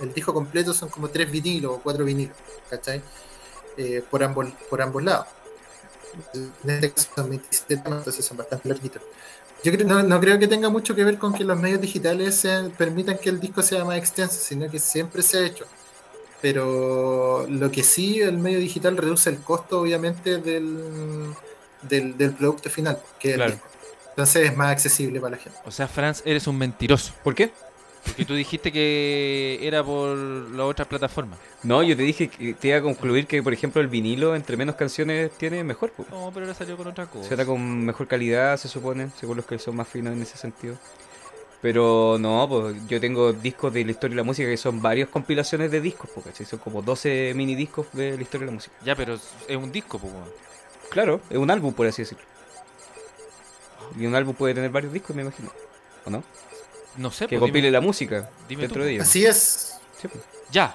El disco completo son como tres vinilos o cuatro vinilos, ¿cachai? Eh, por, ambos, por ambos lados. En este caso son 27 temas, entonces son bastante larguitos. Yo creo, no, no creo que tenga mucho que ver con que los medios digitales sean- permitan que el disco sea más extenso, sino que siempre se ha hecho. Pero lo que sí, el medio digital reduce el costo, obviamente, del, del, del producto final, que es Claro. el disco. Entonces es más accesible para la gente. O sea, Franz, eres un mentiroso. ¿por qué? Porque tú dijiste que era por la otra plataforma. No, yo te dije que te iba a concluir que, por ejemplo, el vinilo, entre menos canciones tiene, mejor. pues. No, pero ahora salió con otra cosa. Será con mejor calidad, se supone, según los que son más finos en ese sentido. Pero no, pues yo tengo discos de la historia de la música que son varias compilaciones de discos, pues, ¿cachai? Son como 12 mini discos de la historia de la música. Ya, pero es un disco, pues. Claro, es un álbum, por así decirlo. Y un álbum puede tener varios discos, me imagino. ¿O no? No sé, Que pues, compile dime- la música dime dentro tú, de ellos. Así es. Sí, pues. Ya,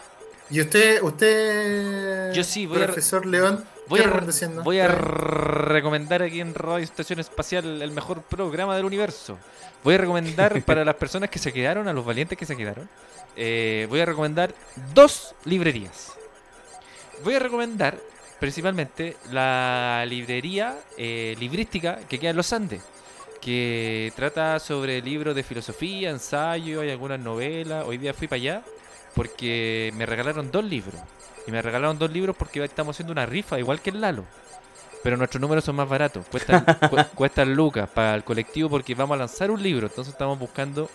¿Y usted, usted Yo sí, voy a- profesor León, voy qué a, voy a recomendar aquí en Radio Estación Espacial el mejor programa del universo. Voy a recomendar para las personas que se quedaron, a los valientes que se quedaron, eh, voy a recomendar dos librerías. Voy a recomendar principalmente la librería eh, librística que queda en los Andes, que trata sobre libros de filosofía, ensayo, hay algunas novelas. Hoy día fui para allá porque me regalaron dos libros. Y me regalaron dos libros porque estamos haciendo una rifa, igual que el Lalo. Pero nuestros números son más baratos, cuestan, cu- cuestan lucas para el colectivo porque vamos a lanzar un libro. Entonces estamos buscando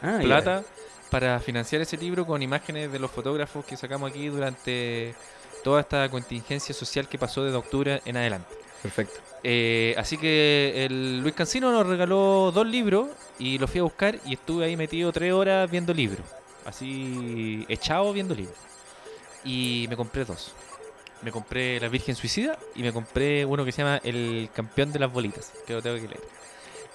Ah, plata para financiar ese libro con imágenes de los fotógrafos que sacamos aquí durante toda esta contingencia social que pasó desde octubre en adelante. Perfecto. Eh, así que el Luis Cancino nos regaló dos libros y los fui a buscar y estuve ahí metido tres horas viendo libros. Así echado viendo libros. Y me compré dos. Me compré La Virgen Suicida y me compré uno que se llama El Campeón de las Bolitas, que lo tengo que leer.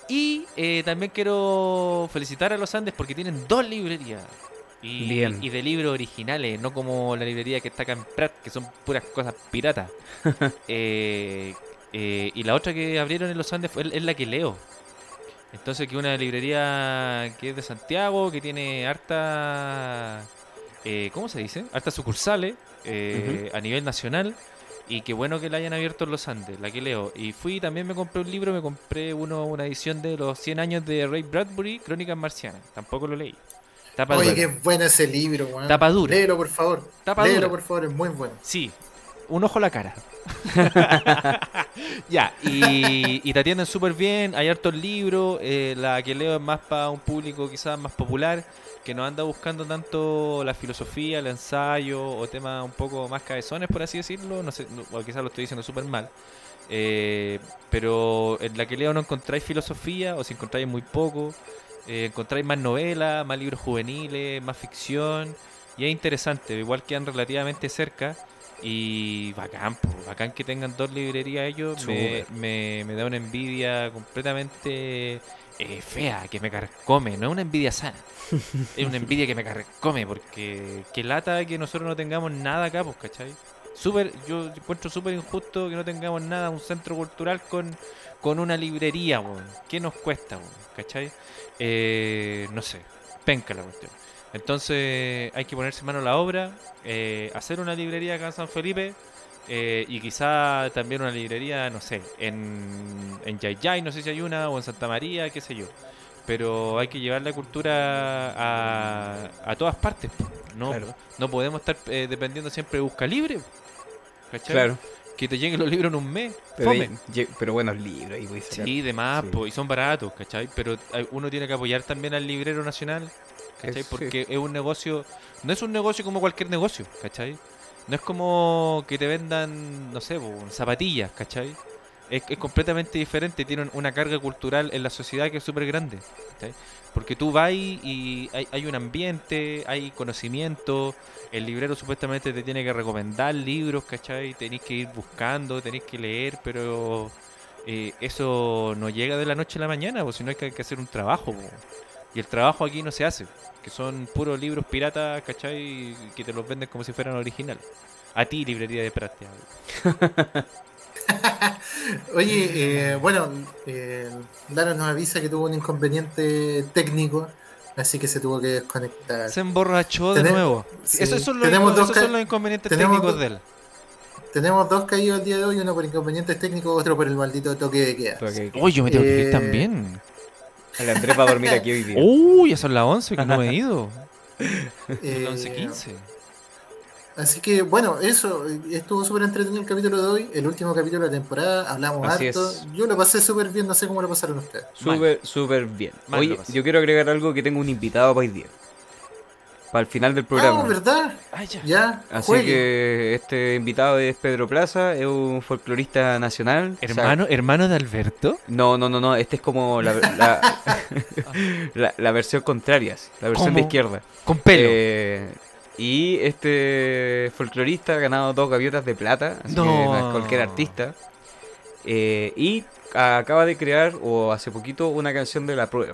Y eh, también quiero felicitar a los Andes porque tienen dos librerías. Y, Bien. y de libros originales, no como la librería que está acá en Prat, que son puras cosas piratas. Eh, eh, y la otra que abrieron en los Andes fue, es la que leo. Entonces, que una librería que es de Santiago, que tiene harta. eh, ¿Cómo se dice? Hartas sucursales eh, a nivel nacional. Y qué bueno que la hayan abierto en los Andes, la que leo. Y fui también me compré un libro, me compré uno, una edición de los 100 años de Ray Bradbury, Crónicas Marcianas. Tampoco lo leí. Tapa Oye, dura. qué bueno ese libro, weón. Tapa dura. Léelo, por favor. Tapa Léelo, dura. por favor, es muy bueno. Sí, un ojo a la cara. ya, y, te atienden súper bien, hay hartos libros, eh, la que leo es más para un público quizás más popular, que no anda buscando tanto la filosofía, el ensayo o temas un poco más cabezones, por así decirlo, no sé, o quizás lo estoy diciendo súper mal. Eh, pero en la que leo no encontráis filosofía o si encontráis muy poco, eh, encontráis más novelas, más libros juveniles, más ficción y es interesante, igual quedan relativamente cerca y bacán, po, bacán que tengan dos librerías ellos, me, me, me da una envidia completamente eh, fea, que me carcome, no es una envidia sana, es una envidia que me carcome, porque qué lata que nosotros no tengamos nada acá, pues, ¿cachai? Súper, yo encuentro súper injusto que no tengamos nada, un centro cultural con, con una librería, weón. ¿Qué nos cuesta, weón? ¿Cachai? Eh, no sé, penca la cuestión. Entonces hay que ponerse mano a la obra, eh, hacer una librería acá en San Felipe eh, y quizá también una librería, no sé, en, en Yayay, no sé si hay una, o en Santa María, qué sé yo. Pero hay que llevar la cultura a, a todas partes. No, Claro. no podemos estar eh, dependiendo siempre de Busca Libre. ¿cachai? Claro. Que te lleguen los libros en un mes. Pero, lle- pero buenos libros sacar. Sí, de más, Sí. po, y son baratos, ¿cachai? Pero hay- uno tiene que apoyar también al librero nacional ¿cachai? Porque es un negocio, no es un negocio como cualquier negocio, ¿cachai? No es como que te vendan, no sé, zapatillas, ¿cachai? Es, es completamente diferente, tienen una carga cultural en la sociedad que es súper grande, ¿cachai? Porque tú vas y hay, hay un ambiente, hay conocimiento, el librero supuestamente te tiene que recomendar libros, ¿cachai? Tenéis que ir buscando, tenéis que leer, pero eh, eso no llega de la noche a la mañana, pues si no hay que, hay que hacer un trabajo. po. Y el trabajo aquí no se hace, que son puros libros piratas, ¿cachai? Que te los venden como si fueran original. A ti, librería de práctica. Oye, eh, bueno, eh, Laro nos avisa que tuvo un inconveniente técnico, así que se tuvo que desconectar. Se emborrachó de nuevo. sí, Esos, son los, esos son inconvenientes técnicos de él. Tenemos dos caídos el día de hoy, uno por inconvenientes técnicos, otro por el maldito toque de queda. Uy, yo me tengo que ir Eh, también. El Andrés va a dormir aquí hoy día. Uy, ya son las 11 que no he ido. Eh, Las 11.15. Así que bueno, eso, estuvo súper entretenido el capítulo de hoy, el último capítulo de la temporada, hablamos Así harto, es. yo lo pasé súper bien, no sé cómo lo pasaron ustedes. Súper, súper bien. Mal pasé. yo quiero agregar algo que tengo un invitado para hoy día. Para el final del programa. Ah, ¿verdad? Ya. Ya, Así juegue. que este invitado es Pedro Plaza, es un folclorista nacional. O sea, Hermano, hermano de Alberto. no, no, no, no, este es como la, la, la- la versión contraria, la versión de izquierda. Con pelo. Eh, y este folclorista ha ganado dos gaviotas de plata, así que No. no es cualquier artista. Eh, y acaba de crear, o hace poquito, una canción de la prueba.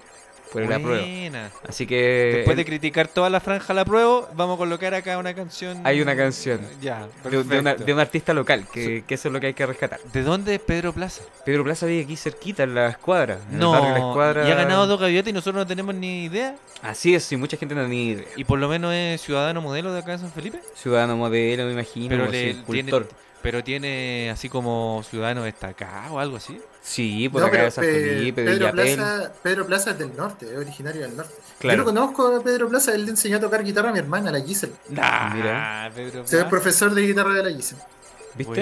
La. Así que Después de criticar toda la franja la prueba, vamos a colocar acá una canción. Hay una canción. Ya, de, de una- perfecto. de un artista local, que, que eso es lo que hay que rescatar. ¿De dónde es Pedro Plaza? Pedro Plaza vive aquí cerquita, en la escuadra. En No, La Escuadra. y ha ganado dos gaviotas y nosotros no tenemos ni idea. Así es, y mucha gente no tiene ni idea. Y por lo menos es ciudadano modelo de acá de San Felipe. Ciudadano modelo, me imagino, Pero le-. Pero tiene así como ciudadano destacado o algo así. Sí, por No, acá pero de San Pe- Felipe, de Pedro, Villapel. Plaza, Pedro Plaza es del norte, es originario del norte. Claro. Yo lo conozco a Pedro Plaza, él le enseñó a tocar guitarra a mi hermana, la Giselle. Nah, Mira. Pedro Soy Plaza. el profesor de guitarra de la Giselle. ¿Viste?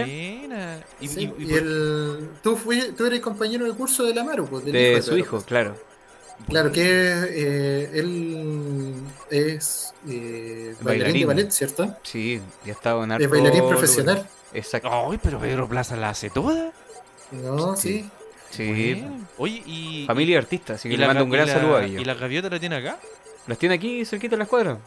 Buena. Y, Sí, y- y y por- el, tú, fui, tú eres compañero de curso de la Maru, pues, del De hijo su Pedro hijo, claro. Claro, que eh, él es eh, bailarín, Bailarín. de ballet, ¿cierto? Sí, ya estaba en Es harto bailarín lugar. profesional. Exacto. Ay, pero Pedro Plaza la hace toda. No, Sí. sí. Sí. Oye, y. Familia y artista, así que y le mando un gran saludo a ellos. ¿Y la gaviota la tiene acá? ¿Las tiene aquí cerquita de la escuadra?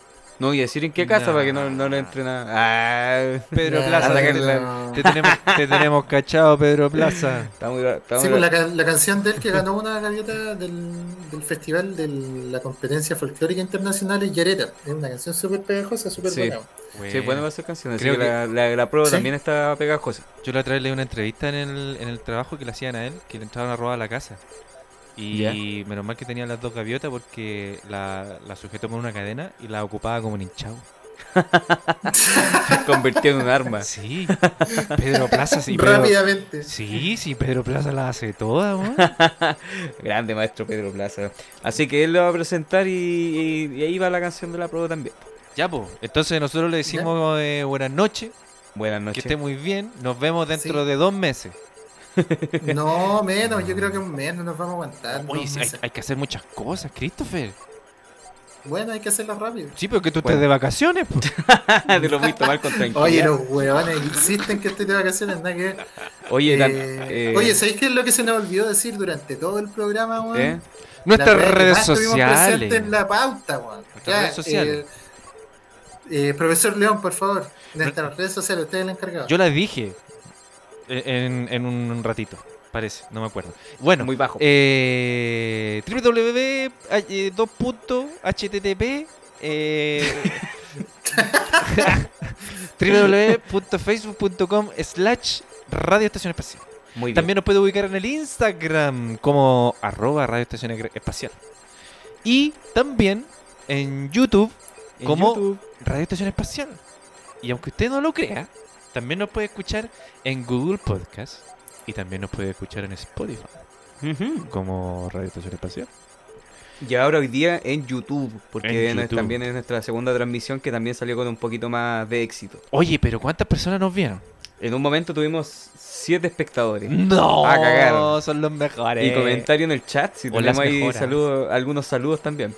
No voy a decir en qué casa para que no, no le entre nada. Ah, Pedro Nah, Plaza. te, que la- no. te tenemos, te tenemos cachado, Pedro Plaza. está muy, está Sí, muy- pues la, la canción de él que ganó una gaviota del, del festival de la competencia folclórica internacional es Yareta. Es una canción súper pegajosa, súper Sí. buena. Sí, bueno va a ser canción. Así Creo que, que- la, la, la prueba Sí. también está pegajosa. Yo la otra vez leí una entrevista en el, en el trabajo que le hacían a él, que le entraron a robar la casa. Y Ya. menos mal que tenía las dos gaviotas porque la, la sujetó con una cadena y la ocupaba como un hinchado. Convirtió en un arma. Sí, Pedro Plaza, sí, Pedro, Rápidamente. sí, sí, Pedro Plaza la hace toda. Grande maestro Pedro Plaza. Así que él lo va a presentar y, y- y ahí va la canción de la prueba también. Ya, pues, entonces nosotros le decimos eh, buenas noches, Buenas que noches. esté muy bien, nos vemos dentro Sí. de dos meses. No, menos, yo creo que un mes no nos vamos a aguantar. Oye, hay, que hacer muchas cosas, Christopher. Bueno, hay que hacerlo rápido. Sí, pero que tú Bueno. estés de vacaciones, pues. Te lo voy a tomar con tranquilidad. Oye, los huevones insisten que estoy de vacaciones, nada que ver. Oye, Eh, eh, Oye, ¿sabéis qué es lo que se nos olvidó decir durante todo el programa, weón? ¿eh? Nuestras redes sociales. en la pauta, weón. Nuestras redes sociales. eh, eh, profesor León, por favor, nuestras redes sociales, usted es el encargado. Yo las dije en, en un ratito, parece, no me acuerdo. Bueno, Muy bajo. eh, www.2.http eh, www.facebook.com slash Radio Estación Espacial. Muy bien. También nos puede ubicar en el Instagram como arroba Radio Estación Espacial. Y también en YouTube En como YouTube. Radio Estación Espacial. Y aunque usted no lo crea, también nos puede escuchar en Google Podcast y también nos puede escuchar en Spotify como Radio Estación Espacial. Y ahora hoy día en YouTube, porque En no- YouTube. también es nuestra segunda transmisión que también salió con un poquito más de éxito. Oye, pero ¿cuántas personas nos vieron? En un momento tuvimos siete espectadores. No, cagaron. son los mejores. Y comentario en el chat, si O tenemos ahí saludos, algunos saludos también.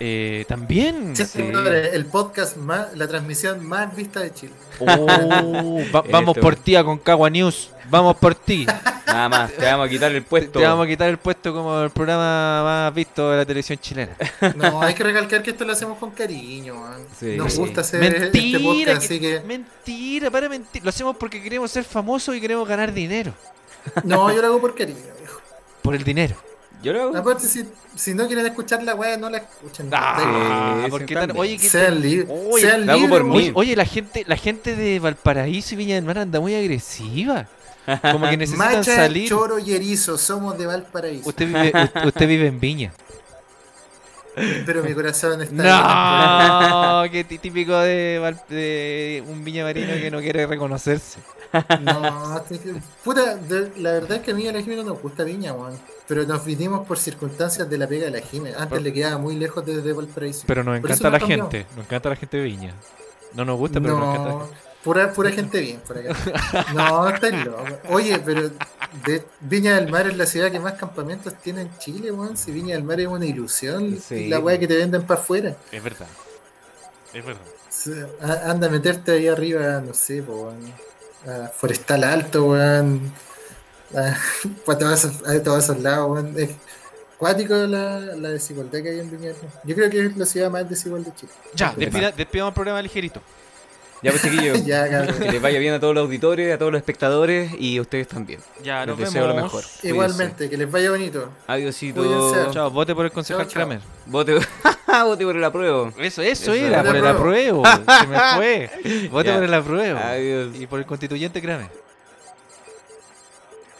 Eh, también. Sí, Sí. brother, el podcast más, la transmisión más vista de Chile. Oh, va- vamos por ti a Concagua News. Vamos por ti. Nada más, te vamos a quitar el puesto. Te vamos a quitar el puesto como el programa más visto de la televisión chilena. No, hay que recalcar que esto lo hacemos con cariño. Sí. Nos Sí. gusta hacer Mentira, este podcast, que- así que. mentira, para mentir. Lo hacemos porque queremos ser famosos y queremos ganar dinero. No, yo lo hago por cariño. Por el dinero. Yo lo hago. Aparte, si, si no quieren escuchar la weá, no la escuchen. Ah, sí, porque tan- oye, que sean libres. Oye, sean lo hago libres, por weón. mí. Oye, oye, la gente, la gente de Valparaíso y Viña del Mar anda muy agresiva. Como que necesitan Macha, salir. choro y erizo, somos de Valparaíso. Usted vive, usted vive en Viña. Pero mi corazón está No, qué tí- típico de, de un Viña Marino que no quiere reconocerse. No, puta, de- la verdad es que a mí a la Jime no nos gusta Viña, weón. Pero nos vinimos por circunstancias de la pega de la Jime. Antes le quedaba muy lejos desde Valparaíso. Pero nos encanta la gente. Nos encanta la gente de Viña. No nos gusta, pero nos encanta la gente. pura, pura gente bien por acá. No, estáis loco. Oye, pero de Viña del Mar es la ciudad que más campamentos tiene en Chile, weón. Si Viña del Mar es una ilusión, Sí. la weá que te venden para afuera. Es verdad. Es verdad. Anda a meterte ahí arriba, no sé, po, weón. A Forestal Alto, weón. A, todos a todos esos lados, weón. Es cuático la, la desigualdad que hay en Viña. Yo creo que es la ciudad más desigual de Chile. Ya, despida- despidamos el programa ligerito. Ya, pues chiquillos. Que les vaya bien a todos los auditores, a todos los espectadores y a ustedes también. Ya, Les nos deseo vemos. lo mejor. Igualmente, que les vaya bonito. Adiosito. Cuídense. Chao, vote por el concejal Chao, chao. Kramer. Vote, vote por el apruebo. Eso, eso, Eso era, era. por el apruebo. Se me fue. Vote Ya. por el apruebo. Adiós. Y por el constituyente Kramer.